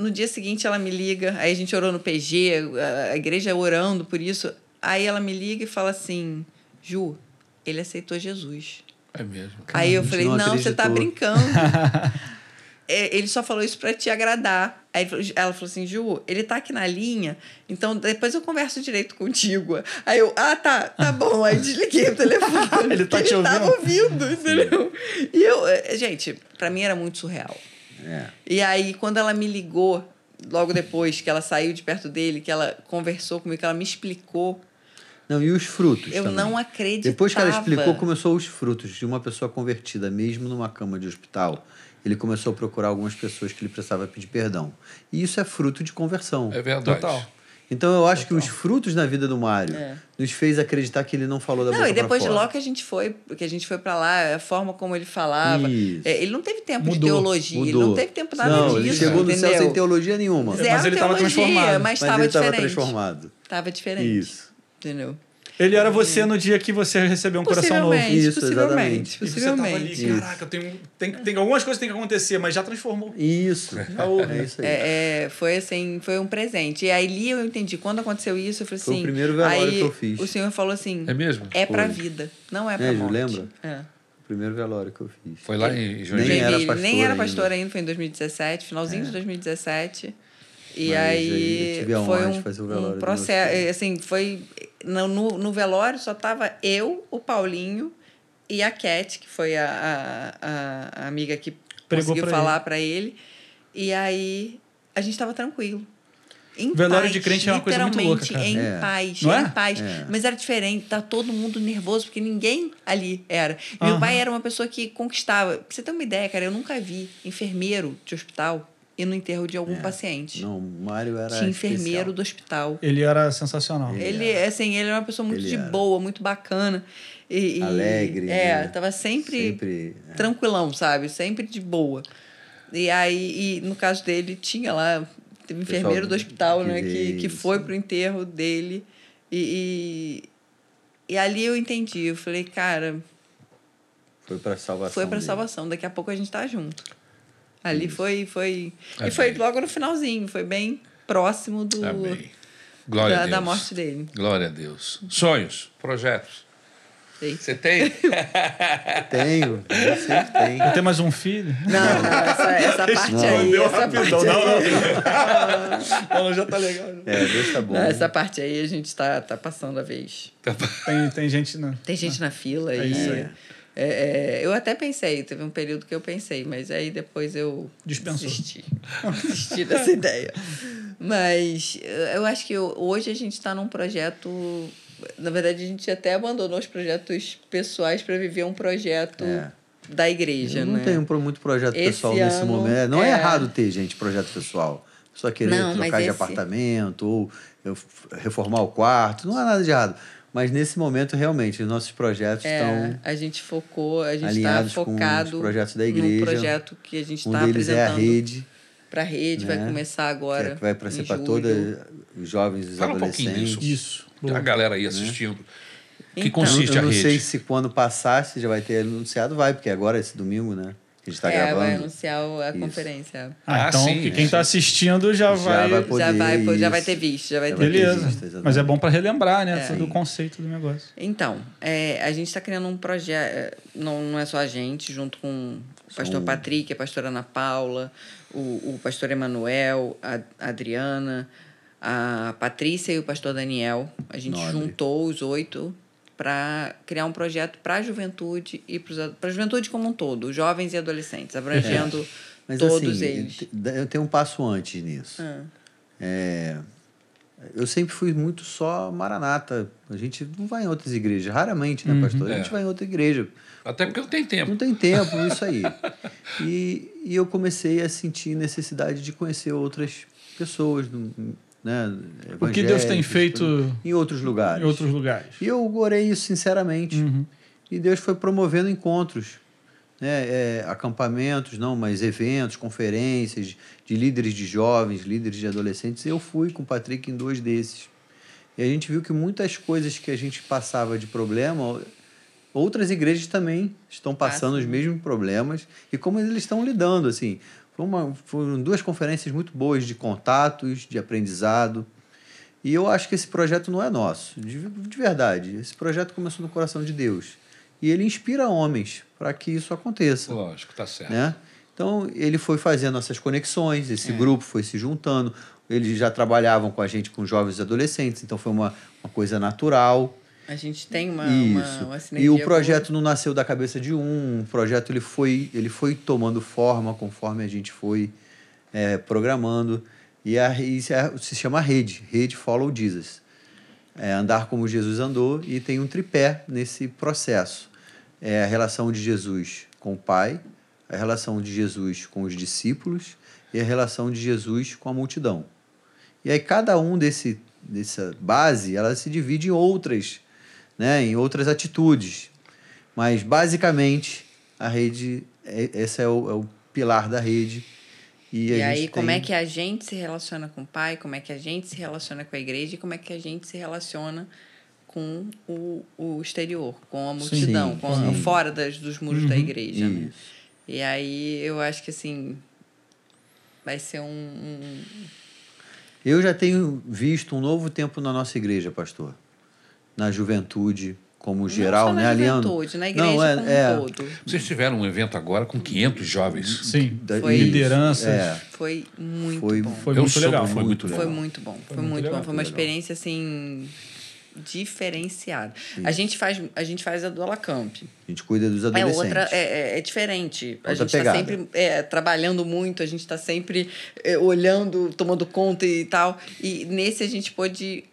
no dia seguinte, ela me liga. Aí a gente orou no PG, a- a igreja orando por isso. Aí ela me liga e fala assim: Ju, ele aceitou Jesus. É mesmo. aí eu falei: não Não, você tá acreditou." brincando. É, ele só falou isso para te agradar. Aí ela falou assim: Ju, ele tá aqui na linha, então depois eu converso direito contigo. Aí eu, ah, tá, tá bom. Aí desliguei o telefone. Ele tá te ele tava ouvindo? ouvindo, entendeu? E eu, eh, gente, para mim era muito surreal. É. E aí, quando ela me ligou, logo depois que ela saiu de perto dele, que ela conversou comigo, que ela me explicou Não, e os frutos Eu também. não acreditava. Depois que ela explicou, começou os frutos de uma pessoa convertida, mesmo numa cama de hospital. Ele começou a procurar algumas pessoas que ele precisava pedir perdão. E isso é fruto de conversão. É verdade. Total. Então eu acho que os frutos na vida do Mário É. nos fez acreditar que ele não falou da Não, boca e depois pra de fora. logo que a gente foi, que a gente foi pra lá, a forma como ele falava. Isso. é, ele não teve tempo de Mudou, teologia, ele Mudou. não teve tempo nada não, disso. ele chegou no céu entendeu? sem teologia nenhuma. Zero Mas ele tava teologia, transformado. mas estava ele estava diferente. transformado. Tava diferente. Isso. Entendeu? Ele era você no dia que você recebeu um coração novo. Possivelmente, Isso, possivelmente, exatamente. E você tava ali, possivelmente. Caraca, tem, tem, tem algumas coisas que tem que acontecer, mas já transformou. Isso. Já houve. É isso aí. É, é, foi assim, foi um presente. E aí ali eu entendi, quando aconteceu isso, eu falei Foi o assim. primeiro velório aí que eu fiz. O senhor falou assim: É mesmo? é pra Foi. vida, não é pra É, morte. lembra? É. O primeiro velório que eu fiz. Foi lá em Nem Joinville. era Joinville, pastor nem era ainda. pastor ainda, foi em 2017, finalzinho de 2017. E Mas aí, aí eu tive a honra foi de um, fazer o velório um processo, filho. assim, foi no, no, no velório só tava eu, o Paulinho e a Cat, que foi a, a, a amiga que Pregou conseguiu pra falar para ele. E aí a gente tava tranquilo. Em Velório paz, de crente é uma coisa muito louca, literalmente cara. Em É. paz, Não em é? paz. É. Mas era diferente, tá todo mundo nervoso, porque ninguém ali era. Meu pai era uma pessoa que conquistava. Pra você ter uma ideia, cara, eu nunca vi enfermeiro de hospital ir no enterro de algum paciente. É. Não, o Mário era Tinha enfermeiro especial. do hospital. Ele era sensacional. Ele, assim, ele era uma pessoa muito Ele de era. boa, muito bacana. E, e- Alegre, É, né? tava sempre, Sempre, é. tranquilão, sabe? Sempre de boa. E aí, e no caso dele, tinha lá, teve um enfermeiro do hospital, que né, que, que foi pro enterro dele. E, e, e ali eu entendi, eu falei, cara, Foi pra salvação. foi pra dele. salvação, daqui a pouco a gente tá junto. Ali foi, foi. Amém. E foi logo no finalzinho, foi bem próximo do. Glória da, a Deus. da morte dele. Glória a Deus. Sonhos, projetos. Sei. Você tem? Tenho, eu sempre tenho. Vai ter mais um filho? Não, não, essa, essa parte aí. Respondeu Essa rapidão. parte Não, aí, não. Não, já tá legal. É, Deus tá bom. não, essa parte aí a gente tá, tá passando a vez. Tem, tem gente. Né? Tem gente na fila É e. isso aí. É, é, eu até pensei, teve um período que eu pensei, mas aí depois eu Dispensou. desisti. desisti dessa ideia. Mas eh, eu acho que hoje a gente está num projeto. Na verdade, a gente até abandonou os projetos pessoais para viver um projeto É. da igreja. Eu não né? tenho muito projeto Esse pessoal nesse ano, momento. Não é, é. errado ter, gente, projeto pessoal. Só querer Não, trocar de esse- apartamento ou reformar o quarto. Não há nada de errado. Mas nesse momento, realmente, os nossos projetos É, estão. a gente focou, a gente está alinhados com os focado projetos da igreja. projeto que a gente Um está deles é a apresentando rede, para a rede, vai né? começar que, agora. é, que vai para ser para todos os jovens e os Fala um pouquinho adolescentes. disso. Isso. A galera aí assistindo. que Então. consiste eu a não rede? sei se quando passar, se já vai ter anunciado, vai, porque agora é esse domingo, né? Que a gente está é, vai gravando. anunciar o- a Isso. conferência. Ah, Ah, então sim, que quem é. está assistindo já, Já vai. vai poder já vai, já vai ter visto, já vai Já ter vai. Beleza. visto. Mas é bom para relembrar, né? É. Sobre o conceito do negócio. Então, é, a gente está criando um projeto, não, não é só a gente, junto com o pastor Patrick, a pastora Ana Paula, o, o pastor Emanuel, a a Adriana, a Patrícia e o pastor Daniel. A gente Nobre. juntou os oito para criar um projeto para a juventude e para a juventude como um todo, jovens e adolescentes, abrangendo Mas todos assim, eles. eu tenho um passo antes nisso. Ah. É, eu sempre fui muito só maranata. A gente não vai em outras igrejas, raramente, né, pastor? A gente É. vai em outra igreja. Até porque não tem tempo. Não tem tempo, isso aí. E, e eu comecei a sentir necessidade de conhecer outras pessoas, né? O que Deus tem feito em outros lugares. em outros lugares. E eu orei isso sinceramente. Uhum. E Deus foi promovendo encontros, né? É, acampamentos, não, mas eventos, conferências de líderes de jovens, líderes de adolescentes. Eu fui com o Patrick em dois desses. E a gente viu que muitas coisas que a gente passava de problema, outras igrejas também estão passando os Passam. mesmos problemas e como eles estão lidando, assim. Foi uma, foram duas conferências muito boas de contatos, de aprendizado. E eu acho que esse projeto não é nosso, de, de verdade. Esse projeto começou no coração de Deus. E ele inspira homens para que isso aconteça. Lógico, tá certo. Né? Então, ele foi fazendo essas conexões, esse É. grupo foi se juntando. Eles já trabalhavam com a gente, com jovens e adolescentes, então foi uma, uma coisa natural. A gente tem uma, uma, Isso. uma sinergia e o boa. projeto não nasceu da cabeça de um, o projeto ele foi, ele foi tomando forma conforme a gente foi é, programando. E, a, se, a- se chama Rede, Rede Follow Jesus. é andar como Jesus andou e tem um tripé nesse processo. É a relação de Jesus com o Pai, a relação de Jesus com os discípulos e a relação de Jesus com a multidão. E aí cada um desse dessa base, ela se divide em outras, né, em outras atitudes. Mas basicamente a rede, é, esse é o, é o pilar da rede. E, E, a aí, gente como tem- é que a gente se relaciona com o pai, como é que a gente se relaciona com a igreja e como é que a gente se relaciona com o, o exterior, com a multidão, Sim, com sim. fora das, dos muros da igreja. Né? E aí eu acho que assim vai ser um, um- Eu já tenho visto um novo tempo na nossa igreja, pastor. Na juventude, como geral, não só né? na Aliando. juventude, na igreja Não, é, como é, um todo. Vocês tiveram um evento agora com 500 jovens. Sim. da- Foi- isso, Lideranças. É, Foi muito Foi- bom. Foi muito legal. Foi muito legal. Foi muito bom. Foi, muito muito, legal, bom. Foi uma legal. experiência assim diferenciada. A gente faz a gente faz a do Alacamp. a gente cuida dos É adolescentes. outra, é, é- é diferente. A Outra gente está sempre é, trabalhando muito, a gente está sempre é, olhando, tomando conta e tal. E nesse a gente pôde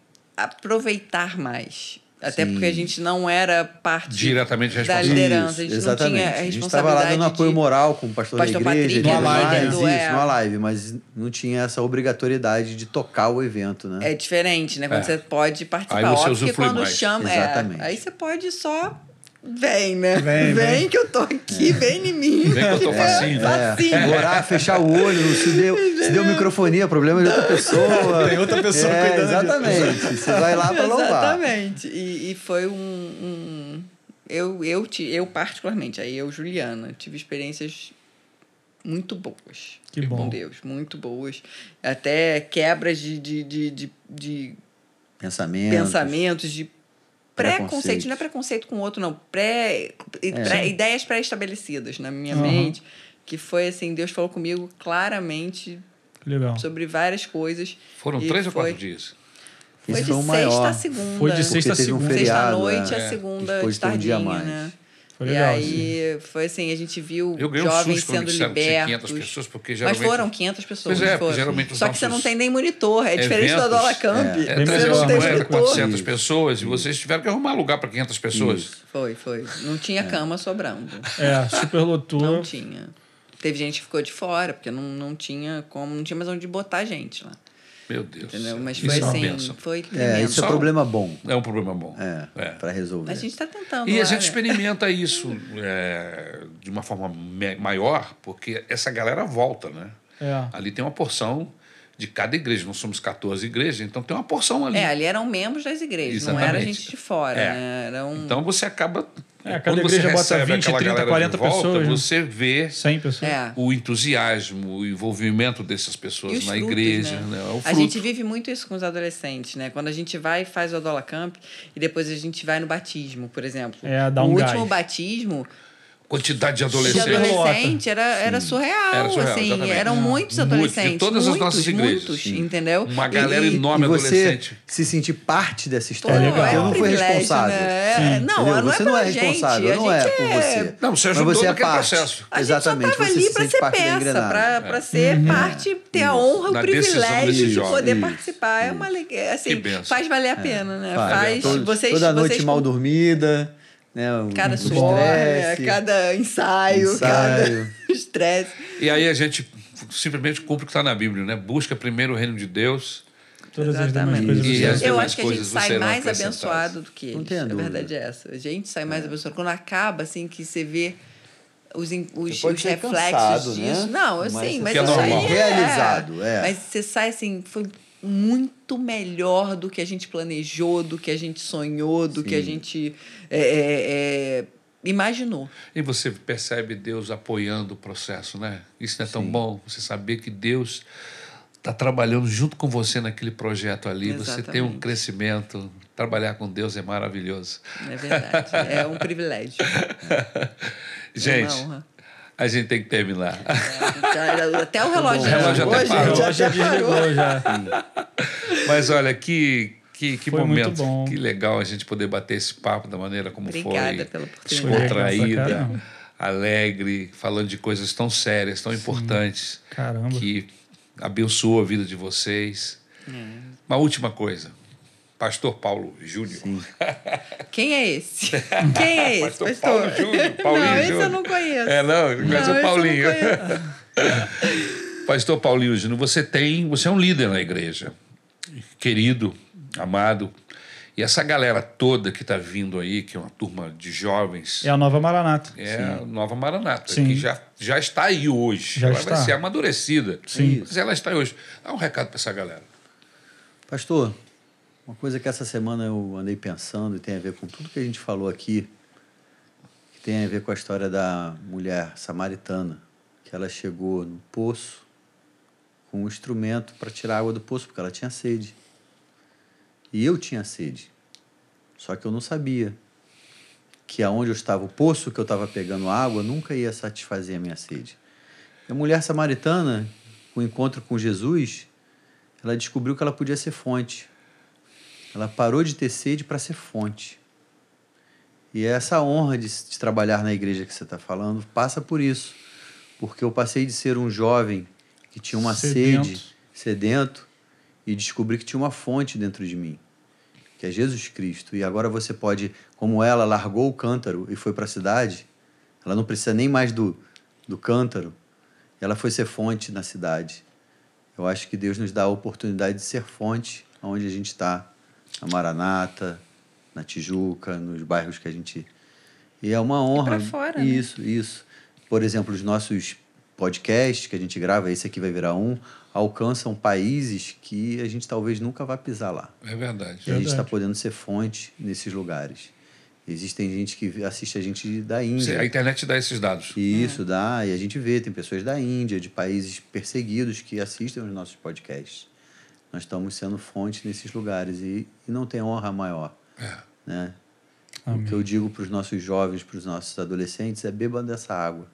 aproveitar mais. Até Sim. porque a gente não era parte Diretamente da liderança. A gente exatamente. não tinha a a gente estava lá dando apoio de- moral com o pastor, Pastor da igreja, Patrick, live, isso, é. numa live, mas não tinha essa obrigatoriedade de tocar o evento, né? É diferente, né? Quando É. você pode participar. Aí você Óbvio que quando mais. chama. Exatamente. É, aí você pode só. Vem, né? Vem, vem. que eu tô aqui, vem em mim. Vem que eu tô facinho. É, facinho. Orar, fechar o olho, se deu, se deu microfonia, problema é de outra pessoa. Tem outra pessoa é, cuidando. Exatamente. Você vai lá para louvar. Exatamente. E, e foi um. um- eu, eu, eu, particularmente, aí eu, Juliana, tive experiências muito boas. Que com bom. Deus, muito boas. Até quebras de, de, de, de, de Pensamentos. pensamentos, de preconceito. Não é preconceito com o outro, não. Pré, pré- ideias pré-estabelecidas na minha Aham. mente. Que foi assim, Deus falou comigo claramente legal. sobre várias coisas. Foram três ou foi- quatro dias? Foi de sexta maior. a segunda. Foi de sexta a teve um segunda. feriado, Sexta-noite é. a segunda Depois de tem um dia a tardinha, mais. né? Foi e legal, aí foi assim, a gente viu Eu ganhei um jovens quando sendo tinha 500 libertos. pessoas, porque Mas geralmente... foram 500 pessoas. Pois é, foram. geralmente Só que você não tem nem monitor. É diferente do eventos, Adola Camp. é, É, você não tem? 350, monitor. 400 Isso. pessoas e vocês tiveram que arrumar lugar para 500 pessoas. Isso. Foi, foi. Não tinha cama sobrando. É, super lotou. Não tinha. Teve gente que ficou de fora, porque não, não tinha como, não tinha mais onde botar gente lá. Meu Deus. Entendeu? Mas Isso foi é uma assim, bênção. foi tremendo. É, isso é Só- problema bom. É um problema bom. É, É. para resolver. A gente está tentando. E a gente né? experimenta isso é, de uma forma maior, porque essa galera volta, né? É. Ali tem uma porção de cada igreja. Nós somos 14 igrejas, então tem uma porção ali. É, ali eram membros das igrejas, não era Exatamente. gente de fora, É. né? Era um... Então você acaba. É, cada quando você igreja bota recebe 20, aquela 30, galera 40 de volta, pessoas, né? Você vê 100 pessoas. É. o entusiasmo, o envolvimento dessas E pessoas os na frutos, igreja. né? Né? É o A gente vive muito isso com os adolescentes, né? Quando a gente vai e faz o Adola Camp e depois a gente vai no batismo, por exemplo. É, dá o um último gás. batismo Quantidade de de adolescentes. adolescente era, era surreal, Era surreal, assim. exatamente. Eram É. muitos Muitos, de adolescentes. todas as muitos, nossas igrejas. Muitos, Sim. entendeu? Uma galera e, enorme e você adolescente. se sentir parte dessa Pô, história. legal. Porque é eu não fui responsável. Né? Sim. Não, Entendeu? não é você não é gente, responsável, não é por você. Não, você ajudou você é naquele parte. processo. A Exatamente. gente só tava você ali para ser peça, para ser parte, ter a honra, o privilégio de poder participar. É uma alegria. Assim, Que benção. faz valer a pena, né? Faz. Toda noite mal dormida, né? Cada suor, né? estresse. cada ensaio, Ensaio. cada estresse. E aí a gente simplesmente cumpre o que está na Bíblia, né? Busca primeiro o reino de Deus. Todas as demais Exatamente. coisas. E as Eu acho que a gente sai mais abençoado do que Não eles. tenha A verdade é essa. A gente sai mais abençoado. Quando acaba, assim, que você vê os, os, os reflexos cansado, né? disso. Não, eu Mas sei, você mas aí normal. é... Realizado, é. Mas você sai assim, foi muito melhor do que a gente planejou, do que a gente sonhou, do que a Sim. gente é, é, é, imaginou. E você percebe Deus apoiando o processo, né? Isso não é tão Sim. bom. Você saber que Deus está trabalhando junto com você naquele projeto ali. Você tem um Exatamente. crescimento. Trabalhar com Deus é maravilhoso. É verdade. é um privilégio. Gente, honra. A gente tem que terminar. É, Até o relógio O já relógio até parou. O relógio já até parou. desligou já. Mas olha, que, que, que Foi muito momento. bom. Que legal a gente poder bater esse papo da maneira como Obrigada foi. Descontraída, alegre, falando de coisas tão sérias, tão importantes. Caramba. que abençoa a vida de vocês. É. Uma última coisa. Pastor Paulo Júnior. Quem é esse? Quem é esse, Pastor pastor? Paulo Júnior, Paulinho não, esse Júnior. eu não conheço. É, não, Não, o esse eu não Paulinho. conheço. Pastor Paulinho Júnior, você tem, você é um líder na igreja, querido, amado. E essa galera toda que está vindo aí, que é uma turma de jovens, É a nova Maranata. é a nova Maranata, Sim. que já, já está aí hoje. Já ela está. vai ser amadurecida. Sim. Mas ela está aí hoje. Dá um recado para essa galera. Pastor, uma coisa que essa semana eu andei pensando e tem a ver com tudo que a gente falou aqui, que tem a ver com a história da mulher samaritana, que ela chegou no poço com um instrumento para tirar água do poço, porque ela tinha sede. E eu tinha sede. Só que eu não sabia que aonde eu estava, o poço que eu estava pegando água, nunca ia satisfazer a minha sede. E a mulher samaritana, com o encontro com Jesus, ela descobriu que ela podia ser fonte. Ela parou de ter sede para ser fonte. E essa honra de, de trabalhar na igreja que você está falando passa por isso. Porque eu passei de ser um jovem que tinha uma Sedento. sede, sedento, e descobri que tinha uma fonte dentro de mim, que é Jesus Cristo. E agora você pode, como ela largou o cântaro e foi para a cidade, ela não precisa nem mais do, do cântaro, ela foi ser fonte na cidade. Eu acho que Deus nos dá a oportunidade de ser fonte onde a gente está, na Maranata, na Tijuca, nos bairros que a gente. E é uma honra. pra fora, né? Isso, isso. Por exemplo, os nossos podcasts que a gente grava, esse aqui vai virar um, alcançam países que a gente talvez nunca vá pisar lá. É verdade. E a gente está Verdade. podendo ser fonte nesses lugares. Existem gente que assiste a gente da Índia. A internet dá esses dados. E Isso dá, e a gente vê, tem pessoas da Índia, de países perseguidos que assistem os nossos podcasts. Nós estamos sendo fonte nesses lugares e, e não tem honra maior. É. Né? Amém. O que eu digo para os nossos jovens, para os nossos adolescentes, é bebam dessa água.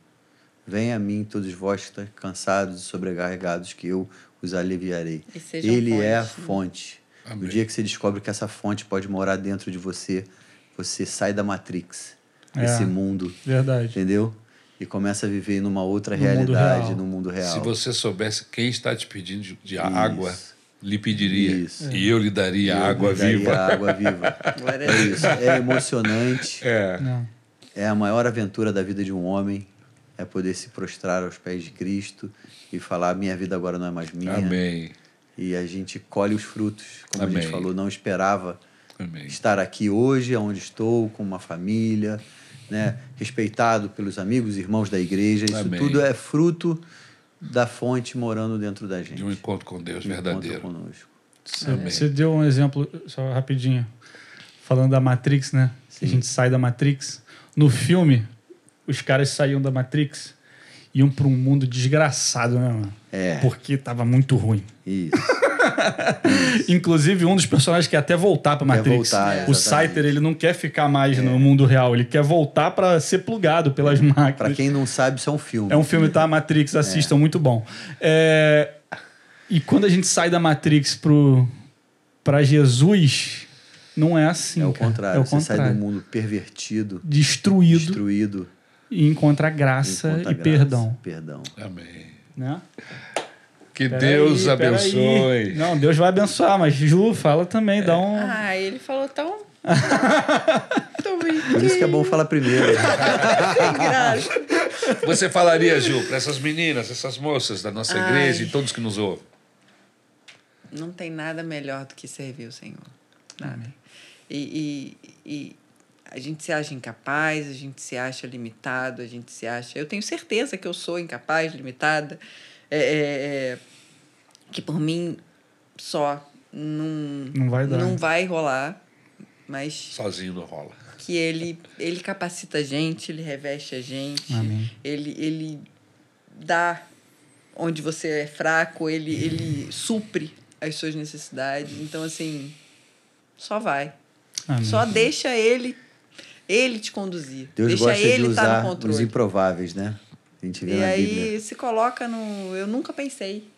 Venha a mim, todos vós que estão cansados e sobrecarregados, que eu os aliviarei. E Ele é a fonte, né? fonte. No dia que você descobre que essa fonte pode morar dentro de você, você sai da Matrix, É. desse mundo Verdade. entendeu? E começa a viver numa outra No mundo realidade, real. no mundo real. Se você soubesse quem está te pedindo de, de água, lhe pediria. Isso. E eu lhe daria Eu água me daria viva. água viva. É Deus. isso. É emocionante. É. É a maior aventura da vida de um homem. É poder se prostrar aos pés de Cristo e falar: minha vida agora não é mais minha. Amém. E a gente colhe os frutos. Como a gente Amém. falou, não esperava Amém. estar aqui hoje, onde estou, com uma família, né? respeitado pelos amigos e irmãos da igreja. Isso Amém. tudo é fruto da fonte morando dentro da gente. De um encontro com Deus Um encontro verdadeiro. conosco. Amém. Você deu um exemplo, só rapidinho, falando da Matrix, né? Que a gente sai da Matrix. No filme, os caras saíam da Matrix e iam para um mundo desgraçado, né, mano? É. Porque tava muito ruim. Isso. Inclusive, um dos personagens quer até voltar pra Quer Matrix. voltar, o. Saiter, ele não quer ficar mais no mundo real, ele quer voltar pra ser plugado pelas máquinas. Pra quem não sabe, isso é um filme. É um filme, tá? Matrix, assistam, muito bom. É, E quando a gente sai da Matrix pro... pra Jesus, não é assim. É o cara. contrário. É o Você sai contrário. do mundo pervertido, Destruído destruído. e encontra graça encontra e graça, perdão. Perdão. Amém. Né? Que Pera Deus aí, abençoe. Não, Deus vai abençoar, mas Ju, fala também, dá um. Ah, ele falou tão. tão Por isso que é bom falar primeiro. Você falaria, Ju, para essas meninas, essas moças da nossa Ai. igreja e todos que nos ouvem? Não tem nada melhor do que servir o Senhor. Nada. E, e, e a gente se acha incapaz, a gente se acha limitado, a gente se acha. Eu tenho certeza que eu sou incapaz, limitada, é, é, é, que por mim só não, Não vai dar. não vai rolar, mas Sozinho não rola. que ele, ele capacita a gente, ele reveste a gente, Amém. ele, ele dá onde você é fraco, ele, ele supre as suas necessidades. Então, assim, só vai. Amém. Só deixa ele, ele te conduzir. Deus deixa gosta ele de estar no usar os controle. improváveis, né? A gente vê E na aí Bíblia. se coloca no. Eu nunca pensei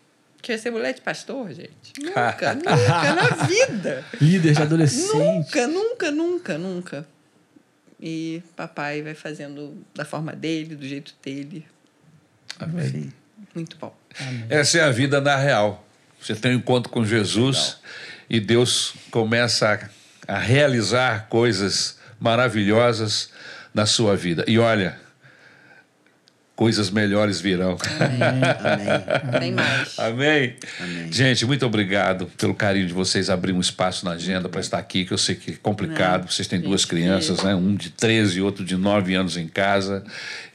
que eu ia ser mulher de pastor, gente. Nunca, nunca na vida. Líder de adolescente. Nunca, nunca, nunca, nunca. E papai vai fazendo da forma dele, do jeito dele. Sim. Muito bom. Essa é a vida na real. Você tem um encontro com Jesus e Deus começa a, a realizar coisas maravilhosas na sua vida. E olha, coisas melhores virão. Amém. Tem mais. Amém? Gente, muito obrigado pelo carinho de vocês abrir um espaço na agenda para estar aqui, que eu sei que é complicado. Vocês têm duas gente, crianças, né? um de 13 e outro de 9 anos em casa,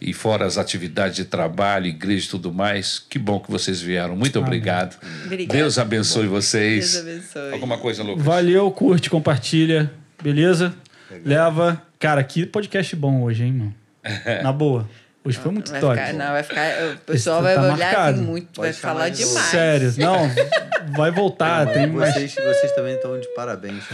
e fora as atividades de trabalho, igreja e tudo mais. Que bom que vocês vieram. Muito obrigado. Obrigada. Deus abençoe vocês. Deus abençoe. Alguma coisa, Lucas? Valeu, curte, compartilha. Beleza? Leva. Cara, que podcast bom hoje, hein, mano? Na boa. Hoje foi muito vai top. Ficar, não, vai ficar. O pessoal Esse vai tá olhar marcado. assim muito, vai Pode chamar falar de demais. Sério. Não, vai voltar. tem mais. vocês, vocês também estão de parabéns.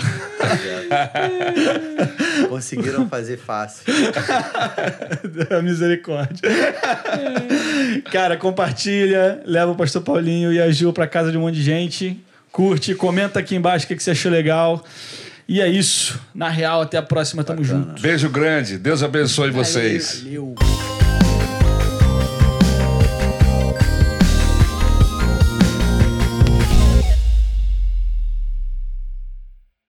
Conseguiram fazer fácil. A misericórdia. Cara, compartilha, leva o pastor Paulinho e a Gil pra casa de um monte de gente. Curte, comenta aqui embaixo o que que você achou legal. E é isso. Na real, até a próxima. Tamo junto. Beijo grande. Deus abençoe vocês. Valeu.